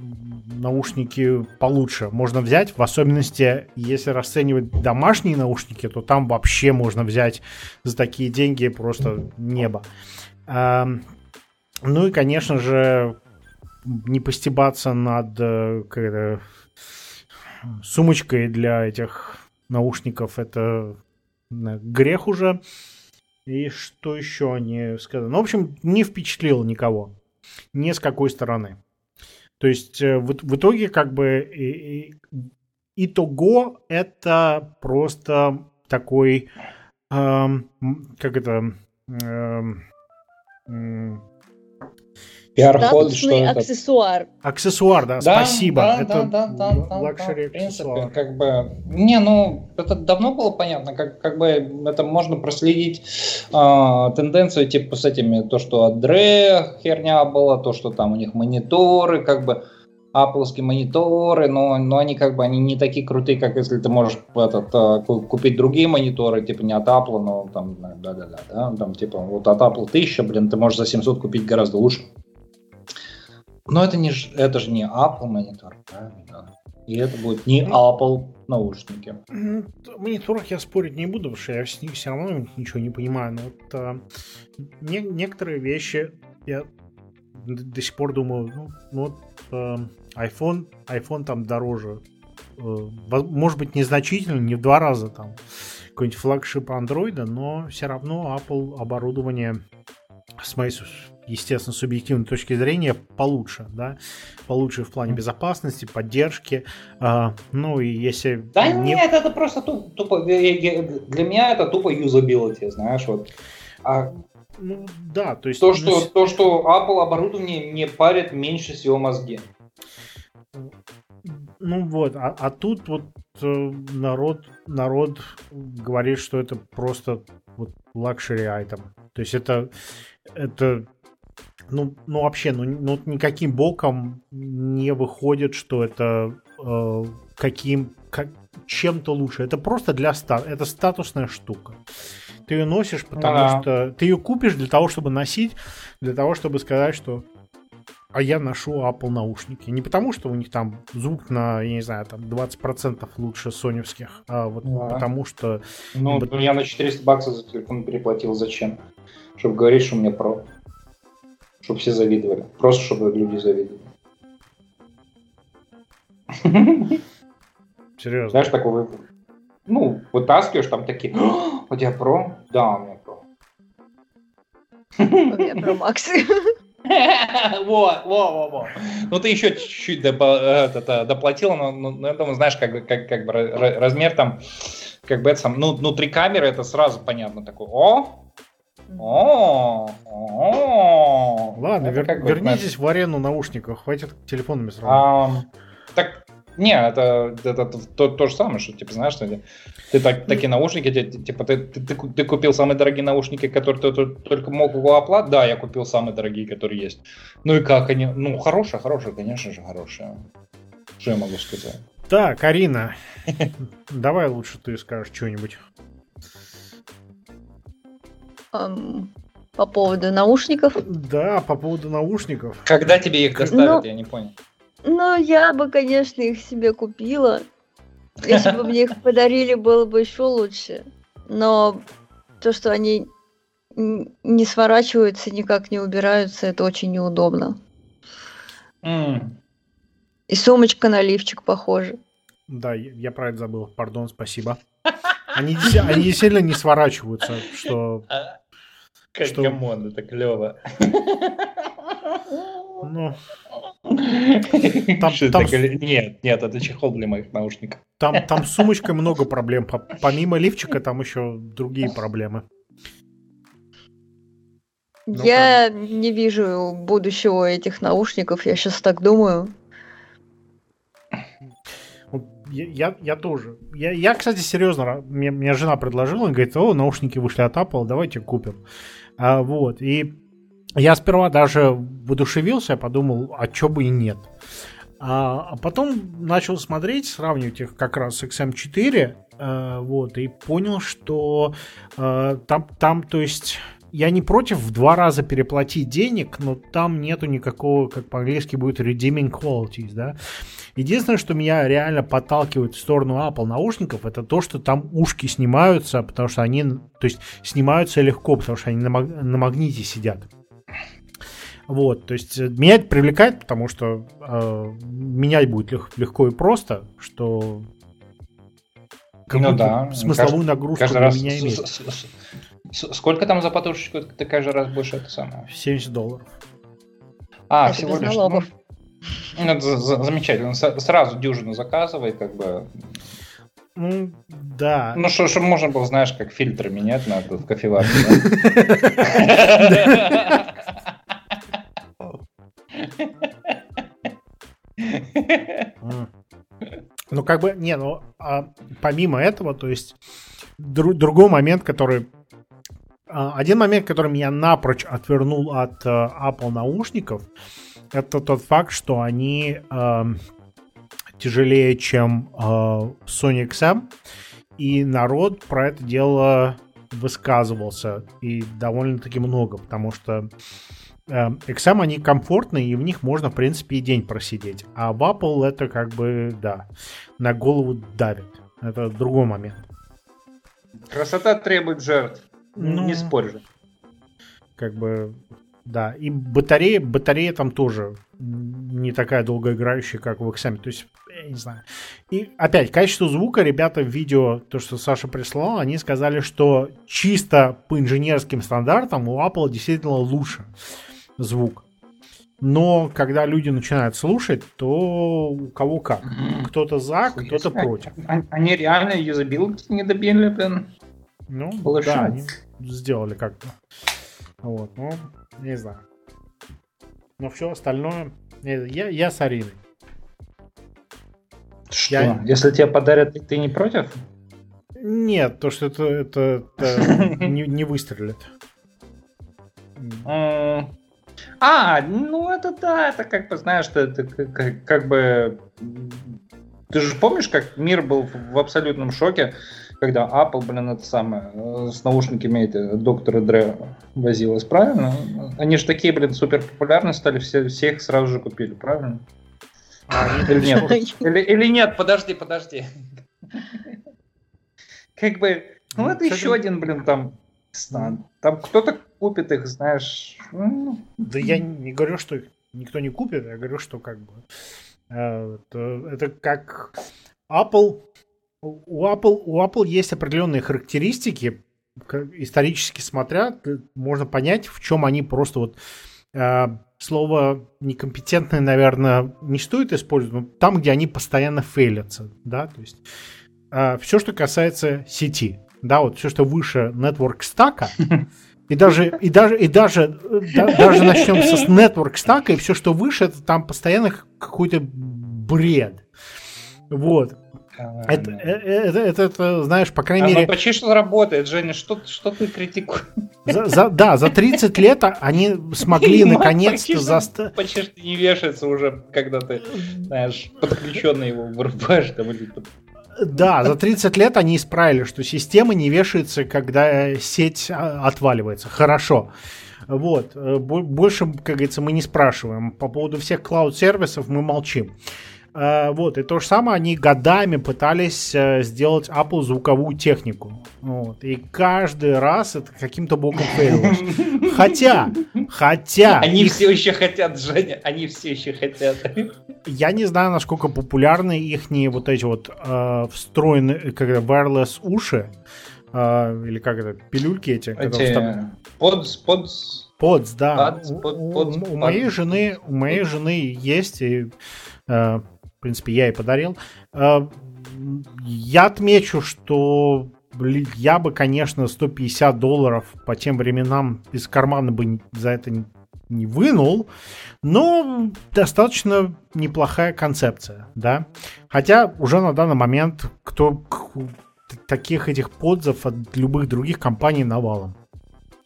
наушники получше можно взять, в особенности, если расценивать домашние наушники, то там вообще можно взять за такие деньги просто небо. Ну и, конечно же, не постебаться над э, сумочкой для этих наушников, это грех уже. И что еще они сказали? Ну, в общем, не впечатлил никого. Ни с какой стороны. То есть э, в, в итоге как бы и, и, итого это просто такой, эм, как это, эм, Пиар-ход, что аксессуар. Это? Аксессуар, да, да спасибо. Да, это да, да, да, luxury да, аксессуар. как бы, не, ну, это давно было понятно, как, как бы это можно проследить э, тенденцию типа с этими, то, что от Dre херня была, то, что там у них мониторы, как бы, Apple мониторы, но, но они как бы они не такие крутые, как если ты можешь этот, а, купить другие мониторы, типа не от Apple, но там, да-да-да, да, там типа вот от Apple 1000, блин, ты можешь за 700 купить гораздо лучше. Но это, не, это же не Apple монитор, правильно? И это будет не Apple наушники. Мониторах я спорить не буду, потому что я с них все равно ничего не понимаю. Но вот а, не, некоторые вещи я до сих пор думаю, ну, ну вот а, iPhone, iPhone там дороже. А, может быть, незначительно, не в два раза там какой-нибудь флагшип андроида, но все равно Apple оборудование с моей естественно, субъективной точки зрения получше, да, получше в плане безопасности, поддержки, э, ну и если... Да не... нет, это просто тупо, тупо, для меня это тупо юзабилити, знаешь, вот. А... Ну, да, то есть... То, что, то, что Apple оборудование не парит меньше всего мозги. Ну вот, а, а тут вот э, народ, народ говорит, что это просто вот luxury item. То есть это, это ну, ну вообще, ну, ну никаким боком не выходит, что это э, каким как, чем-то лучше. Это просто для ста, это статусная штука. Ты ее носишь, потому а что ты ее купишь для того, чтобы носить, для того, чтобы сказать, что а я ношу Apple наушники. Не потому, что у них там звук на, я не знаю, там 20% лучше соневских, а вот а. потому что... Ну, я на 400 баксов за телефон переплатил. Зачем? Чтобы говорить, что у меня про чтобы все завидовали. Просто чтобы люди завидовали. Серьезно? Знаешь, такой ну, вытаскиваешь, там такие, у тебя про? Да, у меня про. У меня про Макс. Во, во, во, во. Ну, ты еще чуть-чуть доплатила, но, но я думаю, знаешь, как бы, как, как бы размер там, как бы это сам, ну, внутри камеры это сразу понятно такой, о, Ладно, вернитесь в арену наушников, хватит телефонами сразу. Так, не, это, это, то, то же самое, что, типа, знаешь, что ты так, такие наушники, типа, ты, ты, ты, ты купил самые дорогие наушники, которые ты только мог его оплатить? Да, я купил самые дорогие, которые есть. Ну и как они? Ну, хорошие, хорошие, конечно же, хорошие. Что я могу сказать? Так, Арина, давай лучше ты скажешь что-нибудь. Эм, по поводу наушников. Да, по поводу наушников. Когда тебе их доставят, ну, я не понял. Ну, я бы, конечно, их себе купила. Если бы мне их подарили, было бы еще лучше. Но то, что они не сворачиваются, никак не убираются, это очень неудобно. Mm. И сумочка на лифчик похожа. Да, я про это забыл. Пардон, спасибо. Они, они действительно не сворачиваются, что... А, как что... гамон, это клево. Ну, там, там... Нет, нет, это чехол для моих наушников. Там, там с сумочкой много проблем. Помимо лифчика там еще другие проблемы. Ну, я не вижу будущего этих наушников, я сейчас так думаю. Я, я, я тоже. Я, я, кстати, серьезно, мне, мне жена предложила, говорит, о, наушники вышли от Apple, давайте купим. А, вот, и я сперва даже воодушевился, подумал, а чё бы и нет. А, а потом начал смотреть, сравнивать их как раз с XM4, э, вот, и понял, что э, там, там, то есть, я не против в два раза переплатить денег, но там нету никакого, как по-английски будет, redeeming qualities, да. Единственное, что меня реально подталкивает в сторону Apple наушников, это то, что там ушки снимаются, потому что они, то есть, снимаются легко, потому что они на, маг, на магните сидят. Вот, то есть э, меня это привлекает, потому что э, менять будет лег, легко и просто, что ну да, смысловую каждый, нагрузку каждый раз меня имеет. С, с, с, сколько там за подушечку? Ты каждый раз больше это самое? 70 долларов. А, это всего лишь. Ну, ну, это замечательно. Сразу дюжину заказывай, как бы. Ну, да. Ну, что, чтобы можно было, знаешь, как фильтры менять надо в кофеварке, Ну, как бы, не, ну, а, помимо этого, то есть, дру, другой момент, который... А, один момент, который меня напрочь отвернул от а, Apple наушников, это тот факт, что они а, тяжелее, чем а, Sony XM, и народ про это дело высказывался, и довольно-таки много, потому что XM эм, они комфортные, и в них можно, в принципе, и день просидеть. А в Apple это как бы, да, на голову давит. Это другой момент. Красота требует жертв. Ну, не спорь же. Как бы, да. И батарея, батарея там тоже не такая долгоиграющая, как в XM. То есть, я не знаю. И опять, качество звука, ребята в видео, то, что Саша прислал, они сказали, что чисто по инженерским стандартам у Apple действительно лучше звук. Но когда люди начинают слушать, то у кого как. Кто-то за, кто-то против. Они реально юзабилити не добили, блин. Ну, Получше. да, они сделали как-то. Вот, ну, не знаю. Но все остальное... Я, я с Ариной. Что? Я... Если тебе подарят, ты не против? Нет, то, что это, это, это не, не выстрелит. А, ну это да, это как бы, знаешь, это, как, как бы... Ты же помнишь, как мир был в абсолютном шоке, когда Apple, блин, это самое, э, с наушниками эти доктора Дре возилась, правильно? Они же такие, блин, супер популярны стали, все, все их сразу же купили, правильно? А, или нет? Или, или нет, подожди, подожди. Как бы, ну, ну это еще один, блин, там. Там кто-то купит их, знаешь. Ну... Да я не говорю, что их никто не купит, я говорю, что как бы э, это, это как Apple. У Apple, у Apple есть определенные характеристики, исторически смотря, можно понять, в чем они просто вот э, слово некомпетентное, наверное, не стоит использовать, но там, где они постоянно фейлятся, да, то есть э, все, что касается сети, да, вот все, что выше network стака, и даже, и даже, и даже, да, даже начнем со network стака, и все, что выше, это там постоянно какой-то бред. Вот. Это, это, это, это, это, знаешь, по крайней а мере... почти что работает, Женя, что, что ты критикуешь? За, за, да, за 30 лет они смогли наконец-то заставить... Почти что не вешается уже, когда ты, знаешь, подключенный его вырубаешь там или Да, за 30 лет они исправили, что система не вешается, когда сеть а, отваливается. Хорошо. Вот. Э, больше, как говорится, мы не спрашиваем. По поводу всех клауд-сервисов мы молчим. Э, вот, и то же самое они годами пытались э, сделать Apple звуковую технику. Вот, и каждый раз это каким-то боком фейлилось. Хотя, хотя... Они их... все еще хотят, Женя, они все еще хотят. Я не знаю, насколько популярны их вот эти вот э, встроенные, это, wireless уши, э, или как это, пилюльки эти. эти подс, подс... Подс, да. Подс, под, у, подс, у, у моей жены, у моей жены есть, и э, в принципе, я и подарил. Э, я отмечу, что я бы, конечно, 150 долларов по тем временам из кармана бы за это не вынул, но достаточно неплохая концепция, да. Хотя уже на данный момент кто таких этих подзов от любых других компаний навалом.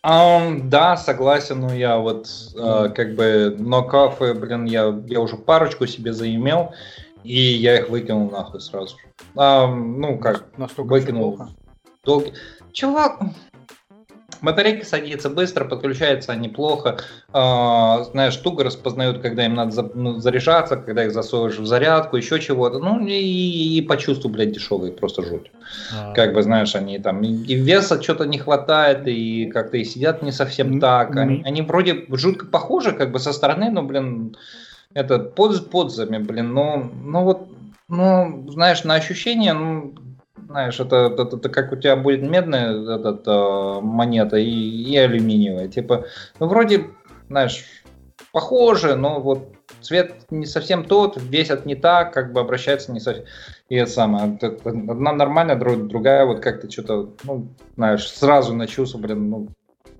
Um, да, согласен, но я вот uh, как бы нокафы, блин, я, я уже парочку себе заимел, и я их выкинул нахуй сразу. Um, ну, как, Настолько выкинул. Долгий. Чувак, батарейка садится быстро, подключается неплохо. Э, знаешь, туго распознают, когда им надо за, ну, заряжаться, когда их засовываешь в зарядку, еще чего-то. Ну и, и по чувству, блядь, дешевые, просто жуть. А. Как бы, знаешь, они там и веса что-то не хватает, и как-то и сидят не совсем так. Они, они вроде жутко похожи, как бы со стороны, но, блин, это под, подзами, блин, ну, ну вот, ну, знаешь, на ощущение, ну, знаешь, это, это, это как у тебя будет медная этот, э, монета и, и алюминиевая. Типа, ну, вроде, знаешь, похоже, но вот цвет не совсем тот, весят не так, как бы обращается не совсем. И это самое. Одна нормальная, другая вот как-то что-то, ну, знаешь, сразу на чувство, блин, ну,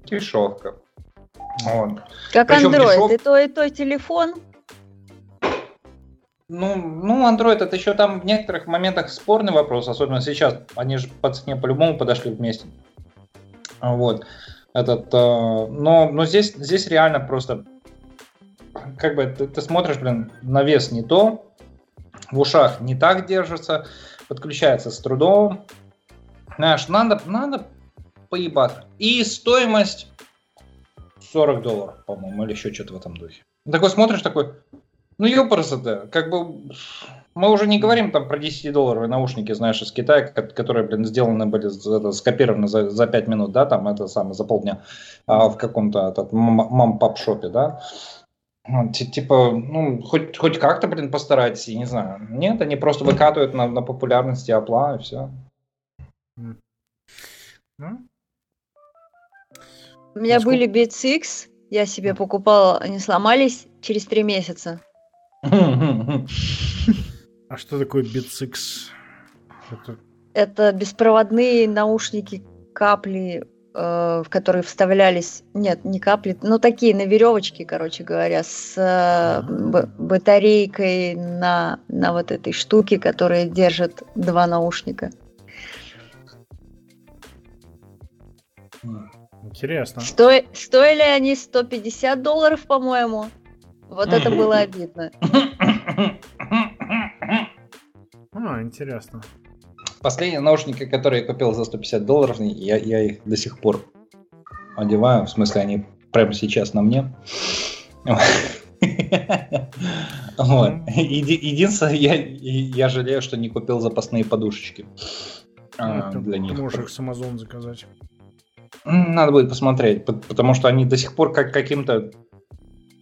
дешевка. Вот. Как Причем Android, дешев... и то, и то телефон ну, ну, Android это еще там в некоторых моментах спорный вопрос, особенно сейчас. Они же по цене по-любому подошли вместе. Вот. Этот, э, но, но здесь, здесь реально просто как бы ты, ты смотришь, блин, на вес не то, в ушах не так держится, подключается с трудом. Знаешь, надо, надо поебаться. И стоимость 40 долларов, по-моему, или еще что-то в этом духе. Такой смотришь, такой, ну, ёпарасоте, как бы мы уже не говорим там про 10-долларовые наушники, знаешь, из Китая, которые, блин, сделаны были, это, скопированы за, за 5 минут, да, там это самое, за полдня а, в каком-то этот, мам-пап-шопе, да. Типа, ну, хоть, хоть как-то, блин, постарайтесь, я не знаю. Нет, они просто выкатывают на, на популярности Apple и все. У меня Насколько... были Beats X, я себе покупала, они сломались через три месяца. А что такое Beats X? Это... Это беспроводные наушники капли, э, в которые вставлялись, нет, не капли, но такие на веревочке, короче говоря, с э, батарейкой на, на вот этой штуке, которая держит два наушника. Интересно. Сто... Стоили они 150 долларов, по-моему. Вот это было обидно. А, интересно. Последние наушники, которые я купил за 150 долларов, я, я их до сих пор одеваю. В смысле, они прямо сейчас на мне. Вот. Единственное, я, я жалею, что не купил запасные подушечки. А, для них. Можешь их с Amazon заказать. Надо будет посмотреть, потому что они до сих пор как каким-то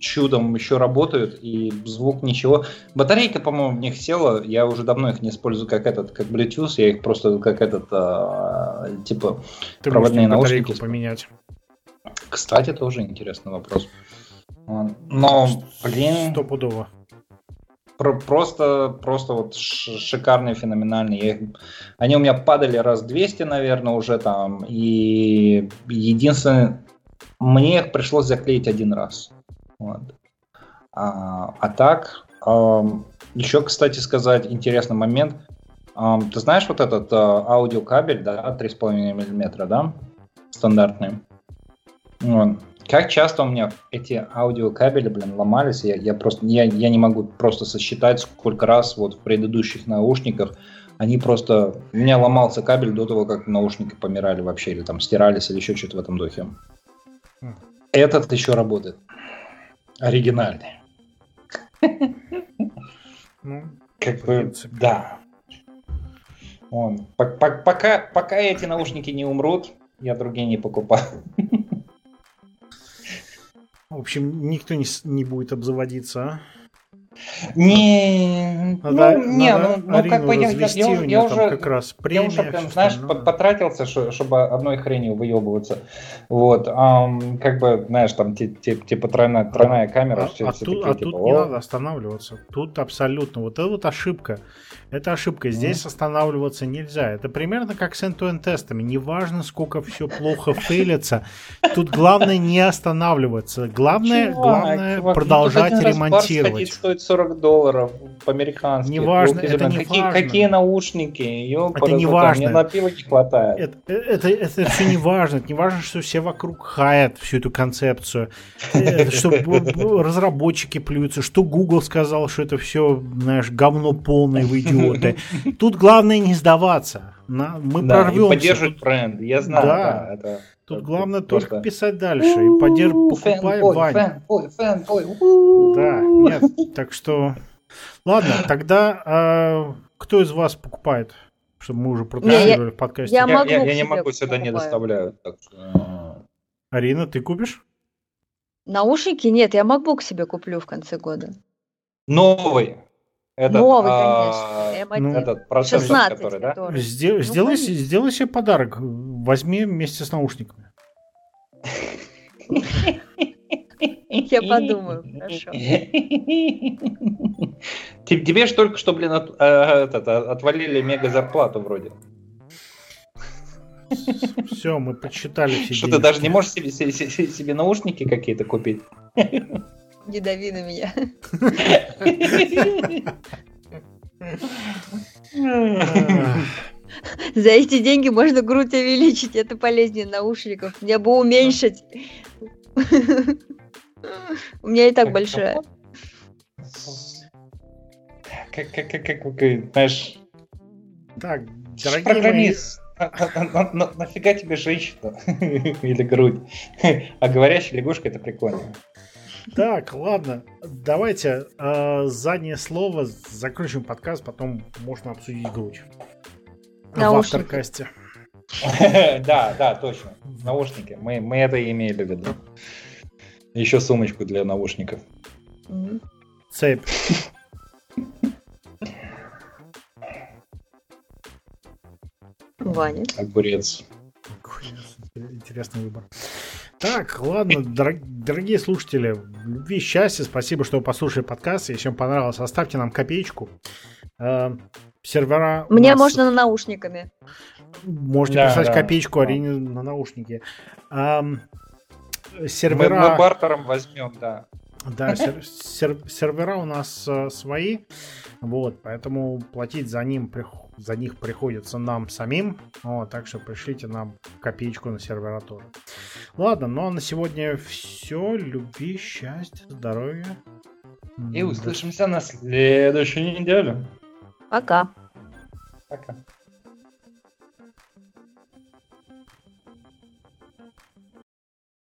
чудом еще работают, и звук ничего. Батарейка, по-моему, в них села, я уже давно их не использую как этот, как Bluetooth, я их просто как этот, а, типа, Ты проводные наушники. поменять. Кстати, тоже интересный вопрос. Но, блин... Стопудово. Про просто, просто вот шикарные, феноменальные. Они у меня падали раз 200, наверное, уже там. И единственное, мне их пришлось заклеить один раз. Вот. А, а так, эм, еще, кстати, сказать интересный момент. Эм, ты знаешь вот этот э, аудиокабель, да, 3,5 мм, да, стандартный? Вот. Как часто у меня эти аудиокабели, блин, ломались, я, я просто, я, я не могу просто сосчитать, сколько раз вот в предыдущих наушниках Они просто... У меня ломался кабель до того, как наушники помирали вообще, или там стирались, или еще что-то в этом духе. Хм. Этот еще работает. Оригинальный. Ну, как бы, да. Он, пока, пока эти наушники не умрут, я другие не покупаю. В общем, никто не, не будет обзаводиться, а? Не, надо, ну, не, надо ну, ну как бы я, я, я, я уже, как раз премия, я уже прям, знаешь, ну... потратился, чтобы одной хренью выебываться. Вот, um, как бы, знаешь, там типа тройная, тройная камера. А, все, а, все тут, такие, а типа, тут не надо останавливаться. Тут абсолютно, вот это вот ошибка. Это ошибка. Здесь останавливаться нельзя. Это примерно как с end тестами. Неважно, сколько все плохо фейлится. Тут главное не останавливаться. Главное, чувак, главное чувак, продолжать ну, ремонтировать. стоит 40 долларов по-американски. Неважно, это не какие, важно. Какие наушники? Ёпара, это не важно. Мне на пиво не хватает. Это, это, это все не важно. Это не важно, что все вокруг хаят всю эту концепцию. Э, что разработчики плюются, что Google сказал, что это все, знаешь, говно полное выйдет идиоты. Тут главное не сдаваться. На, мы да, прорвемся. поддерживать бренд. Я знаю. Да. да это, Тут это главное просто... только писать дальше и подерж... покупай fanboy. Да, нет, так что... Ладно, тогда а, кто из вас покупает? Чтобы мы уже протестировали в подкасте. Я, я, я, я не могу сюда покупаю. не доставляю. Так что... Арина, ты купишь? Наушники? Нет, я MacBook себе куплю в конце года. Новый. Этот, Новый, а, конечно. Ну, этот процессор, 16, который, да? Который. Сделай, ну, сделай, сделай себе подарок. Возьми вместе с наушниками. Я подумаю, хорошо. Тебе же только что, блин, от, этот, а, отвалили мега зарплату вроде. Все, мы подсчитали все Что ты даже не можешь себе, себе, себе наушники какие-то купить? Не дави на меня. За эти деньги можно грудь увеличить, это полезнее наушников. Мне бы уменьшить. У меня и так большая. Как, как, как, как, знаешь... Так, дорогие программист. Нафига тебе женщина или грудь? А говорящая лягушка это прикольно. Так, ладно. Давайте э, заднее слово. Закончим подкаст, потом можно обсудить грудь. В авторкасте. Да, да, точно. Наушники. Мы, мы это имели в виду. Еще сумочку для наушников. Цепь. Ваня. Огурец. Интересный выбор. Так, ладно, дорогие слушатели, любви, счастья, спасибо, что вы послушали подкаст. Если вам понравилось, оставьте нам копеечку. Э, сервера... Мне нас... можно на наушниками. Можете да, писать да, копеечку да. Арине на наушники. А, сервера... Мы, мы бартером возьмем, да. Да, сер- сер- сервера у нас э, свои, вот, поэтому платить за, ним, за них приходится нам самим, вот, так что пришлите нам копеечку на сервера тоже. Ладно, ну а на сегодня все. Любви, счастья, здоровья. И услышимся на следующей неделе. Пока. Пока.